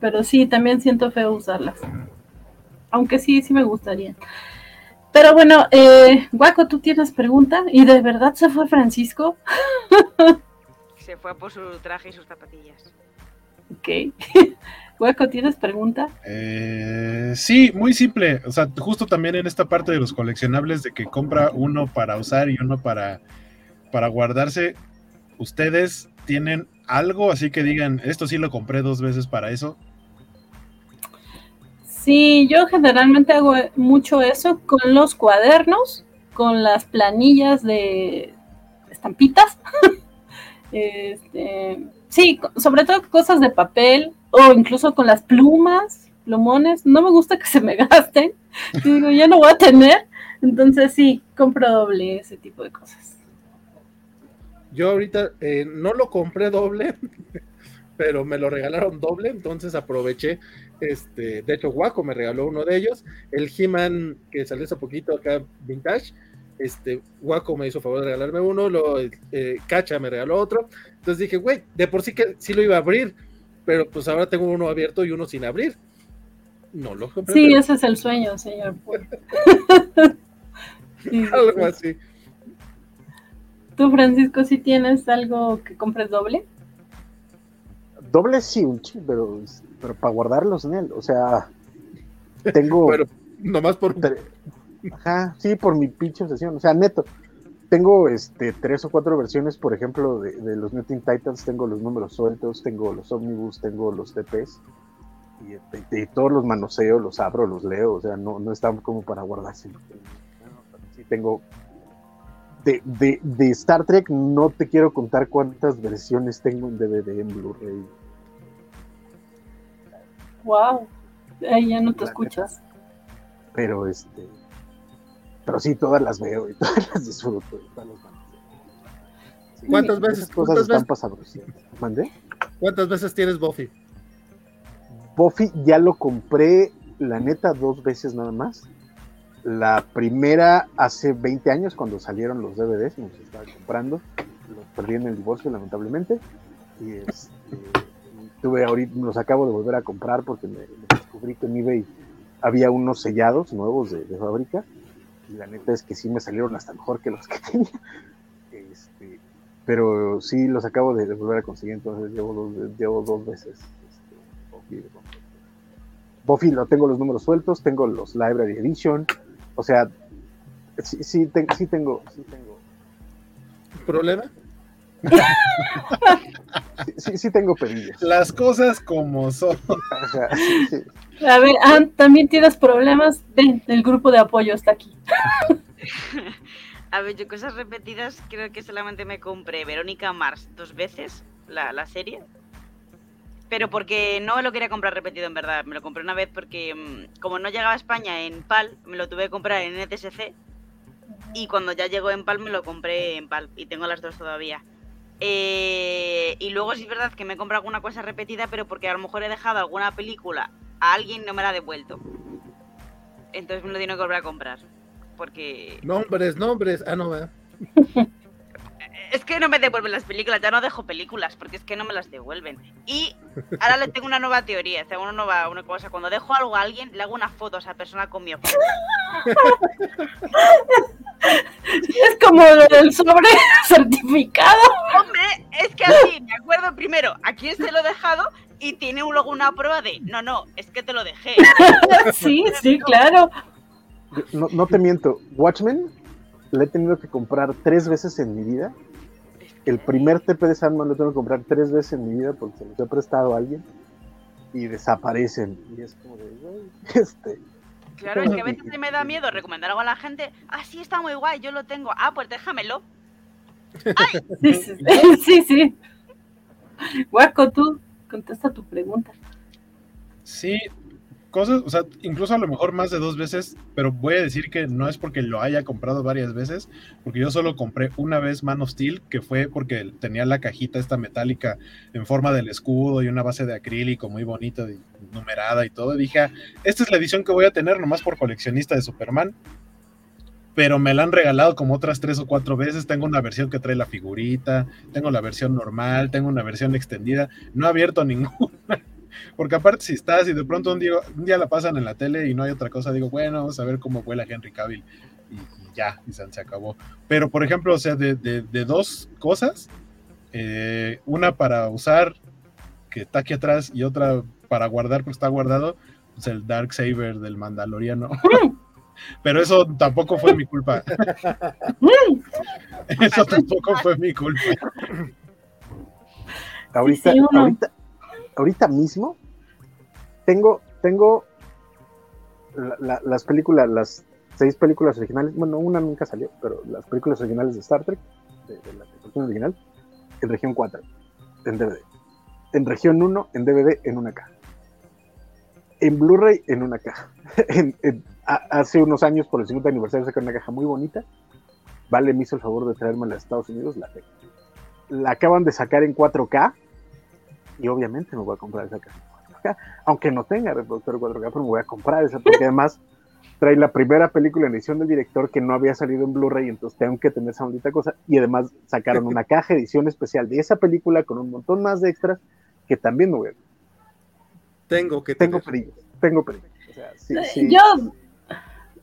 Pero sí, también siento feo usarlas. Aunque sí, sí me gustaría. Pero bueno, eh, Guaco, ¿tú tienes pregunta? ¿Y de verdad se fue Francisco? se fue por su traje y sus zapatillas. Ok. Guaco, ¿tienes pregunta? Eh, sí, muy simple. O sea, justo también en esta parte de los coleccionables de que compra uno para usar y uno para, para guardarse. ¿Ustedes tienen algo así que digan, esto sí lo compré dos veces para eso? Sí, yo generalmente hago mucho eso con los cuadernos, con las planillas de estampitas. Este, sí, sobre todo cosas de papel o incluso con las plumas, plumones. No me gusta que se me gasten. Digo, ya no voy a tener. Entonces sí, compro doble ese tipo de cosas. Yo ahorita eh, no lo compré doble, pero me lo regalaron doble, entonces aproveché. Este, de hecho, Waco me regaló uno de ellos, el He-Man que salió hace poquito acá, Vintage. Este, Waco me hizo favor de regalarme uno, lo, eh, Cacha me regaló otro. Entonces dije, güey, de por sí que sí lo iba a abrir, pero pues ahora tengo uno abierto y uno sin abrir. No lo compré. Sí, pero ese es el sueño, señor. Sí, algo así. ¿Tú, Francisco, sí tienes algo que compres doble? Doble sí, pero, pero para guardarlos en él. O sea, tengo Pero nomás por Ajá, sí, por mi pinche obsesión. O sea, neto. Tengo este tres o cuatro versiones, por ejemplo, de, de los New Teen Titans. Tengo los números sueltos, tengo los Omnibus, tengo los DPs. Y, este, y todos los manoseo, los abro, los leo. O sea, no, no están como para guardarse. Sí, tengo. De, de, de Star Trek no te quiero contar cuántas versiones tengo en DVD, en Blu-ray. Wow. Ay, ya no te escuchas. Pero este. Pero sí, todas las veo y todas las disfruto. Y todas las. Sí, ¿Cuántas veces- cosas cuántas veces-. ¿Cuántas veces tienes Buffy? Buffy ya lo compré, la neta, dos veces nada más. La primera hace 20 años, cuando salieron los DVDs, me los estaba comprando. Los perdí en el divorcio, lamentablemente. Y este, tuve ahorita, los acabo de volver a comprar porque me, me descubrí que en eBay había unos sellados nuevos de, de fábrica. Y la neta es que sí me salieron hasta mejor que los que tenía. Este, pero sí los acabo de, volver a conseguir, entonces llevo dos, llevo dos veces. este, Buffy. Buffy tengo los números sueltos, tengo los Library Edition, o sea, sí, sí tengo, sí tengo, ¿Problema? Sí, sí, sí tengo pedillas. Las cosas como son. O sea, sí, sí. A ver, Ann, también tienes problemas. Ven, el grupo de apoyo está aquí. A ver, yo cosas repetidas creo que solamente me compré Verónica Mars dos veces, la, la serie. Pero porque no me lo quería comprar repetido en verdad. Me lo compré una vez porque mm, como no llegaba a España en PAL, me lo tuve que comprar en NTSC. Y cuando ya llegó en PAL me lo compré en PAL. Y tengo las dos todavía. Eh, y luego sí es verdad que me he comprado alguna cosa repetida, pero porque a lo mejor he dejado alguna película a alguien y no me la ha devuelto. Entonces me lo tiene que volver a comprar. Porque Nombres, nombres. Ah, no, ¿verdad? Es que no me devuelven las películas, ya no dejo películas, porque es que no me las devuelven. Y ahora le tengo una nueva teoría, tengo una nueva una cosa. Cuando dejo algo a alguien, le hago una foto a esa persona con mi ojo. Es como lo del sobre certificado. Hombre, es que así me acuerdo primero a quién se lo he dejado y tiene un- luego una prueba de no, no, es que te lo dejé. Sí, sí, claro. No, no te miento, Watchmen le he tenido que comprar tres veces en mi vida. El primer TP de Sandman lo tengo que comprar tres veces en mi vida porque se los he prestado a alguien y desaparecen. Y es como de, güey, este, Claro, es que a veces me da miedo recomendar algo a la gente. Ah, sí, está muy guay, yo lo tengo. Ah, pues déjamelo. Sí, sí, sí. sí. Guaco, tú contesta tu pregunta. Sí, cosas, o sea, incluso a lo mejor más de dos veces, pero voy a decir que no es porque lo haya comprado varias veces, porque yo solo compré una vez Man of Steel, que fue porque tenía la cajita esta metálica en forma del escudo y una base de acrílico muy bonita, y numerada y todo. Y dije, "Ah, esta es la edición que voy a tener nomás por coleccionista de Superman. Pero me la han regalado como otras tres o cuatro veces. Tengo una versión que trae la figurita, tengo la versión normal, tengo una versión extendida. No he abierto ninguna. Porque aparte, si estás y de pronto un día, un día la pasan en la tele y no hay otra cosa, digo, bueno, vamos a ver cómo vuela Henry Cavill. Y, y ya, y se, se acabó. Pero, por ejemplo, o sea, de, de- de dos cosas, eh, una para usar, que está aquí atrás, y otra para guardar, porque está guardado, pues el Dark Saber del Mandaloriano. Pero eso tampoco fue mi culpa. Eso tampoco fue mi culpa. ahorita, sí, uno. ahorita, ahorita mismo tengo, tengo la- la- las películas, las seis películas originales, bueno, una nunca salió, pero las películas originales de Star Trek, de, la versión original, en región 4, en DVD. En región 1, en DVD, en una caja. En Blu-ray, en una caja. Hace unos años, por el 50 aniversario, sacaron una caja muy bonita. Vale me hizo el favor de traérmela a Estados Unidos, la tengo. La acaban de sacar en 4K, y obviamente me voy a comprar esa caja en 4K, aunque no tenga reproductor 4K, pero me voy a comprar esa porque además trae la primera película en edición del director que no había salido en Blu-ray, entonces tengo que tener esa maldita cosa y además sacaron una caja edición especial de esa película con un montón más de extras que también me voy a Tengo que tengo tener. perillos, tengo perillos. O sea, sí, sí. Yo,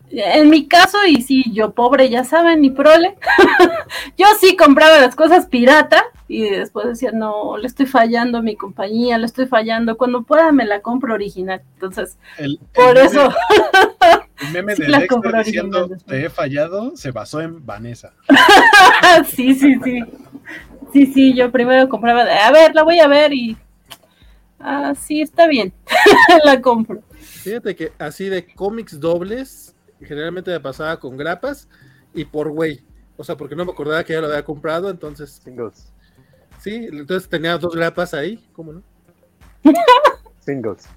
en mi caso, y sí, yo pobre, ya saben, mi prole, yo sí compraba las cosas pirata y después decía, no, le estoy fallando a mi compañía, le estoy fallando, cuando pueda me la compro original. Entonces, El, el por meme- eso, El meme Sí de Dexter diciendo original. te he fallado se basó en Vanessa. sí, sí, sí. Sí, sí, yo primero compraba, de, a ver, la voy a ver y... Ah, sí, está bien, la compro. Fíjate que así de cómics dobles, generalmente me pasaba con grapas y por güey. O sea, porque no me acordaba que ya lo había comprado, entonces, Singles. Sí, entonces tenía dos grapas ahí, ¿cómo no? Singles.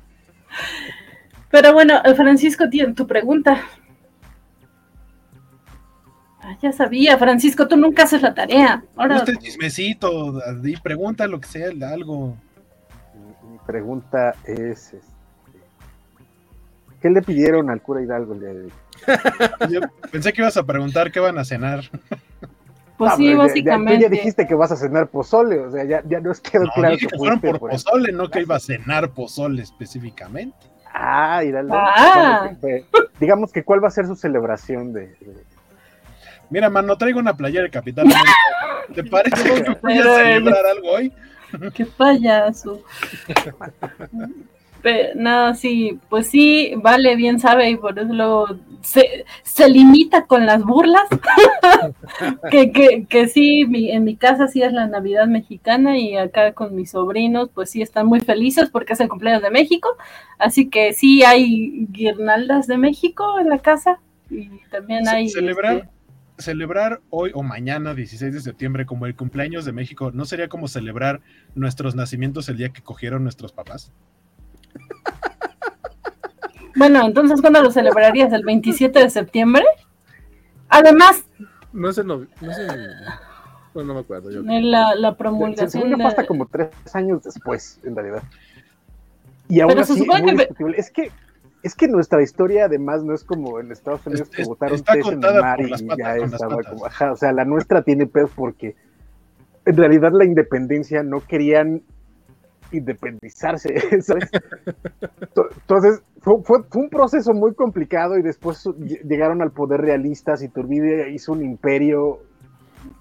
Pero bueno, Francisco, tiene tu pregunta. Ah, ya sabía, Francisco, tú nunca haces la tarea. Ahora, el chismecito, di pregunta lo que sea, algo. Mi, mi pregunta es: este, ¿qué le pidieron al cura Hidalgo el día de hoy? Yo pensé que ibas a preguntar qué van a cenar. pues Ah, sí, pero ya- ya- básicamente. tú ya dijiste que vas a cenar pozole, o sea, ya, ya nos quedó No, claro que fueron por por eso. pozole, no que iba a cenar pozole específicamente. Ah, Hidalgo. Ah. Bueno, que- que- digamos que cuál va a ser su celebración de, de- Mira, man, no traigo una playera de Capitán América. ¿Te parece que voy a celebrar algo hoy? Qué payaso. Pe- no, sí, pues sí, vale, bien sabe, y por eso luego se, se limita con las burlas. que, que, que sí, mi- en mi casa sí es la Navidad mexicana y acá con mis sobrinos, pues sí están muy felices porque es el cumpleaños de México. Así que sí hay guirnaldas de México en la casa y también hay. celebrar, este, celebrar hoy o mañana, 16 de septiembre, como el cumpleaños de México, ¿no sería como celebrar nuestros nacimientos el día que cogieron nuestros papás? Bueno, entonces, ¿cuándo lo celebrarías? ¿El 27 de septiembre? Además, No sé, no, no sé, bueno, no me acuerdo yo. en la, la Se- promulgación yo de- fue hasta como tres años después, en realidad. Y aún Pero se así, supone muy que- discutible. Es que, es que nuestra historia, además, no es como en Estados Unidos Es- que es- botaron test en el mar y patas, ya estaba como, ajá, o sea, la nuestra tiene pedos porque en realidad la independencia no querían independizarse, ¿sabes? To- Entonces, fue, fue- fue un proceso muy complicado y después llegaron al poder realistas y Turbide hizo un imperio,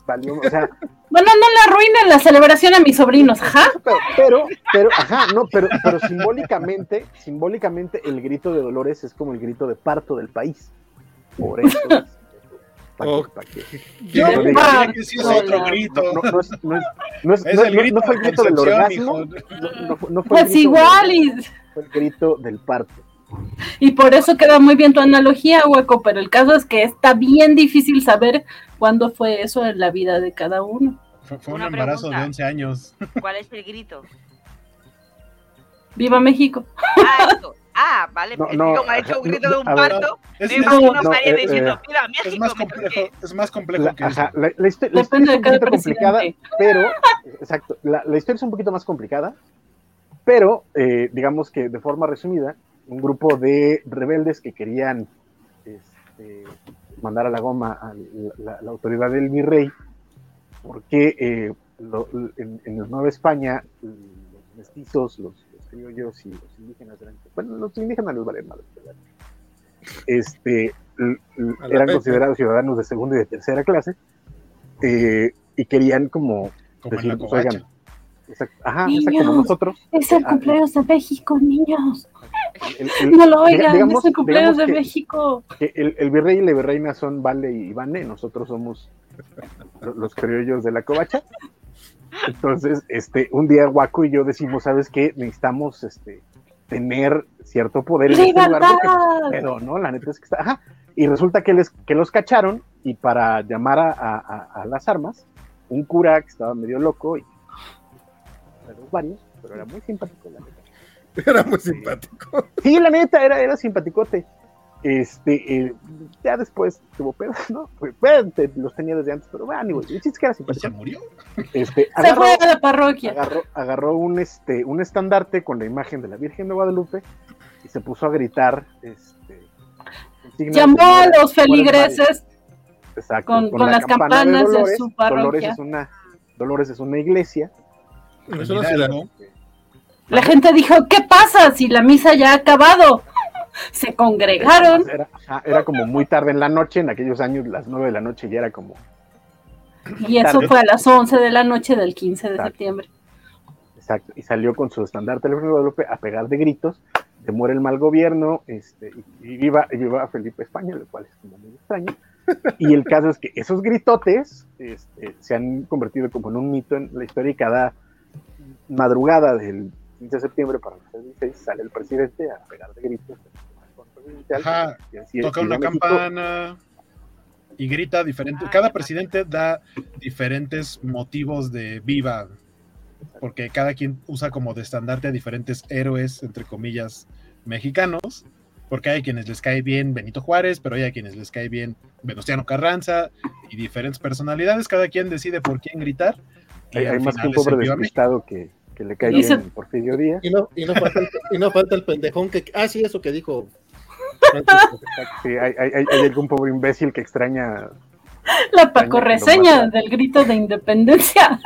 valió, o sea, Bueno, no le arruinen la celebración a mis sobrinos, ajá. pero, pero, pero, ajá, no, pero, pero simbólicamente, simbólicamente el grito de Dolores es como el grito de parto del país. Por eso. Yo que sí es otro grito. no, no, no es, no es, no es, Es no- el grito no fue el grito del orgasmo, no, no fue- no fue el Pues grito igual, fue el grito del parto. y por eso queda muy bien tu analogía, hueco, pero el caso es que está bien difícil saber cuándo fue eso en la vida de cada uno. Fue, fue un Una embarazo pregunta. de 11 años. ¿Cuál es el grito? ¡Viva México! Ah, esto. Ah, vale. No, es que no, como ha hecho un grito de un parto, Es, me imagino no, a eh, diciendo, eh, mira, México, es más complejo, toqué". es más complejo La, que eso. ajá, la, la histo- la historia es un poquito complicada, pero, exacto, la, la historia es un poquito más complicada, pero eh, digamos que de forma resumida, un grupo de rebeldes que querían este, mandar a la goma a la, la autoridad del virrey, porque eh, lo- en, en la Nueva España los mestizos, los criollos y los indígenas eran, bueno, los indígenas les valen madre, ¿verdad? Este, eran considerados ciudadanos de segunda y de tercera clase eh, y querían como decir, pues, oigan, covacha. exacto, ajá, exacto, Niños. como nosotros. Es el Ah, cumpleaños de México, niños. el- el- No lo oigan, digamos- es el cumpleaños de que- México. que el, el virrey y la virreina son Vale y Vane, nosotros somos lo- los criollos de la covacha. Entonces, este, un día Guaco y yo decimos, ¿sabes qué? Necesitamos este, tener cierto poder en este lugar pedo, ¿no? La neta es que está. Ajá. Y resulta que, les, que los cacharon y para llamar a, a- las armas, un cura que estaba medio loco y los varios, pero era muy simpático, la neta. Era muy simpático. Sí, la neta, era, era simpaticote. Este, eh, ya después tuvo pedos, ¿no? Pues, bueno, te- los tenía desde antes, pero bueno, el chiste es que era ¿Y simpático. se murió? Este, Se agarró, fue a la parroquia. agarró, agarró un, este, un estandarte con la imagen de la Virgen de Guadalupe y se puso a gritar. Este, Llamó a los el feligreses. Exacto, con- con la las campana campanas de Dolores. su parroquia. Dolores es una, Dolores es una iglesia. Es una ciudad. Hidalgo. La gente dijo, ¿qué pasa si la misa ya ha acabado? Se congregaron. Era, como muy tarde en la noche, en aquellos años, las nueve de la noche ya era como Y eso Tarde. fue a las 11 de la noche del 15 de Exacto. septiembre. Exacto, y salió con su estandarte de Guadalupe a pegar de gritos, de muere el mal gobierno, este, y, y viva, y viva Felipe España, lo cual es como muy extraño. Y el caso es que esos gritotes este, se han convertido como en un mito en la historia y cada madrugada del 15 de septiembre para el 16 sale el presidente a pegar de gritos. Ajá, así- Toca una México- campana y grita diferente. Ah, Cada ya. presidente da diferentes motivos de viva, porque cada quien usa como de estandarte a diferentes héroes, entre comillas, mexicanos. Porque hay quienes les cae bien Benito Juárez, pero hay a quienes les cae bien Venustiano Carranza y diferentes personalidades. Cada quien decide por quién gritar. Hay, hay más que un pobre despistado que, que le cae Dice- bien Porfirio Díaz. Y no, y no, falta, el, y no falta el pendejón que. Ah, sí, eso que dijo. Sí, hay, hay- hay- algún pobre imbécil que extraña La Paco reseña del grito de independencia.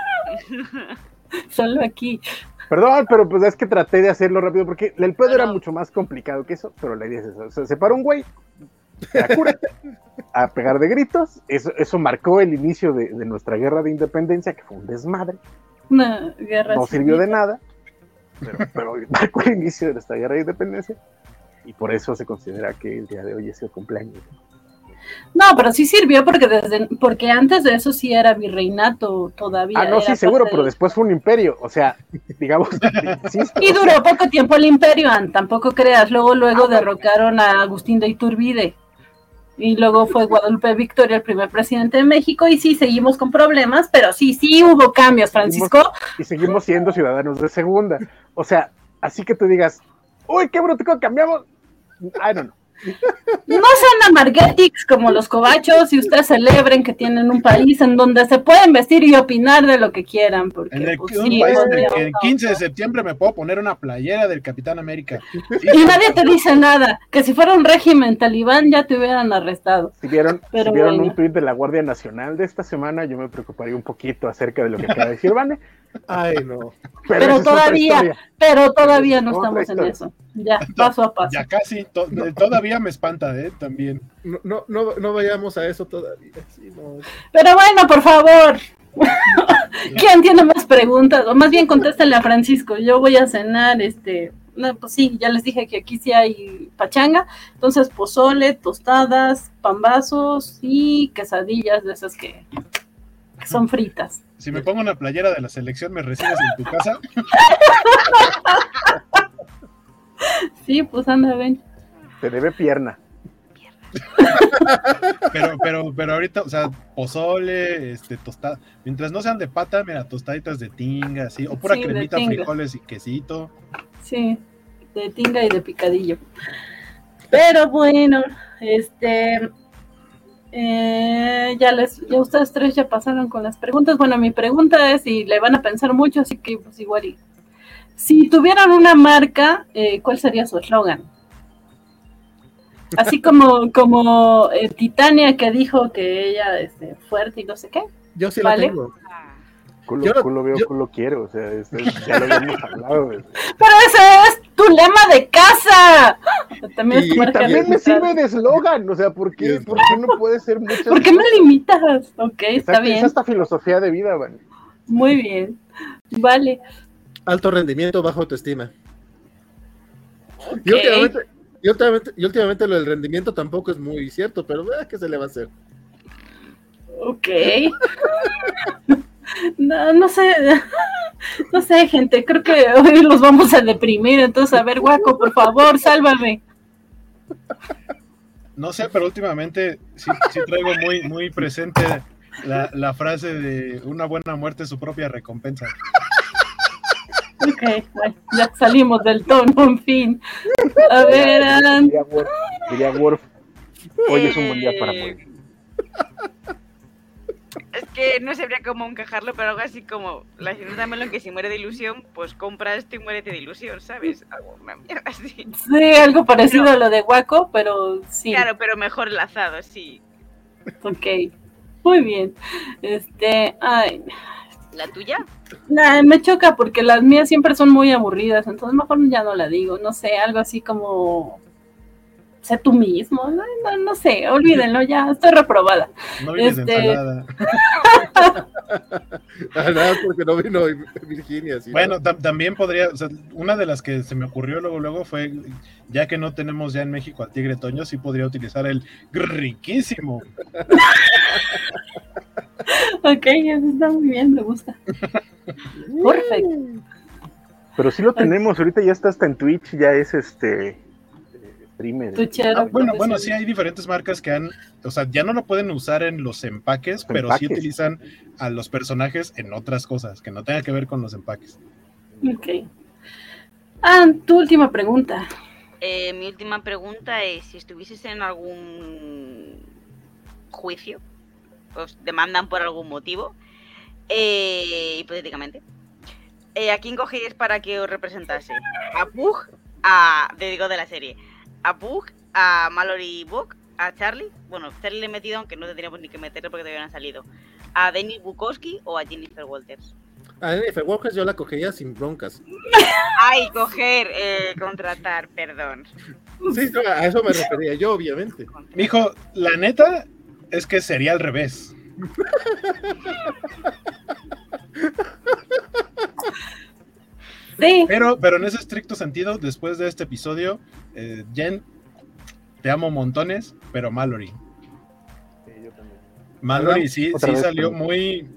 Solo aquí. Perdón, pero pues es que traté de hacerlo rápido porque el pedo No, era no. mucho más complicado que eso, pero la idea es esa. O sea, se paró un güey cura, a pegar de gritos. Eso, eso marcó el inicio de, de nuestra guerra de independencia, que fue un desmadre. Una guerra No civil. sirvió de nada, pero, pero marcó el inicio de nuestra guerra de independencia. Y por eso se considera que el día de hoy es el cumpleaños. No, pero sí sirvió porque desde porque antes de eso sí era virreinato todavía. Ah, no, sí, seguro, pero de- después fue un imperio. O sea, digamos, sí, Y duró poco tiempo el imperio, tampoco creas. Luego, luego Ah, derrocaron a Agustín de Iturbide. Y luego fue Guadalupe Victoria el primer presidente de México. Y sí, seguimos con problemas, pero sí, sí hubo cambios, Francisco. y seguimos siendo ciudadanos de segunda. O sea, así que tú digas, uy, qué bruto, cambiamos. I don't know. No sean amarguetics como los cobachos y ustedes celebren que tienen un país en donde se pueden vestir y opinar de lo que quieran. Porque, En el, pues, un sí, país en obvio, el que el no. 15 de septiembre me puedo poner una playera del Capitán América. Y nadie te dice nada. Que si fuera un régimen talibán ya te hubieran arrestado. Si vieron, Pero si vieron bueno. un tuit de la Guardia Nacional de esta semana, yo me preocuparía un poquito acerca de lo que acaba de decir Vane. Ay, no. Pero todavía, pero todavía no Otra estamos en eso. Ya, paso a paso. Ya casi, to- eh, todavía me espanta, ¿eh? También. No, no, no, no vayamos a eso todavía. sí, no. Pero bueno, por favor. ¿Quién tiene más preguntas? O más bien contéstale a Francisco. Yo voy a cenar, este. No, pues sí, ya les dije que aquí sí hay pachanga. Entonces, pozole, tostadas, pambazos y quesadillas de esas que, que son fritas. Si me pongo una playera de la selección, ¿me recibes en tu casa? Sí, pues anda, ven. Te debe pierna. Pero, pero, pero ahorita, o sea, pozole, este, tostada. Mientras no sean de pata, mira, tostaditas de tinga, así, o pura Sí, cremita, frijoles y quesito. Sí, de tinga y de picadillo. Pero bueno, este. Eh, ya les, ya ustedes tres ya pasaron con las preguntas. Bueno, mi pregunta es y le van a pensar mucho, así que pues igual y. Si tuvieran una marca, eh, ¿cuál sería su eslogan? Así como, como eh, Titania que dijo que ella es fuerte y no sé qué. Yo sí Vale. la tengo. Culo, Yo- culo veo, yo- culo quiero. O sea, esto es- ya lo habíamos hablado. güey. Pero ese es tu lema de casa. También es Y marca También me sirve de eslogan. O sea, ¿por qué, ¿por qué no puede ser muchas ¿Por qué me limitas? Ok, está bien. Es esta filosofía de vida, Vane. Muy bien. Vale. Alto rendimiento, bajo autoestima. Y, últimamente, y, últimamente, y últimamente lo del rendimiento tampoco es muy cierto, pero vea ¿qué se le va a hacer? Ok. No, no sé. No sé, gente. Creo que hoy los vamos a deprimir. Entonces, a ver, guaco, por favor, sálvame. No sé, pero últimamente sí, sí traigo muy, muy presente la, la frase de una buena muerte es su propia recompensa. Ok, ya salimos del tono, en fin. A ver, Alan. Diría Worf, diría Worf, hoy es un buen día para morir. Es que no sabría cómo encajarlo, pero algo así como la señorita Melon que si muere de ilusión, pues compra esto y muérete de ilusión, ¿sabes? Algo, una mierda así. Sí, algo parecido a lo de guaco, pero sí. Claro, pero mejor enlazado, sí. Ok. Muy bien. Este, ay, ¿La tuya? Nah, me choca porque las mías siempre son muy aburridas, entonces mejor ya no la digo, no sé, algo así como sé tú mismo, no, no, no sé, olvídenlo, ya estoy reprobada. No vives Este- ensalada. Ah, nada, porque no vino Virginia. sí, Bueno, ¿no? tam- también podría, o sea, una de las que se me ocurrió luego, luego fue, ya que no tenemos ya en México al tigre Toño, sí podría utilizar el riquísimo. Ok, eso está muy bien, me gusta. Perfecto. Pero sí lo tenemos, ahorita ya está hasta en Twitch, ya es este streamer. Ah, bueno, bueno, sí hay diferentes marcas que han, o sea, ya no lo pueden usar en los empaques, pero sí empaques. utilizan a los personajes en otras cosas que no tengan que ver con los empaques. Ok. Ah, tu última pregunta. Eh, mi última pregunta es, si estuvieses en algún juicio, os demandan por algún motivo, eh, hipotéticamente, eh, ¿a quién cogeríais para que os representase? ¿A Pug? A, te digo de la serie, ¿a Pug? ¿A Mallory Book? ¿A Charlie? Bueno, Charlie le he metido, aunque no tendríamos ni que meterlo porque todavía no han salido. ¿A Denis Bukowski o a Jennifer Walters? A Jennifer Walker yo la cogería sin broncas. Ay, coger, eh, contratar, perdón. Sí, no, a eso me refería yo, obviamente. Mijo, la neta es que sería al revés. Sí, Pero, pero en ese estricto sentido, después de este episodio, eh, Jen, te amo montones, pero Mallory. Sí, yo también. Mallory sí, sí vez salió muy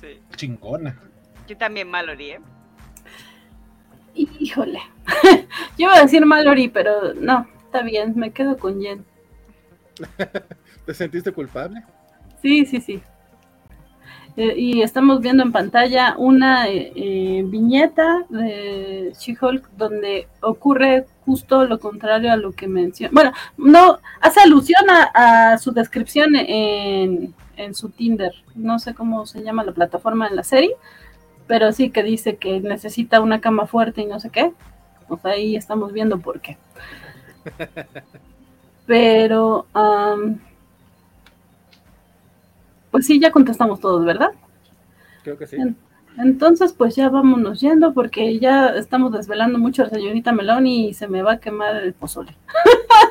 Sí. chingona. Yo también Mallory, ¿eh? híjole. Yo iba a decir Mallory, pero no, está bien, me quedo con Jen. ¿Te sentiste culpable? Sí, sí, sí. Eh, y estamos viendo en pantalla una eh, viñeta de She-Hulk donde ocurre justo lo contrario a lo que menciona. Bueno, no, hace alusión a, a su descripción en, en su Tinder. No sé cómo se llama la plataforma en la serie, pero sí que dice que necesita una cama fuerte y no sé qué. Pues ahí estamos viendo por qué. Pero, am, pues sí, ya contestamos todos, ¿verdad? Creo que sí. En- Entonces, pues ya vámonos yendo porque ya estamos desvelando mucho a la señorita Meloni y se me va a quemar el pozole.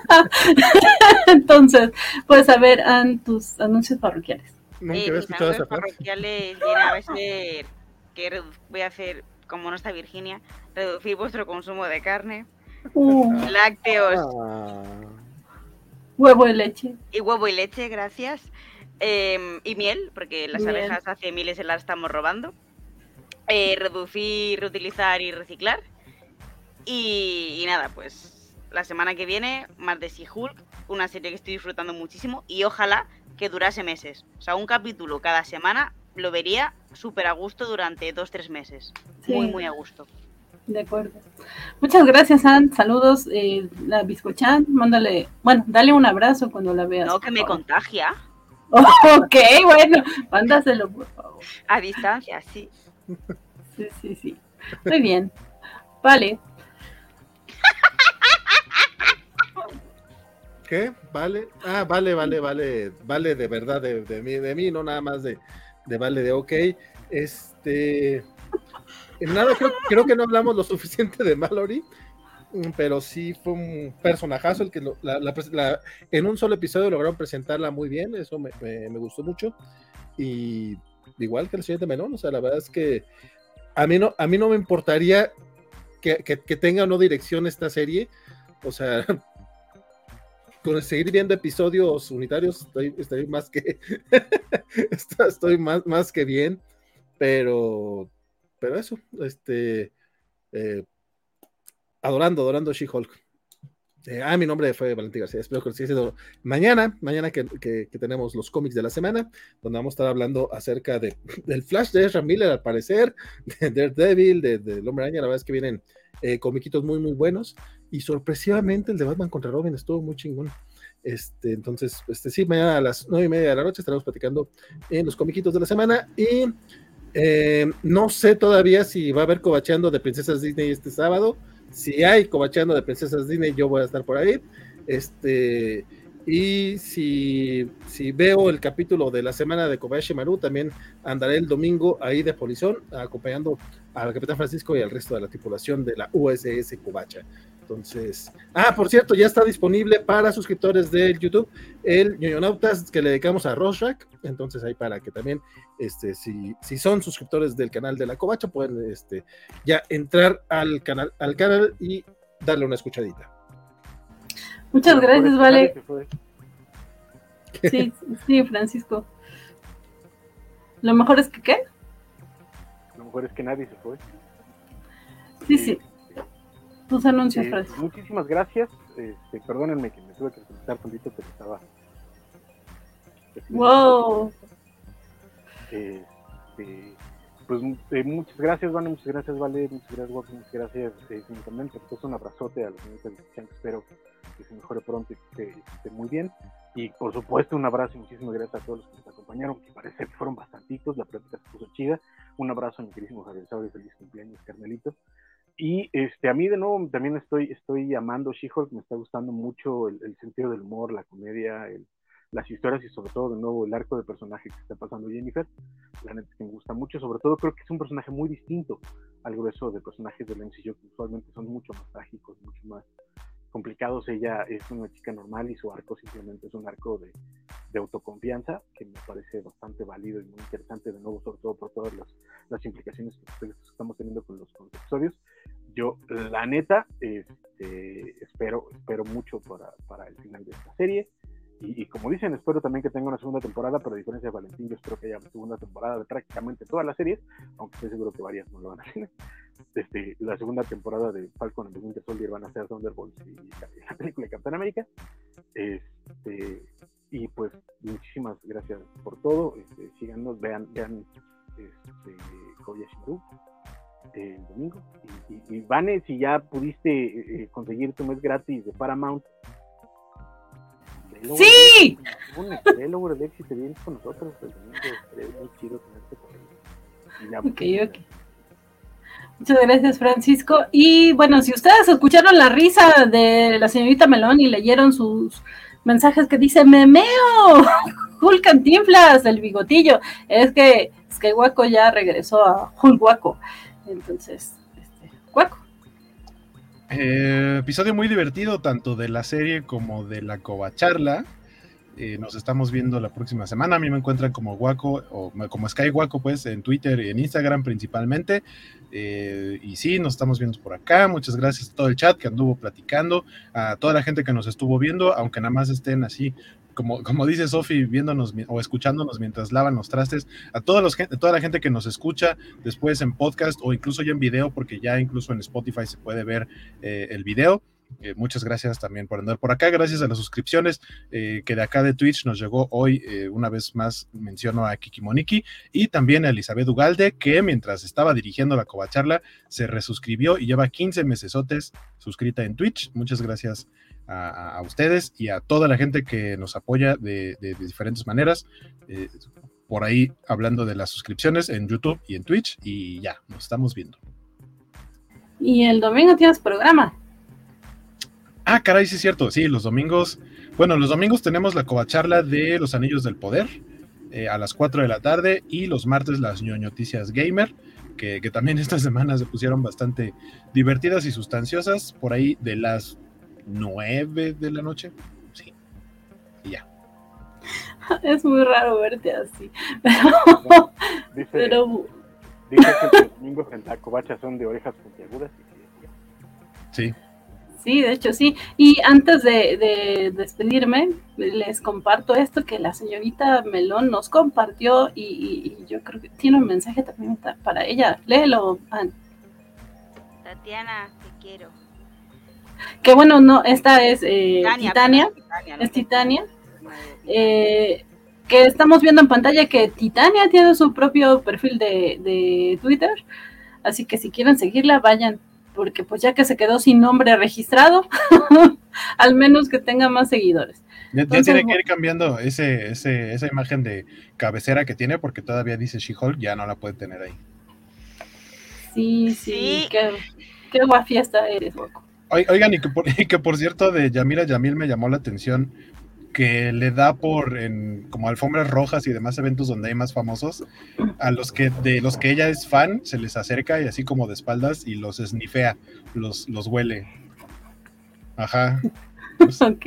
Entonces, pues a ver, Ann, tus anuncios parroquiales. Nunca Eh, había escuchado esa parroquiales vienen a que voy a hacer, como no está Virginia, reducir vuestro consumo de carne, Uh, lácteos Ah, huevo de leche. y huevo y leche, gracias. Em, y miel, porque las Miel. abejas hace miles se las estamos robando. Eh, reducir, reutilizar y reciclar. Y, y nada, pues la semana que viene, más de She-Hulk, una serie que estoy disfrutando muchísimo y ojalá que durase meses. O sea, un capítulo cada semana lo vería súper a gusto durante dos, tres meses. Muy, Sí. muy a gusto. De acuerdo. Muchas gracias, Ann. Saludos. Eh, la Biscochan, mándale, bueno, dale un abrazo cuando la veas. No, que me contagia. ok, bueno, mándaselo, por favor. A distancia, sí. Sí, sí, sí. Muy bien. Vale. ¿Qué? ¿Vale? Ah, vale, vale, vale. Vale de verdad de, de mí, de mí, no nada más de, de vale de ok. Este. en Nada, creo, creo que no hablamos lo suficiente de Mallory, pero sí fue un personajazo el que lo- la- en un solo episodio lograron presentarla muy bien, eso me, me- gustó mucho. Y igual que el siguiente Melón, o sea, la verdad es que a mí no, a mí no me importaría que, que- tenga o no dirección esta serie, o sea, con seguir viendo episodios unitarios estoy, estoy más que estoy más, más que bien, pero pero eso, este eh, adorando, adorando She-Hulk. Eh, ah, mi nombre fue Valentín García. Espero que lo siga siendo mañana, mañana que, que- que tenemos los cómics de la semana, donde vamos a estar hablando acerca de, del Flash de Ezra Miller, al parecer, de Daredevil, de, del Hombre Araña. La verdad es que vienen eh, comiquitos muy, muy buenos. Y sorpresivamente el de Batman contra Robin estuvo muy chingón. Este, entonces, este, sí, mañana a las nueve y media de la noche estaremos platicando en los comiquitos de la semana. Y eh, no sé todavía si va a haber cobacheando de Princesas Disney este sábado. Si hay cobacheando de Princesas Disney, yo voy a estar por ahí. Este, y si, si veo el capítulo de la semana de Kobayashi Maru, también andaré el domingo ahí de polizón, acompañando al Capitán Francisco y al resto de la tripulación de la USS Kobacha. Entonces, ah, por cierto, ya está disponible para suscriptores del YouTube el ñoñonautas que le dedicamos a Rosrak. Entonces, ahí para que también, este, si, si son suscriptores del canal de la Covacha, pueden este, ya entrar al canal, al canal y darle una escuchadita. Muchas gracias, Vale. Sí, sí, Francisco. Lo mejor es que, ¿qué? Lo mejor es que nadie se fue. Sí, sí. Tus anuncios, Eh, muchísimas gracias. Este, perdónenme que me tuve que conectar tantito, pero estaba. Wow. Este, pues eh, muchas gracias, Vane, muchas gracias, Vale, muchas gracias, Guapo, muchas gracias, eh, también te puso un abrazote a los señoritas espero que se mejore pronto y que esté, esté muy bien. Y por supuesto, un abrazo y muchísimas gracias a todos los que nos acompañaron, que parece que fueron bastantitos, la práctica se puso chida. Un abrazo a mi queridísimo Javier Saurio, feliz cumpleaños, Carmelito. Y este, a mí de nuevo también estoy, estoy amando She-Hulk, me está gustando mucho el, el, sentido del humor, la comedia, el, las historias y sobre todo de nuevo el arco de personaje que está pasando Jennifer. La neta que me gusta mucho, sobre todo creo que es un personaje muy distinto al grueso de personajes del MCU que usualmente son mucho más trágicos, mucho más complicados. Ella es una chica normal y su arco simplemente es un arco de, de autoconfianza que me parece bastante válido y muy interesante de nuevo, sobre todo por todas las, las implicaciones que estamos teniendo con los, con los episodios yo la neta este, espero espero mucho para, para, el final de esta serie y, y, como dicen espero también que tenga una segunda temporada pero a diferencia de Valentín yo espero que haya segunda temporada de prácticamente todas las series aunque estoy seguro que varias no lo van a hacer este, la segunda temporada de Falcon and the Winter Soldier van a ser Thunderbolts y la, la película de Capitán América este, y pues muchísimas gracias por todo este, síganos vean vean este, Koyashimaru el domingo. Y, y, y, Vane, si ya pudiste eh, conseguir tu mes gratis de Paramount. ¡Sí! El logro de éxito vienes con nosotros el domingo. Es muy chido tenerte por ahí. Ya, ok, ok. Muchas gracias, Francisco. Y bueno, si ustedes escucharon la risa de la señorita Melón y leyeron sus mensajes que dice memeo, Hulk Cantinflas, el bigotillo, es que Skywaco ya regresó a Hulk entonces, este, Cuaco. Eh, episodio muy divertido, tanto de la serie como de la covacharla. Eh, nos estamos viendo la próxima semana. A mí me encuentran como Guaco o como Sky Guaco, pues en Twitter y en Instagram principalmente. Eh, y sí, nos estamos viendo por acá. Muchas gracias a todo el chat que anduvo platicando, a toda la gente que nos estuvo viendo, aunque nada más estén así como, como dice Sofi, viéndonos o escuchándonos mientras lavan los trastes, a toda, los, toda la gente que nos escucha después en podcast o incluso ya en video, porque ya incluso en Spotify se puede ver eh, el video. Eh, muchas gracias también por andar por acá, gracias a las suscripciones eh, que de acá de Twitch nos llegó hoy, eh, una vez más menciono a Kiki Moniki y también a Elizabeth Ugalde, que mientras estaba dirigiendo la covacharla se resuscribió y lleva 15 mesesotes suscrita en Twitch. Muchas gracias a, ustedes y a toda la gente que nos apoya de, de, diferentes maneras. Por ahí hablando de las suscripciones en YouTube y en Twitch y ya, nos estamos viendo. Y el domingo tienes programa. Ah, caray, sí es cierto. Sí, los domingos. Bueno, los domingos tenemos la covacharla de los Anillos del Poder eh, a las 4 de la tarde y los martes las ñoñoticias gamer, que, que también estas semanas se pusieron bastante divertidas y sustanciosas, por ahí de las 9 de la noche. Sí. Y ya. Es muy raro verte así. Pero. Dice, pero... dice que los domingos en la covacha son de orejas puntiagudas. Sí. Sí, de hecho sí. Y antes de, de, despedirme, les comparto esto que la señorita Melón nos compartió y, y, y yo creo que tiene un mensaje también para ella. Léelo, Ann. Tatiana, te quiero. Que bueno, no, esta es eh, Titania, Titania, Titania, es Titania. Eh, que estamos viendo en pantalla que Titania tiene su propio perfil de, de Twitter. Así que si quieren seguirla, vayan porque pues ya que se quedó sin nombre registrado, al menos que tenga más seguidores. Ya, Entonces, ya tiene que ir cambiando ese, ese, esa imagen de cabecera que tiene, porque todavía dice She-Hulk, ya no la puede tener ahí. Sí, sí, sí. qué, qué guafiesta eres, loco. Oigan, y que, por, y que por cierto, de Yamira Yamil me llamó la atención que le da por en como alfombras rojas y demás eventos donde hay más famosos, a los que de los que ella es fan, se les acerca y así como de espaldas y los esnifea, los, los huele. Ajá. ok.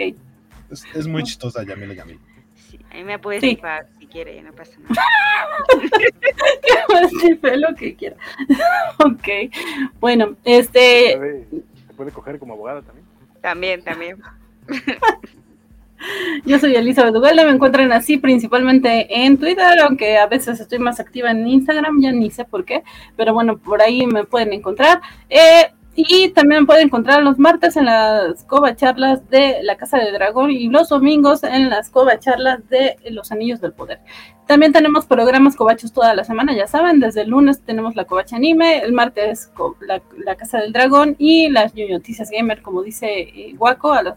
Es, es muy chistosa Yamila Yamil. Sí, a mí me puedes Sí. si quiere, no pasa nada. Que lo que quiera. ok. Bueno, este, Puede- Se puede coger como abogada también. También, también. Yo soy Elizabeth Ugalde, me encuentran así principalmente en Twitter, aunque a veces estoy más activa en Instagram, ya ni sé por qué, pero bueno, por ahí me pueden encontrar. Eh, y también pueden encontrar los martes en las Coba Charlas de la Casa del Dragón y los domingos en las Coba Charlas de Los Anillos del Poder. También tenemos programas cobachos toda la semana, ya saben, desde el lunes tenemos la Covacha Anime, el martes la, Casa del Dragón y las Noticias Gamer, como dice eh, Guaco, a las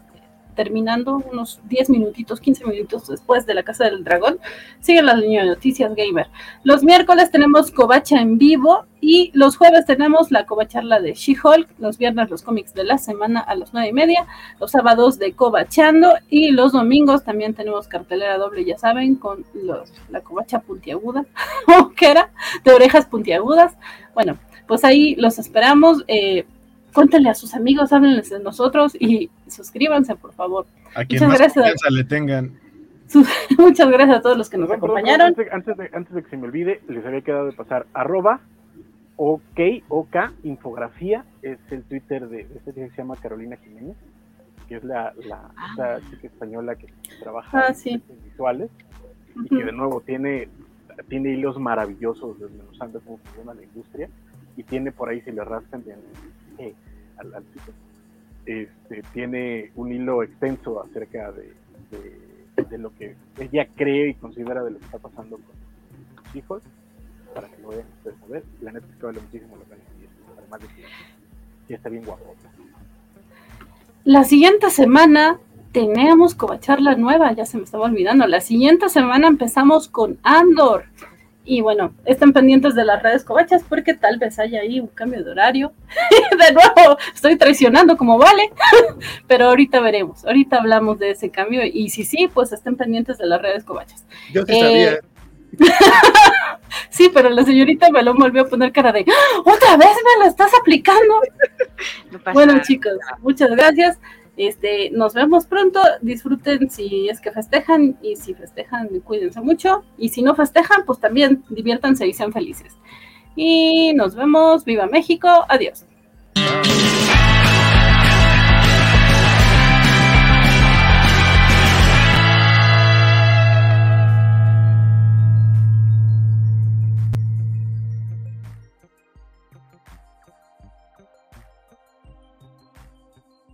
terminando unos 10 minutitos, 15 minutos después de la Casa del Dragón, siguen las noticias gamer. Los miércoles tenemos Covacha en vivo y los jueves tenemos la Covacharla de She-Hulk, los viernes los cómics de la semana a las 9 y media, los sábados de Covachando y los domingos también tenemos cartelera doble, ya saben, con los, la Covacha puntiaguda, o que era, de orejas puntiagudas. Bueno, pues ahí los esperamos. Eh, cuéntenle a sus amigos, háblenles de nosotros y suscríbanse, por favor. A quien Muchas más gracias. confianza le tengan. Muchas gracias a todos los que nos Perdón, acompañaron. Antes, antes de, antes de que se me olvide, les había quedado de pasar arroba ok, ok, infografía, es el Twitter de de esta chica que se llama Carolina Jiménez, que es la, la esta chica española que trabaja Ah, en sí. visuales y que de nuevo tiene, tiene hilos maravillosos desmenuzando cómo funciona la industria y tiene por ahí, si le rascan eh, este, tiene un hilo extenso acerca de, lo que ella cree y considera de lo que está pasando con sus hijos, para que lo vayan ustedes a ver. La neta es que vale muchísimo la pena además de que sí está bien guapo. La siguiente semana tenemos covacharla nueva, ya se me estaba olvidando. La siguiente semana empezamos con Andor. Y bueno, estén pendientes de las redes covachas porque tal vez haya ahí un cambio de horario. de nuevo, estoy traicionando como vale. Pero ahorita veremos, ahorita hablamos de ese cambio. Y si sí, pues estén pendientes de las redes covachas. Yo sí Eh, sabía. Sí, pero la señorita Melón volvió a poner cara de ¡Ah! ¡Otra vez me lo estás aplicando! No pasa Bueno, nada. chicos, muchas gracias. Este, nos vemos pronto. Disfruten si es que festejan y si festejan, cuídense mucho. Y si no festejan, pues también diviértanse y sean felices. Y nos vemos. Viva México. Adiós.